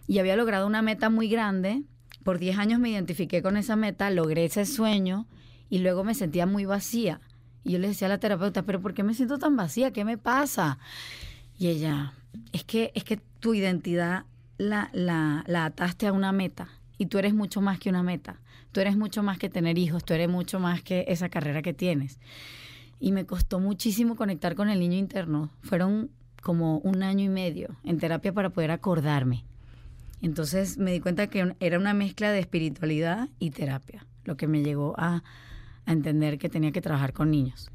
y había logrado una meta muy grande. Por 10 años me identifiqué con esa meta, logré ese sueño y luego me sentía muy vacía. Y yo le decía a la terapeuta, pero ¿por qué me siento tan vacía? ¿Qué me pasa? Y ella, es que, es que tu identidad la, la, la ataste a una meta y tú eres mucho más que una meta. Tú eres mucho más que tener hijos, tú eres mucho más que esa carrera que tienes. Y me costó muchísimo conectar con el niño interno. Fueron como un año y medio en terapia para poder acordarme. Entonces me di cuenta que era una mezcla de espiritualidad y terapia, lo que me llegó a, a entender que tenía que trabajar con niños.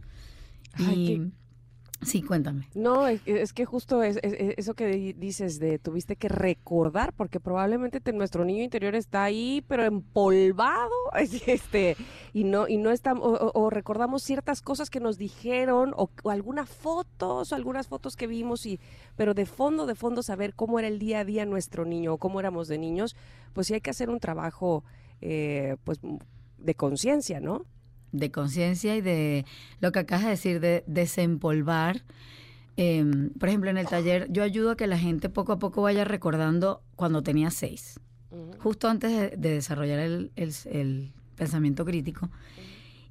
Ay, y sí, cuéntame. No, es, es que justo es, es- es eso que di- dices de tuviste que recordar, porque probablemente te- nuestro niño interior está ahí, pero empolvado, este, y no, y no estamos, o, o- o recordamos ciertas cosas que nos dijeron, o, o algunas fotos, o algunas fotos que vimos, y, pero de fondo, de fondo saber cómo era el día a día nuestro niño, o cómo éramos de niños, pues sí hay que hacer un trabajo, eh, pues, de conciencia, ¿no? De conciencia y de lo que acabas de decir, de desempolvar. Em, por ejemplo, en el taller yo ayudo a que la gente poco a poco vaya recordando cuando tenía seis, justo antes de, de desarrollar el, el- el pensamiento crítico.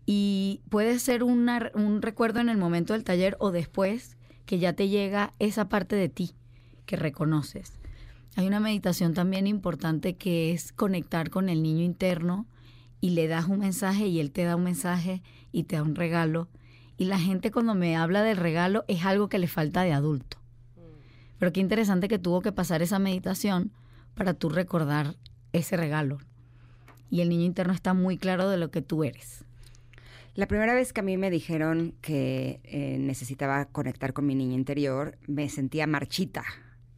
Y puede ser una- un recuerdo en el momento del taller o después que ya te llega esa parte de ti que reconoces. Hay una meditación también importante que es conectar con el niño interno y le das un mensaje y él te da un mensaje y te da un regalo. Y la gente cuando me habla del regalo es algo que le falta de adulto. Pero qué interesante que tuvo que pasar esa meditación para tú recordar ese regalo. Y el niño interno está muy claro de lo que tú eres. La primera vez que a mí me dijeron que eh, necesitaba conectar con mi niña interior, me sentía marchita,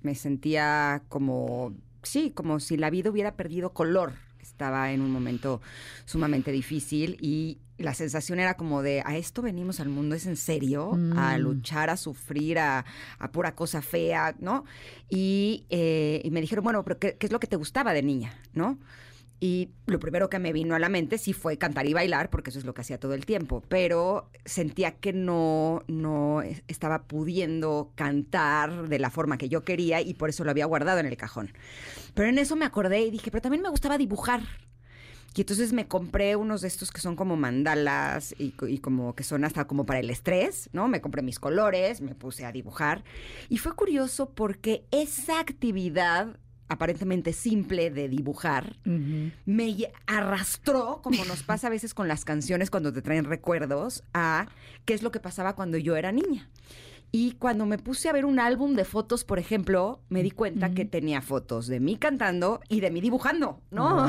me sentía como, sí, como si la vida hubiera perdido color. Estaba en un momento sumamente difícil y la sensación era como de, ¿a esto venimos al mundo? ¿Es en serio? A Mm. luchar, a sufrir, a, a pura cosa fea, ¿no? Y, eh, y me dijeron, bueno, pero ¿qué, qué es lo que te gustaba de niña, no? Y lo primero que me vino a la mente sí fue cantar y bailar, porque eso es lo que hacía todo el tiempo. Pero sentía que no, no es- estaba pudiendo cantar de la forma que yo quería y por eso lo había guardado en el cajón. Pero en eso me acordé y dije, pero también me gustaba dibujar. Y entonces me compré unos de estos que son como mandalas y como que son hasta como para el estrés, ¿no? Me compré mis colores, me puse a dibujar. Y fue curioso porque esa actividad aparentemente simple de dibujar me arrastró, como nos pasa a veces con las canciones cuando te traen recuerdos, a qué es lo que pasaba cuando yo era niña. Y cuando me puse a ver un álbum de fotos, por ejemplo, me di cuenta que tenía fotos de mí cantando y de mí dibujando, ¿no?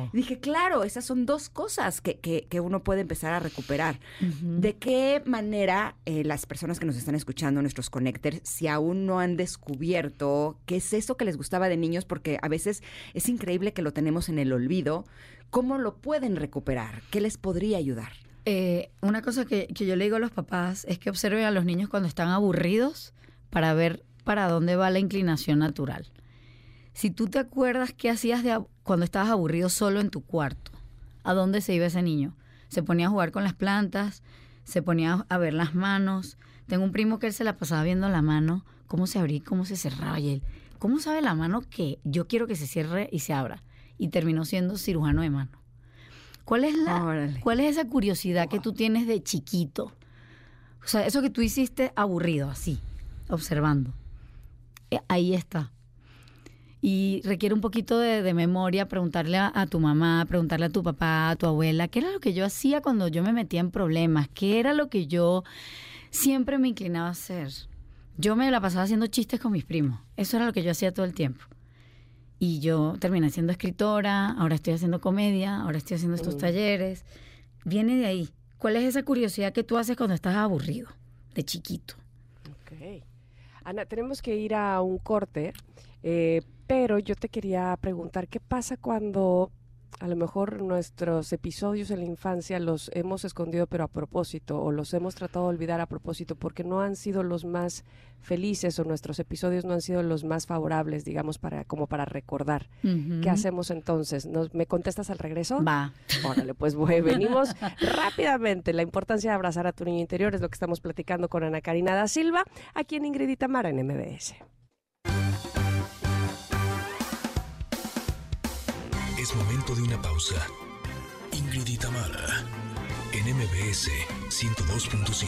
Wow. Dije, claro, esas son dos cosas que, que- que uno puede empezar a recuperar. ¿De qué manera eh, las personas que nos están escuchando, nuestros connectors, si aún no han descubierto qué es eso que les gustaba de niños? Porque a veces es increíble que lo tenemos en el olvido. ¿Cómo lo pueden recuperar? ¿Qué les podría ayudar? Eh, una cosa que, que yo le digo a los papás es que observen a los niños cuando están aburridos para ver para dónde va la inclinación natural. Si tú te acuerdas qué hacías de cuando estabas aburrido solo en tu cuarto, ¿a dónde se iba ese niño? Se ponía a jugar con las plantas, se ponía a ver las manos. Tengo un primo que él se la pasaba viendo la mano, cómo se abría y cómo se cerraba. Y él, ¿cómo sabe la mano que yo quiero que se cierre y se abra? Y terminó siendo cirujano de mano. ¿Cuál es, la, Órale. ¿Cuál es esa curiosidad que tú tienes de chiquito? O sea, eso que tú hiciste aburrido, así, observando. Eh, Ahí está. Y requiere un poquito de, de memoria, preguntarle a, a tu mamá, preguntarle a tu papá, a tu abuela, ¿qué era lo que yo hacía cuando yo me metía en problemas? ¿Qué era lo que yo siempre me inclinaba a hacer? Yo me la pasaba haciendo chistes con mis primos. Eso era lo que yo hacía todo el tiempo. Y yo terminé siendo escritora, ahora estoy haciendo comedia, ahora estoy haciendo estos Mm. talleres. Viene de ahí. ¿Cuál es esa curiosidad que tú haces cuando estás aburrido, de chiquito? Ok. Ana, tenemos que ir a un corte, eh, pero yo te quería preguntar, ¿qué pasa cuando a lo mejor nuestros episodios en la infancia los hemos escondido pero a propósito o los hemos tratado de olvidar a propósito porque no han sido los más felices o nuestros episodios no han sido los más favorables, digamos, para como para recordar? ¿Qué hacemos entonces? ¿Nos, ¿Me contestas al regreso? Va. Órale, pues bueno, venimos rápidamente. La importancia de abrazar a tu niño interior es lo que estamos platicando con Ana Karina da Silva, aquí en Ingrid y Tamara en MBS. De una pausa. Ingrid y Tamara, en MBS 102.5.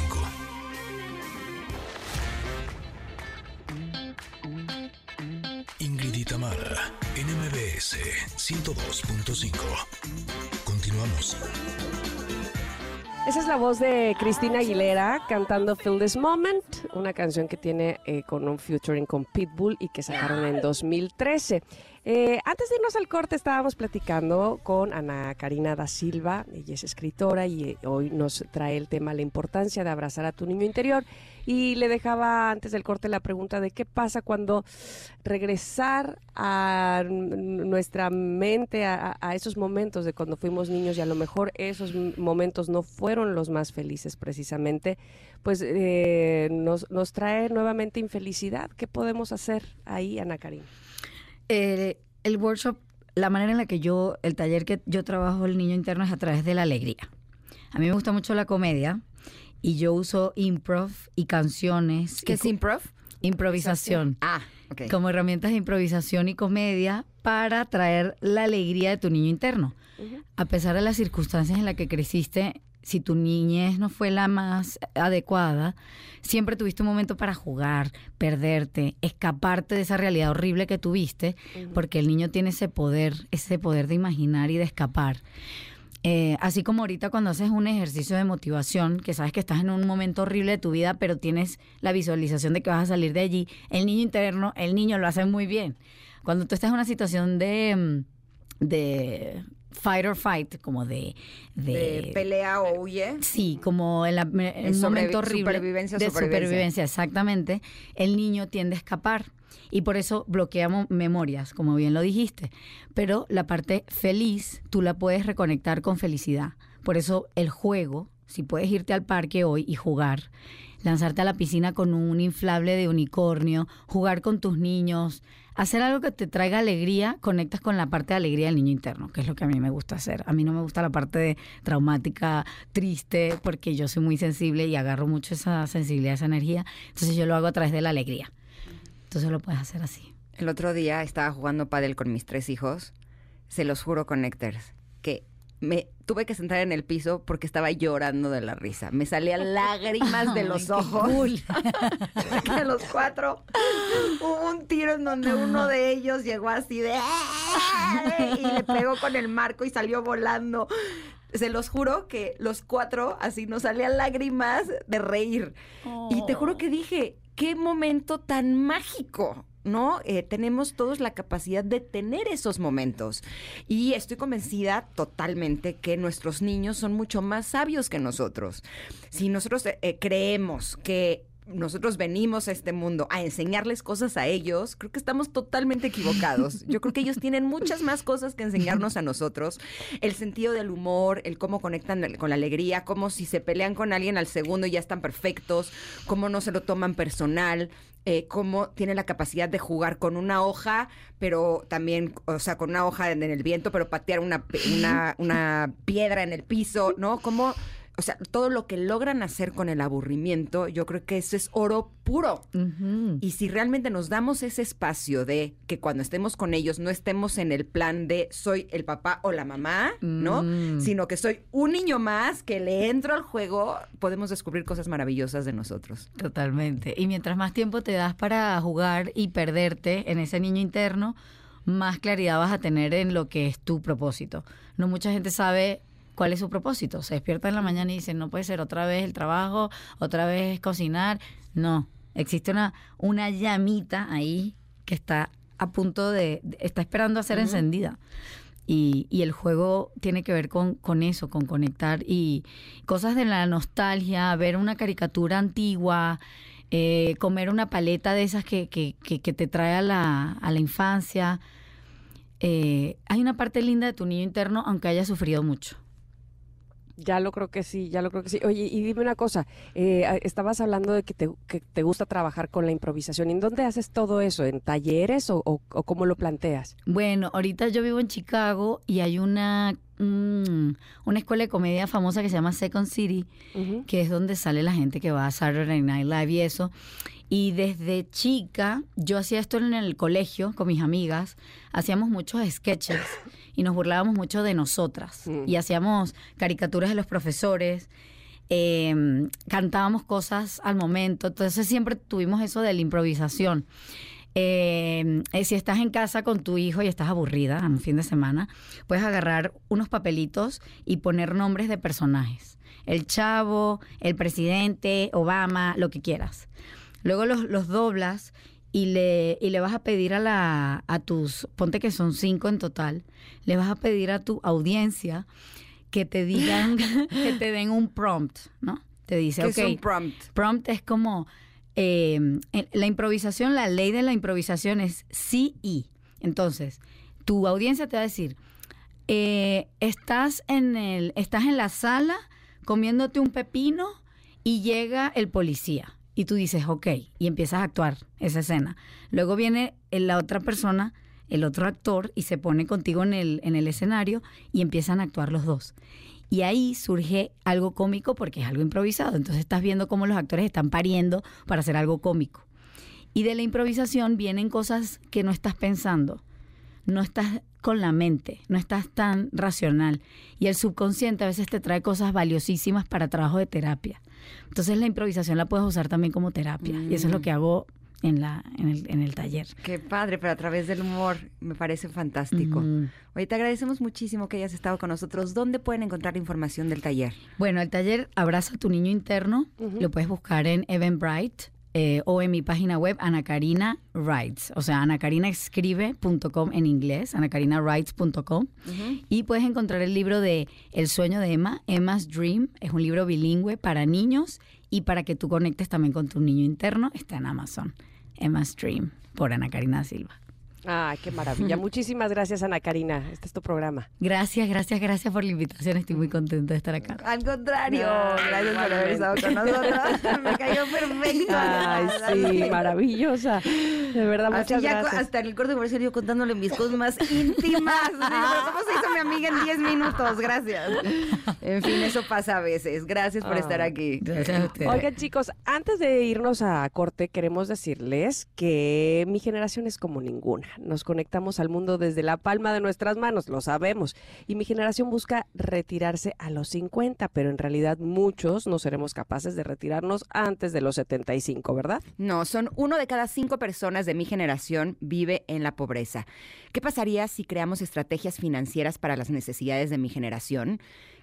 Ingrid y Tamara, en MBS 102.5. Continuamos. Esa es la voz de Cristina Aguilera cantando Feel This Moment, una canción que tiene eh, con un featuring con Pitbull y que sacaron en 2013. Eh, antes de irnos al corte estábamos platicando con Ana Karina da Silva, ella es escritora y eh, hoy nos trae el tema la importancia de abrazar a tu niño interior y le dejaba antes del corte la pregunta de qué pasa cuando regresar a nuestra mente a, a esos momentos de cuando fuimos niños y a lo mejor esos momentos no fueron los más felices precisamente, pues eh, nos, nos trae nuevamente infelicidad. ¿Qué podemos hacer ahí, Ana Karina? Eh, el workshop, la manera en la que yo, el taller que yo trabajo el niño interno es a través de la alegría. A mí me gusta mucho la comedia y yo uso improv y canciones. ¿Qué y es improv? Improvisación. Ah, ok. Como herramientas de improvisación y comedia para traer la alegría de tu niño interno. A pesar de las circunstancias en las que creciste, si tu niñez no fue la más adecuada, siempre tuviste un momento para jugar, perderte, escaparte de esa realidad horrible que tuviste, porque el niño tiene ese poder, ese poder de imaginar y de escapar. Eh, así como ahorita cuando haces un ejercicio de motivación, que sabes que estás en un momento horrible de tu vida, pero tienes la visualización de que vas a salir de allí, el niño interno, el niño lo hace muy bien. Cuando tú estás en una situación de, mm, de fight or fight, como de... De pelea o huye. Sí, como en, la- en De un momento horrible supervivencia de supervivencia. supervivencia, exactamente. El niño tiende a escapar y por eso bloqueamos memorias, como bien lo dijiste. Pero la parte feliz tú la puedes reconectar con felicidad. Por eso el juego, si puedes irte al parque hoy y jugar, lanzarte a la piscina con un inflable de unicornio, jugar con tus niños, hacer algo que te traiga alegría, conectas con la parte de alegría del niño interno, que es lo que a mí me gusta hacer. A mí no me gusta la parte traumática, triste, porque yo soy muy sensible y agarro mucho esa sensibilidad, esa energía. Entonces yo lo hago a través de la alegría. Entonces lo puedes hacer así. El otro día estaba jugando pádel con mis tres hijos. Se los juro, Connectors, que me tuve que sentar en el piso porque estaba llorando de la risa. Me salían lágrimas de los ojos. cool. de los cuatro hubo un tiro en donde uno de ellos llegó así de "¡Ah!", y le pegó con el marco y salió volando. Se los juro que los cuatro así nos salían lágrimas de reír. Y te juro que dije, qué momento tan mágico. ¿No? Eh, tenemos todos la capacidad de tener esos momentos. Y estoy convencida totalmente que nuestros niños son mucho más sabios que nosotros. Si nosotros eh, eh, creemos que nosotros venimos a este mundo a enseñarles cosas a ellos, creo que estamos totalmente equivocados. Yo creo que ellos tienen muchas más cosas que enseñarnos a nosotros. El sentido del humor, el cómo conectan con la alegría, cómo si se pelean con alguien al segundo ya están perfectos, cómo no se lo toman personal. eh, cómo tienen la capacidad de jugar con una hoja, pero también, o sea, con una hoja en el viento, pero patear una, una, una piedra en el piso, ¿no? Cómo o sea, todo lo que logran hacer con el aburrimiento, yo creo que eso es oro puro. Y si realmente nos damos ese espacio de que cuando estemos con ellos no estemos en el plan de soy el papá o la mamá, ¿no? Mm. Sino que soy un niño más que le entro al juego, podemos descubrir cosas maravillosas de nosotros. Totalmente. Y mientras más tiempo te das para jugar y perderte en ese niño interno, más claridad vas a tener en lo que es tu propósito. No mucha gente sabe cuál es su propósito. Se despierta en la mañana y dice, no puede ser otra vez el trabajo, otra vez cocinar. No, existe una, una llamita ahí que está a punto de, está esperando a ser encendida. Y, y el juego tiene que ver con, con eso, con conectar y cosas de la nostalgia, ver una caricatura antigua, eh, comer una paleta de esas que, que, que- que te trae a la, a la infancia. Eh, hay una parte linda de tu niño interno, aunque haya sufrido mucho. Ya lo creo que sí, ya lo creo que sí. Oye, y dime una cosa, eh, estabas hablando de que te, que te gusta trabajar con la improvisación. ¿En dónde haces todo eso? ¿En talleres o, o- o cómo lo planteas? Bueno, ahorita yo vivo en Chicago y hay una, mm, una escuela de comedia famosa que se llama Second City, que es donde sale la gente que va a Saturday Night Live y eso. Y desde chica, yo hacía esto en el colegio con mis amigas, hacíamos muchos sketches y nos burlábamos mucho de nosotras. Mm. Y hacíamos caricaturas de los profesores, eh, cantábamos cosas al momento, entonces siempre tuvimos eso de la improvisación. Eh, eh, si estás en casa con tu hijo y estás aburrida en un fin de semana, puedes agarrar unos papelitos y poner nombres de personajes. El chavo, el presidente, Obama, lo que quieras. Luego los, los doblas y le, y le vas a pedir a, la, a tus, ponte que son cinco en total, le vas a pedir a tu audiencia que te digan, que te den un prompt, ¿no? Te dice, ¿Qué ok, es un prompt? Prompt es como eh, la improvisación, la ley de la improvisación es sí y. Entonces, tu audiencia te va a decir, eh, estás, en el, estás en la sala comiéndote un pepino y llega el policía. Y tú dices, ok, y empiezas a actuar esa escena. Luego viene la otra persona, el otro actor, y se pone contigo en el, en el escenario y empiezan a actuar los dos. Y ahí surge algo cómico porque es algo improvisado. Entonces estás viendo cómo los actores están pariendo para hacer algo cómico. Y de la improvisación vienen cosas que no estás pensando. no estás con la mente, no estás tan racional. Y el subconsciente a veces te trae cosas valiosísimas para trabajo de terapia. Entonces la improvisación la puedes usar también como terapia. Y eso es lo Mm. que hago en, la, en, el, en el taller. Qué padre, pero a través del humor me parece fantástico. Mm. Oye, te agradecemos muchísimo que hayas estado con nosotros. ¿Dónde pueden encontrar información del taller? Bueno, el taller Abraza a tu niño interno lo puedes buscar en Eventbrite eh, o en mi página web Ana Karina Writes, o sea, anacarinaescribe.com en inglés, anacarinawrites.com. Y puedes encontrar el libro de El sueño de Emma, Emma's Dream. Es un libro bilingüe para niños y para que tú conectes también con tu niño interno. Está en Amazon. Emma's Dream, por Ana Karina Silva. Ay, qué maravilla. Muchísimas gracias, Ana Karina. Este es tu programa. Gracias, gracias, gracias por la invitación. Estoy muy contenta de estar acá. Al contrario, Ay, gracias por haber estado con nosotros. Me cayó perfecto. Ay, sí, maravillosa. De verdad, Así muchas ya gracias. hasta en el corte comercial yo contándole mis cosas más íntimas. ¿Cómo se hizo mi amiga en 10 minutos? Gracias. En fin, eso pasa a veces. Gracias por Ah, estar aquí. Gracias a ustedes. Oigan, chicos, antes de irnos a corte, queremos decirles que mi generación es como ninguna. Nos conectamos al mundo desde la palma de nuestras manos, lo sabemos. Y mi generación busca retirarse a los 50, pero en realidad muchos no seremos capaces de retirarnos antes de los 75, ¿verdad? No, son uno de cada cinco personas de mi generación vive en la pobreza. ¿Qué pasaría si creamos estrategias financieras para las necesidades de mi generación?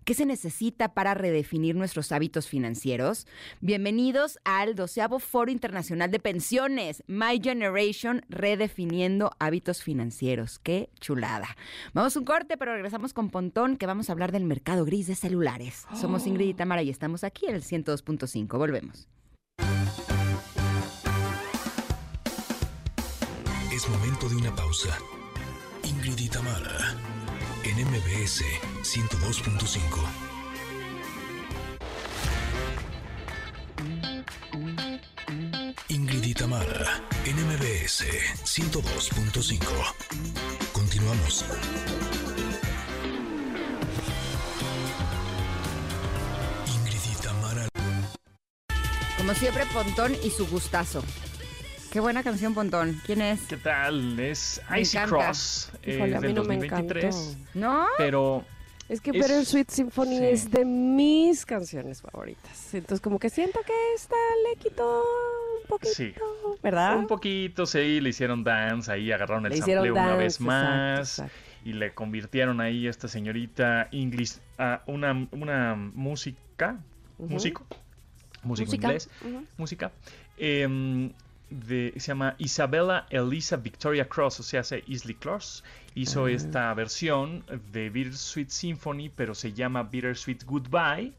¿Qué se necesita para redefinir nuestros hábitos financieros? Bienvenidos al doceavo Foro Internacional de Pensiones, My Generation, redefiniendo hábitos financieros. ¡Qué chulada! Vamos a un corte, pero regresamos con Pontón, que vamos a hablar del mercado gris de celulares. Somos Ingrid y Tamara y estamos aquí en el 102.5. Volvemos. Es momento de una pausa. Ingrid y Tamara, en MBS 102.5. Ingrid y Tamara, en MBS 102.5. Continuamos. Ingrid Como siempre, Pontón y su gustazo. Qué buena canción, Pontón. ¿Quién es? ¿Qué tal? Es Icy encanta. Cross eh, Híjole, a mí del no me 2023. encantó. ¿No? Pero Es que Better Sweet Symphony sí. es de mis canciones favoritas. Entonces, como que siento que esta le quitó un poquito, Sí. ¿verdad? un poquito sí, le hicieron dance ahí, agarraron el Le hicieron sampleo una dance, vez más exacto, y le convirtieron ahí a esta señorita English a una, una música, músico, músico Música, inglés, música, em, de, se llama Isabella Elisa Victoria Cross, o sea, hace Isley Cross. Hizo Ah. esta versión de Bittersweet Symphony, pero se llama Bittersweet Goodbye.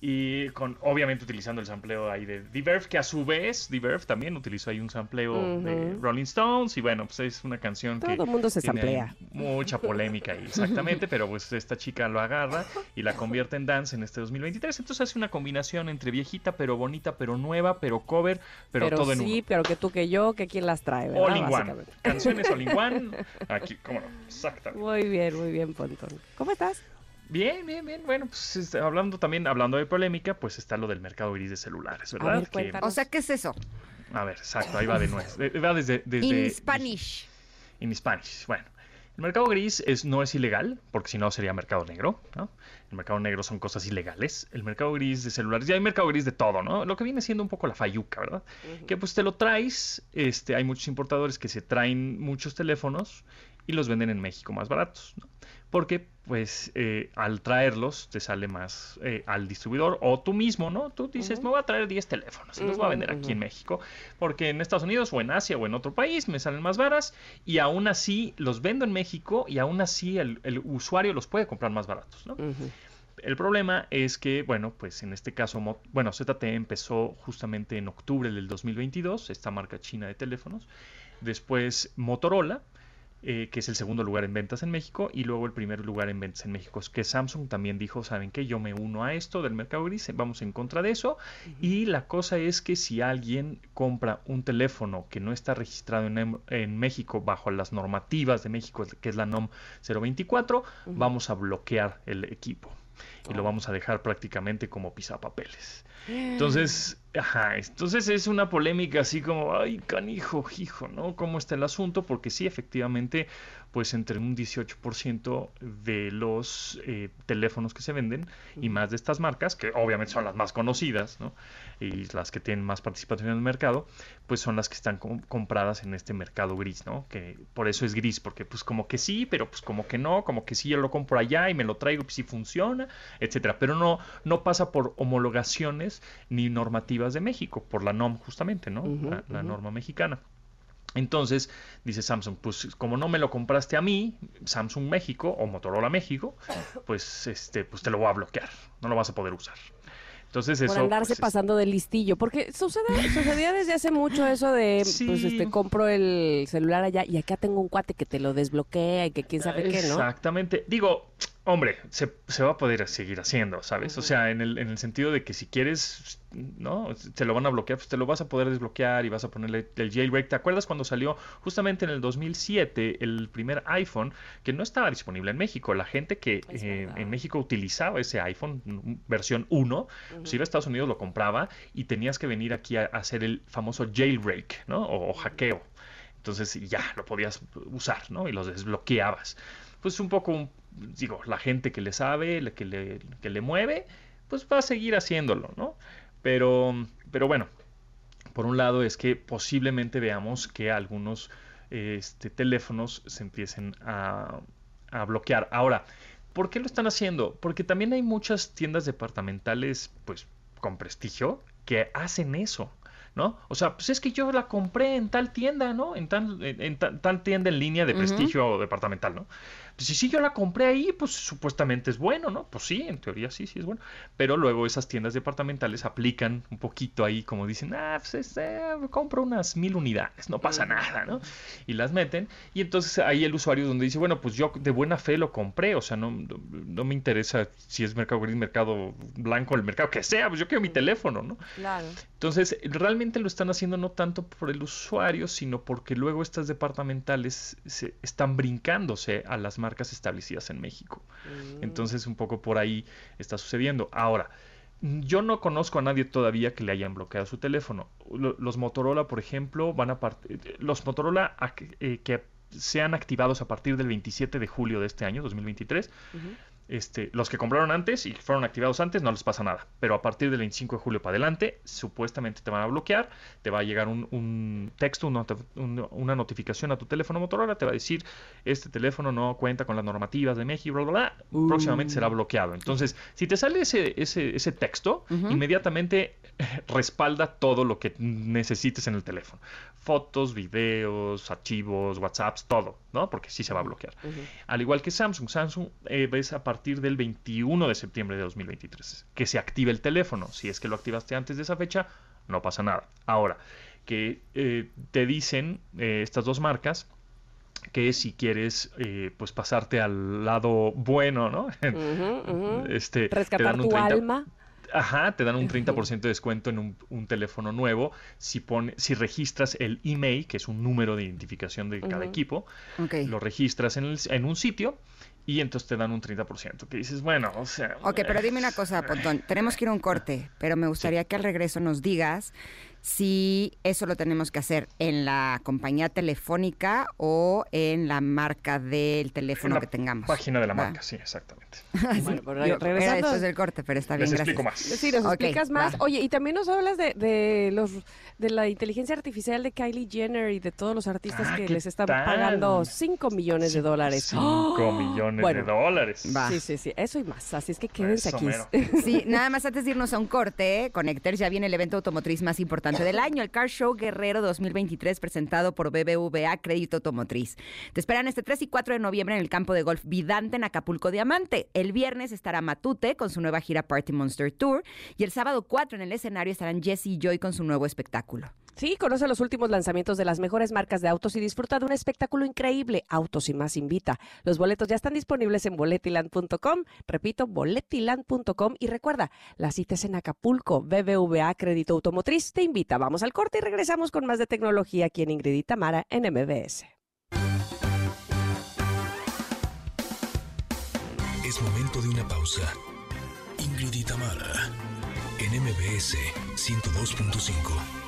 Y con, obviamente utilizando el sampleo ahí de The Verve, que a su vez, The Verve también utilizó ahí un sampleo de. Rolling Stones. Y bueno, pues es una canción que. Todo el mundo se samplea. Mucha polémica ahí, exactamente. pero pues esta chica lo agarra y la convierte en dance en este 2023. Entonces hace una combinación entre viejita, pero bonita, pero nueva, pero cover, pero, todo en sí, uno. pero que tú que yo, que quién las trae, ¿verdad? All in one. Canciones all in one. Aquí, cómo no, exactamente. Muy bien, muy bien, Pontón. ¿Cómo estás? Bien, bien, bien. Bueno, pues este, hablando también, hablando de polémica, pues está lo del mercado gris de celulares, ¿verdad? ver, Que- cuéntanos. O sea, ¿qué es eso? a ver, exacto, ahí va de nuevo. Va desde, desde In Spanish. In Spanish. Bueno, el mercado gris es, no es ilegal, porque si no sería mercado negro, ¿no? El mercado negro son cosas ilegales. El mercado gris de celulares, y hay mercado gris de todo, ¿no? Lo que viene siendo un poco la fayuca, ¿verdad? Que pues te lo traes, este, hay muchos importadores que se traen muchos teléfonos y los venden en México más baratos, ¿no? Porque, pues, eh, al traerlos te sale más eh, al distribuidor o tú mismo, ¿no? Tú dices, me voy a traer 10 teléfonos y los voy a vender aquí en México, porque en Estados Unidos o en Asia o en otro país me salen más varas y aún así los vendo en México y aún así el, el usuario los puede comprar más baratos, ¿no? El problema es que, bueno, pues en este caso, bueno, ZTE empezó justamente en octubre del 2022, esta marca china de teléfonos. Después Motorola, eh, que es el segundo lugar en ventas en México, y luego el primer lugar en ventas en México, es que Samsung también dijo, ¿saben qué? Yo me uno a esto del mercado gris, vamos en contra de eso. Y la cosa es que si alguien compra un teléfono que no está registrado en, em- en México bajo las normativas de México, que es la NOM 024, vamos a bloquear el equipo y lo vamos a dejar prácticamente como pisapapeles. Entonces, Ajá, entonces es una polémica así como, ay, canijo, hijo, ¿no? ¿Cómo está el asunto? Porque sí, efectivamente, pues entre un 18% de los eh, teléfonos que se venden y más de estas marcas, que obviamente son las más conocidas, ¿no? Y las que tienen más participación en el mercado, pues son las que están com- compradas en este mercado gris, ¿no? Que por eso es gris, porque pues como que sí, pero pues como que no, como que sí, yo lo compro allá y me lo traigo, pues sí funciona, etcétera. Pero no, no pasa por homologaciones ni normativas de México, por la NOM justamente, ¿no? La, norma mexicana. Entonces, dice Samsung, pues como no me lo compraste a mí, Samsung México o Motorola México, pues este, pues te lo voy a bloquear, no lo vas a poder usar. Entonces Por eso andarse pues, es- pasando de listillo, porque sucede, sucedía desde hace mucho eso de, pues este, compro el celular allá y acá tengo un cuate que te lo desbloquea y que quién sabe qué, ¿no? Exactamente. Digo, hombre, se, se va a poder seguir haciendo, ¿sabes? O sea, en el, en el sentido de que si quieres, ¿no? Te lo van a bloquear, pues te lo vas a poder desbloquear y vas a ponerle el jailbreak. ¿Te acuerdas cuando salió justamente en el 2007 el primer iPhone que no estaba disponible en México? La gente que eh, en México utilizaba ese iPhone mm, versión 1, pues iba a Estados Unidos, lo compraba y tenías que venir aquí a, a hacer el famoso jailbreak, ¿no? O, o hackeo. Entonces ya lo podías usar, ¿no? Y los desbloqueabas. Pues un poco, un- digo, la gente que le sabe, la que le, que le mueve, pues va a seguir haciéndolo, ¿no? Pero, pero bueno, por un lado es que posiblemente veamos que algunos este, teléfonos se empiecen a, a bloquear. Ahora, ¿por qué lo están haciendo? Porque también hay muchas tiendas departamentales, pues, con prestigio, que hacen eso. ¿No? O sea, pues es que yo la compré en tal tienda, ¿no? En tal, en, en ta- tal tienda en línea de prestigio departamental, ¿no? Pues si sí yo la compré ahí, pues supuestamente es bueno, ¿no? Pues sí, en teoría sí, sí es bueno. Pero luego esas tiendas departamentales aplican un poquito ahí, como dicen, ah, pues este, compro unas mil unidades, no pasa nada, ¿no? Y las meten. Y entonces ahí el usuario donde dice, bueno, pues yo de buena fe lo compré, o sea, no, no, no me interesa si es mercado gris, mercado blanco, el mercado que sea, pues yo quiero mi teléfono, ¿no? Claro. Entonces, realmente lo están haciendo no tanto por el usuario, sino porque luego estas departamentales se están brincándose a las marcas establecidas en México. Mm. Entonces, un poco por ahí está sucediendo. Ahora, yo no conozco a nadie todavía que le hayan bloqueado su teléfono. Lo- Los Motorola, por ejemplo, van a eh, los Motorola eh, que sean activados a partir del 27 de julio de este año, 2023, Ujú. Este, los que compraron antes y fueron activados antes no les pasa nada. Pero a partir del 25 de julio para adelante, supuestamente te van a bloquear, te va a llegar un, un texto, un noti- un- una notificación a tu teléfono Motorola, te va a decir, este teléfono no cuenta con las normativas de México, bla, bla, bla, próximamente será bloqueado. Entonces, si te sale ese, ese, ese texto, inmediatamente respalda todo lo que necesites en el teléfono. Fotos, videos, archivos, WhatsApps, todo, ¿no? Porque sí se va a bloquear. Ujú. Al igual que Samsung, Samsung eh, es a partir del 21 de septiembre de 2023 que se active el teléfono. Si es que lo activaste antes de esa fecha, no pasa nada. Ahora, que eh, te dicen eh, estas dos marcas que si quieres eh, pues pasarte al lado bueno, ¿no? Ujú, ujú. este, te Rescatar dan un tu 30 alma. Ajá, te dan un 30% de descuento en un, un teléfono nuevo si, pone, si registras el email, que es un número de identificación de cada Ujú. equipo, Ok. lo registras en, el- en un sitio y entonces te dan un 30%. Que dices, bueno, o sea... Ok, pero dime una cosa, Pontón. Tenemos que ir a un corte, pero me gustaría que al regreso nos digas si eso lo tenemos que hacer en la compañía telefónica o en la marca del teléfono en la que tengamos. Página de la marca, sí, exactamente. Bueno, pero Yo- regresando- Era después del corte, pero está bien, Les gracias. explico más. Sí, nos explicas más. va. Oye, y también nos hablas de, de los de la inteligencia artificial de Kylie Jenner y de todos los artistas Ah, que ¿qué les están tal? pagando 5 millones de dólares. 5 ¡Oh! millones Bueno, de dólares. Va. Sí, sí, sí, eso y más. Así es que quédense Eso aquí. mero. Sí, nada más antes de irnos a un corte, Connectors, ya viene el evento automotriz más importante del año, el Car Show Guerrero 2023, presentado por BBVA Crédito Automotriz. Te esperan este 3 y 4 de noviembre en el campo de golf Vidante en Acapulco Diamante. El viernes estará Matute con su nueva gira Party Monster Tour y el sábado 4 en el escenario estarán Jesse y Joy con su nuevo espectáculo. Sí, conoce los últimos lanzamientos de las mejores marcas de autos y disfruta de un espectáculo increíble. Autos y más invita. Los boletos ya están disponibles en boletiland.com. Repito, boletiland.com. Y recuerda, la cita es en Acapulco. BBVA Crédito Automotriz te invita. Vamos al corte y regresamos con más de tecnología aquí en Ingrid y Tamara en MBS. Es momento de una pausa. Ingrid y Tamara, en MBS 102.5.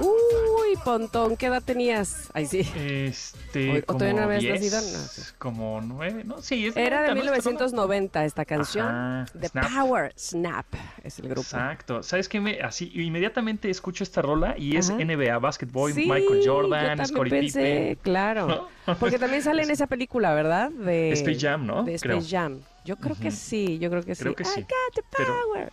Uy, Pontón, ¿qué edad tenías? Ahí sí. Este, ¿O- o todavía no como habías 10, nacido? No. Como nueve, no, sí, es Era de noventa, ¿no? Esta. 1990 canción. Ajá, The Snap. Power Snap es el grupo. Exacto. ¿Sabes qué? Me, así, inmediatamente escucho esta rola y es Ajá. NBA, Basketball, Sí, Michael Jordan, Scottie Pippen. claro. Porque también sale en esa película, ¿verdad? De Space Jam, ¿no? De Creo. Space Jam. Yo creo que Ujú. sí, yo creo que sí. Creo que I sí. got the Pero- power.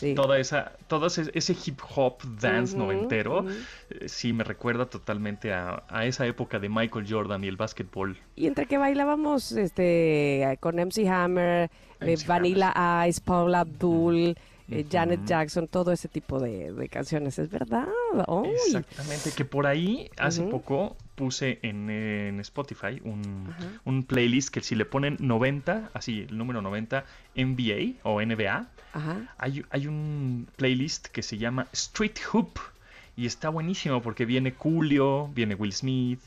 Sí. Toda esa, todo ese, ese hip hop dance Ujú, noventero, ujú. eh, sí me recuerda totalmente a, a esa época de Michael Jordan y el básquetbol. Y entre que bailábamos este con MC Hammer, eh, MC Vanilla Ice, Paula Abdul, eh, Janet Jackson, todo ese tipo de, de canciones, es verdad. Exactamente, que por ahí hace poco puse en, en Spotify un, un playlist que si le ponen 90, así el número 90, NBA o NBA, hay, hay un playlist que se llama Street Hoop y está buenísimo porque viene Coolio, viene Will Smith,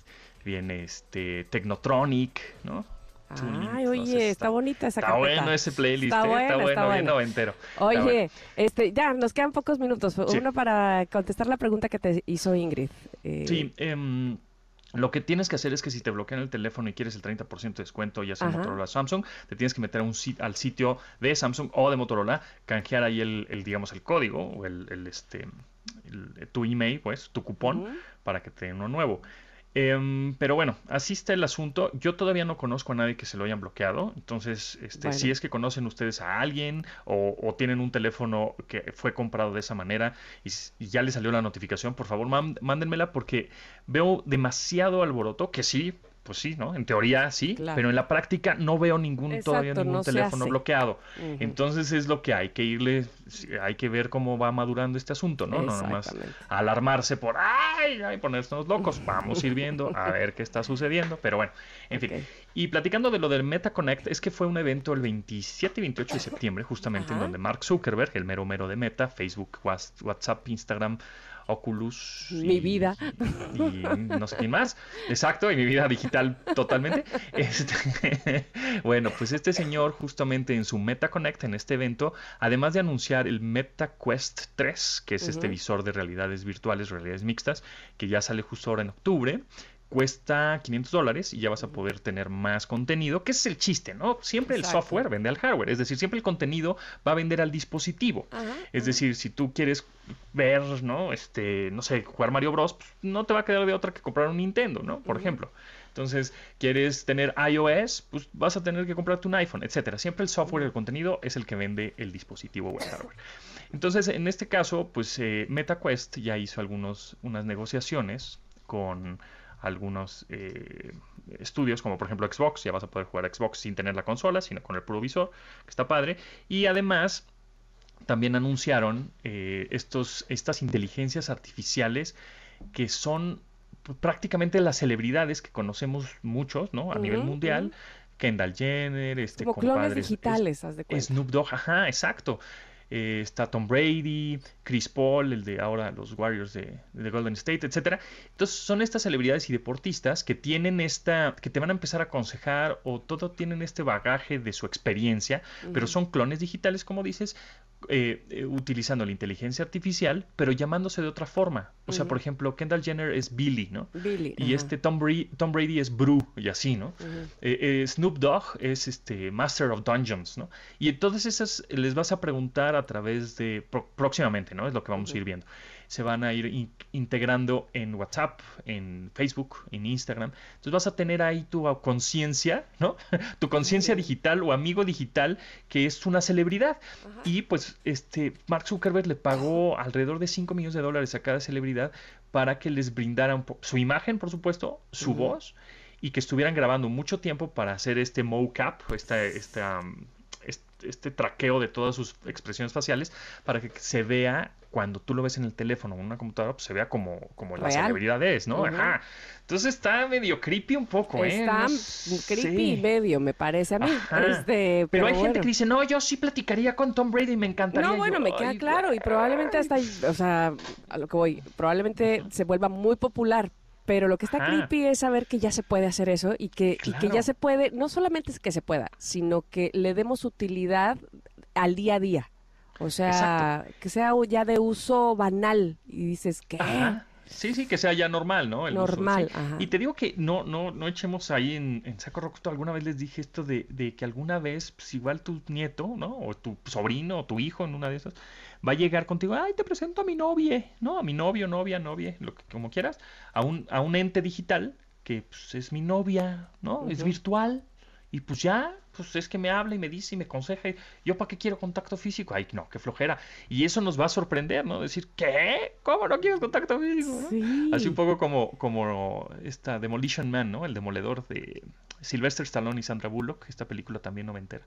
viene este Technotronic, ¿no? Ay, oye, está, bonita esa Está carpeta. bueno ese playlist, Está ¿eh? bueno, está bueno, está bien bueno. noventero. Oye, bueno. este, ya, nos quedan pocos minutos. Sí. Uno para contestar la pregunta que te hizo Ingrid. Eh, Sí, em, lo que tienes que hacer es que si te bloquean el teléfono y quieres el 30% de descuento, ya sea Ajá. Motorola Samsung, te tienes que meter a un al sitio de Samsung o de Motorola, canjear ahí el, el, digamos, el código o el, el, este, el- tu email, pues, tu cupón, para que te den uno nuevo. Em, pero bueno, así está el asunto. Yo todavía no conozco a nadie que se lo hayan bloqueado. Entonces, este, Bueno. si es que conocen ustedes a alguien o, o tienen un teléfono que fue comprado de esa manera y, y ya le salió la notificación, por favor, mándenmela porque veo demasiado alboroto. Que sí, pues sí, ¿no? En teoría sí, Claro. pero en la práctica no veo ningún todavía ningún no teléfono bloqueado. Entonces es lo que hay que irle, hay que ver cómo va madurando este asunto, ¿no? No nomás alarmarse por ¡ay! ay ponernos locos. Vamos a ir viendo a ver qué está sucediendo. Pero bueno, en fin. Y platicando de lo del MetaConnect, es que fue un evento el 27 y 28 de septiembre, justamente en donde Mark Zuckerberg, el mero mero de Meta, Facebook, Whats- WhatsApp, Instagram, Oculus. Mi y- vida. Y no sé quién más. Exacto, y mi vida digital totalmente. Este, bueno, pues este señor justamente en su MetaConnect, en este evento, además de anunciar el MetaQuest 3, que es este visor de realidades virtuales, realidades mixtas, que ya sale justo ahora en octubre, cuesta 500 dólares y ya vas a poder tener más contenido, que ese es el chiste, ¿no? Siempre el software vende al hardware, es decir, siempre el contenido va a vender al dispositivo. Ajá, Es ajá. decir, si tú quieres ver, ¿no? Este, no sé, jugar Mario Bros, pues, no te va a quedar de otra que comprar un Nintendo, ¿no? Por ejemplo. Entonces, quieres tener iOS, pues vas a tener que comprarte un iPhone, etcétera. Siempre el software y el contenido es el que vende el dispositivo o el hardware. Entonces, en este caso, pues eh, MetaQuest ya hizo algunos, unas negociaciones con algunos eh, estudios, como por ejemplo Xbox, ya vas a poder jugar Xbox sin tener la consola, sino con el puro visor, que está padre. Y además, también anunciaron eh, estos, estas inteligencias artificiales que son prácticamente las celebridades que conocemos muchos, ¿no? A nivel mundial. Kendall Jenner, este Como clones digitales, haz de cuenta. Snoop Dogg, ajá, exacto. Eh, está Tom Brady, Chris Paul, el de ahora los Warriors de, de Golden State, etcétera. Entonces son estas celebridades y deportistas que tienen esta, que te van a empezar a aconsejar o todo tienen este bagaje de su experiencia, pero son clones digitales, como dices, eh, eh, utilizando la inteligencia artificial, pero llamándose de otra forma. O sea, por ejemplo, Kendall Jenner es Billy, ¿no? Billy. Y este Tom Brady, Tom Brady es Brew y así, ¿no? Eh, eh, Snoop Dogg es este Master of Dungeons, ¿no? Y entonces esas les vas a preguntar a través de pro- próximamente, ¿no? Es lo que vamos a ir viendo. Se van a ir in- integrando en WhatsApp, en Facebook, en Instagram. Entonces vas a tener ahí tu conciencia, ¿no? tu conciencia digital o amigo digital que es una celebridad. Y pues este Mark Zuckerberg le pagó alrededor de 5 millones de dólares a cada celebridad para que les brindaran su imagen, por supuesto, su voz y que estuvieran grabando mucho tiempo para hacer este mocap, esta, esta, um, est- este traqueo de todas sus expresiones faciales, para que se vea cuando tú lo ves en el teléfono o en una computadora, pues se vea como, como la celebridad es, ¿no? Ajá. Entonces está medio creepy un poco, ¿eh? Está No creepy y medio, me parece a mí. Este, Pero, hay gente que dice, no, yo sí platicaría con Tom Brady, me encantaría. No, Y bueno, yo, me queda "Ay, claro y probablemente hasta, o sea, a lo que voy, probablemente se vuelva muy popular. Pero lo que está Ajá. creepy es saber que ya se puede hacer eso y que, y que ya se puede, no solamente es que se pueda, sino que le demos utilidad al día a día. O sea, que sea ya de uso banal y dices. Ajá. Sí, sí, que sea ya normal, ¿no? El uso, Normal, sí. ajá. Y te digo que no, no, no echemos ahí en, en saco roto. Alguna vez les dije esto de, de que alguna vez, pues igual tu nieto, ¿no? O tu sobrino o tu hijo en una de esas, va a llegar contigo, ay, te presento a mi novia, ¿no? A mi novio, novia, novia, lo que como quieras, a un, a un ente digital que pues, es mi novia, ¿no? Es virtual. Y pues ya, pues es que me habla y me dice y me aconseja. y ¿Yo para qué quiero contacto físico? Ay, no, qué flojera. Y eso nos va a sorprender, ¿no? Decir, ¿qué? ¿Cómo no quieres contacto físico? no? Así un poco como, como esta Demolition Man, ¿no? El demoledor de Sylvester Stallone y Sandra Bullock, esta película también noventera.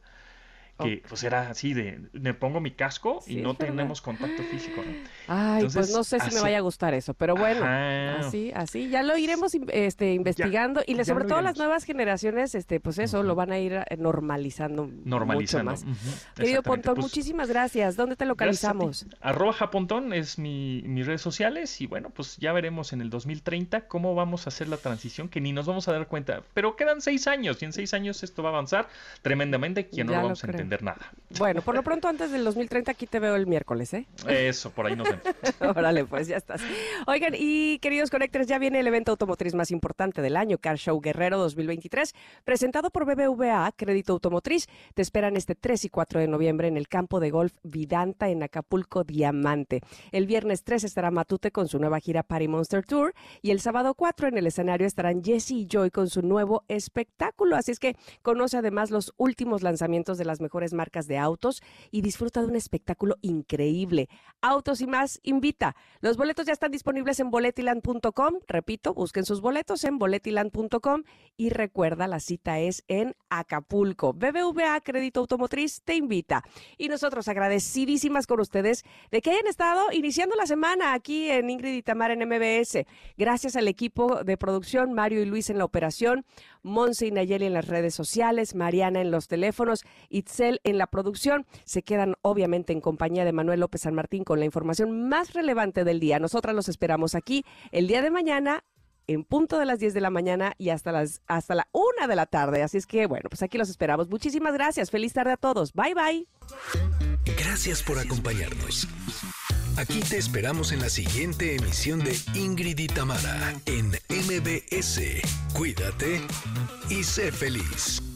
Que pues era así de, me pongo mi casco Sí, y no tenemos contacto físico, ¿no? Ay, pues Entonces, no sé si me vaya a gustar eso, pero bueno, Ajá. así, así, ya lo iremos este, investigando y le- sobre todo las nuevas generaciones, este, pues eso, lo van a ir eh, normalizando Normalizando. mucho más. Querido. Pontón, Pues, muchísimas gracias. ¿Dónde te localizamos? Arroba Japontón es mi, mis redes sociales y bueno, pues ya veremos en el 2030 cómo vamos a hacer la transición, que ni nos vamos a dar cuenta. Pero quedan seis años y en seis años esto va a avanzar tremendamente que no Ya lo lo vamos a creo. Entender nada. Bueno, por lo pronto antes del 2030 aquí te veo el miércoles, ¿eh? Eso, por ahí nos vemos. Órale, pues ya estás. Oigan, y queridos conectores, ya viene el evento automotriz más importante del año, Car Show Guerrero 2023, presentado por BBVA Crédito Automotriz. Te esperan este 3 y 4 de noviembre en el campo de golf Vidanta en Acapulco Diamante. El viernes 3 estará Matute con su nueva gira Party Monster Tour y el sábado 4 en el escenario estarán Jesse y Joy con su nuevo espectáculo. Así es que conoce además los últimos lanzamientos de las mejores marcas de autos y disfruta de un espectáculo increíble. Autos y más invita. Los boletos ya están disponibles en boletiland.com. Repito, busquen sus boletos en boletiland.com y recuerda, la cita es en Acapulco. BBVA Crédito Automotriz te invita. Y nosotros agradecidísimas con ustedes de que hayan estado iniciando la semana aquí en Ingrid y Tamar en MBS. Gracias al equipo de producción, Mario y Luis en la operación, Monse y Nayeli en las redes sociales, Mariana en los teléfonos, En la producción. Se quedan obviamente en compañía de Manuel López San Martín con la información más relevante del día. Nosotras los esperamos aquí el día de mañana en punto de las 10 de la mañana y hasta las hasta la 1 de la tarde. Así es que bueno, pues aquí los esperamos. Muchísimas gracias. Feliz tarde a todos. Bye bye. Gracias por acompañarnos. Aquí te esperamos en la siguiente emisión de Ingrid y Tamara en MBS. Cuídate y sé feliz.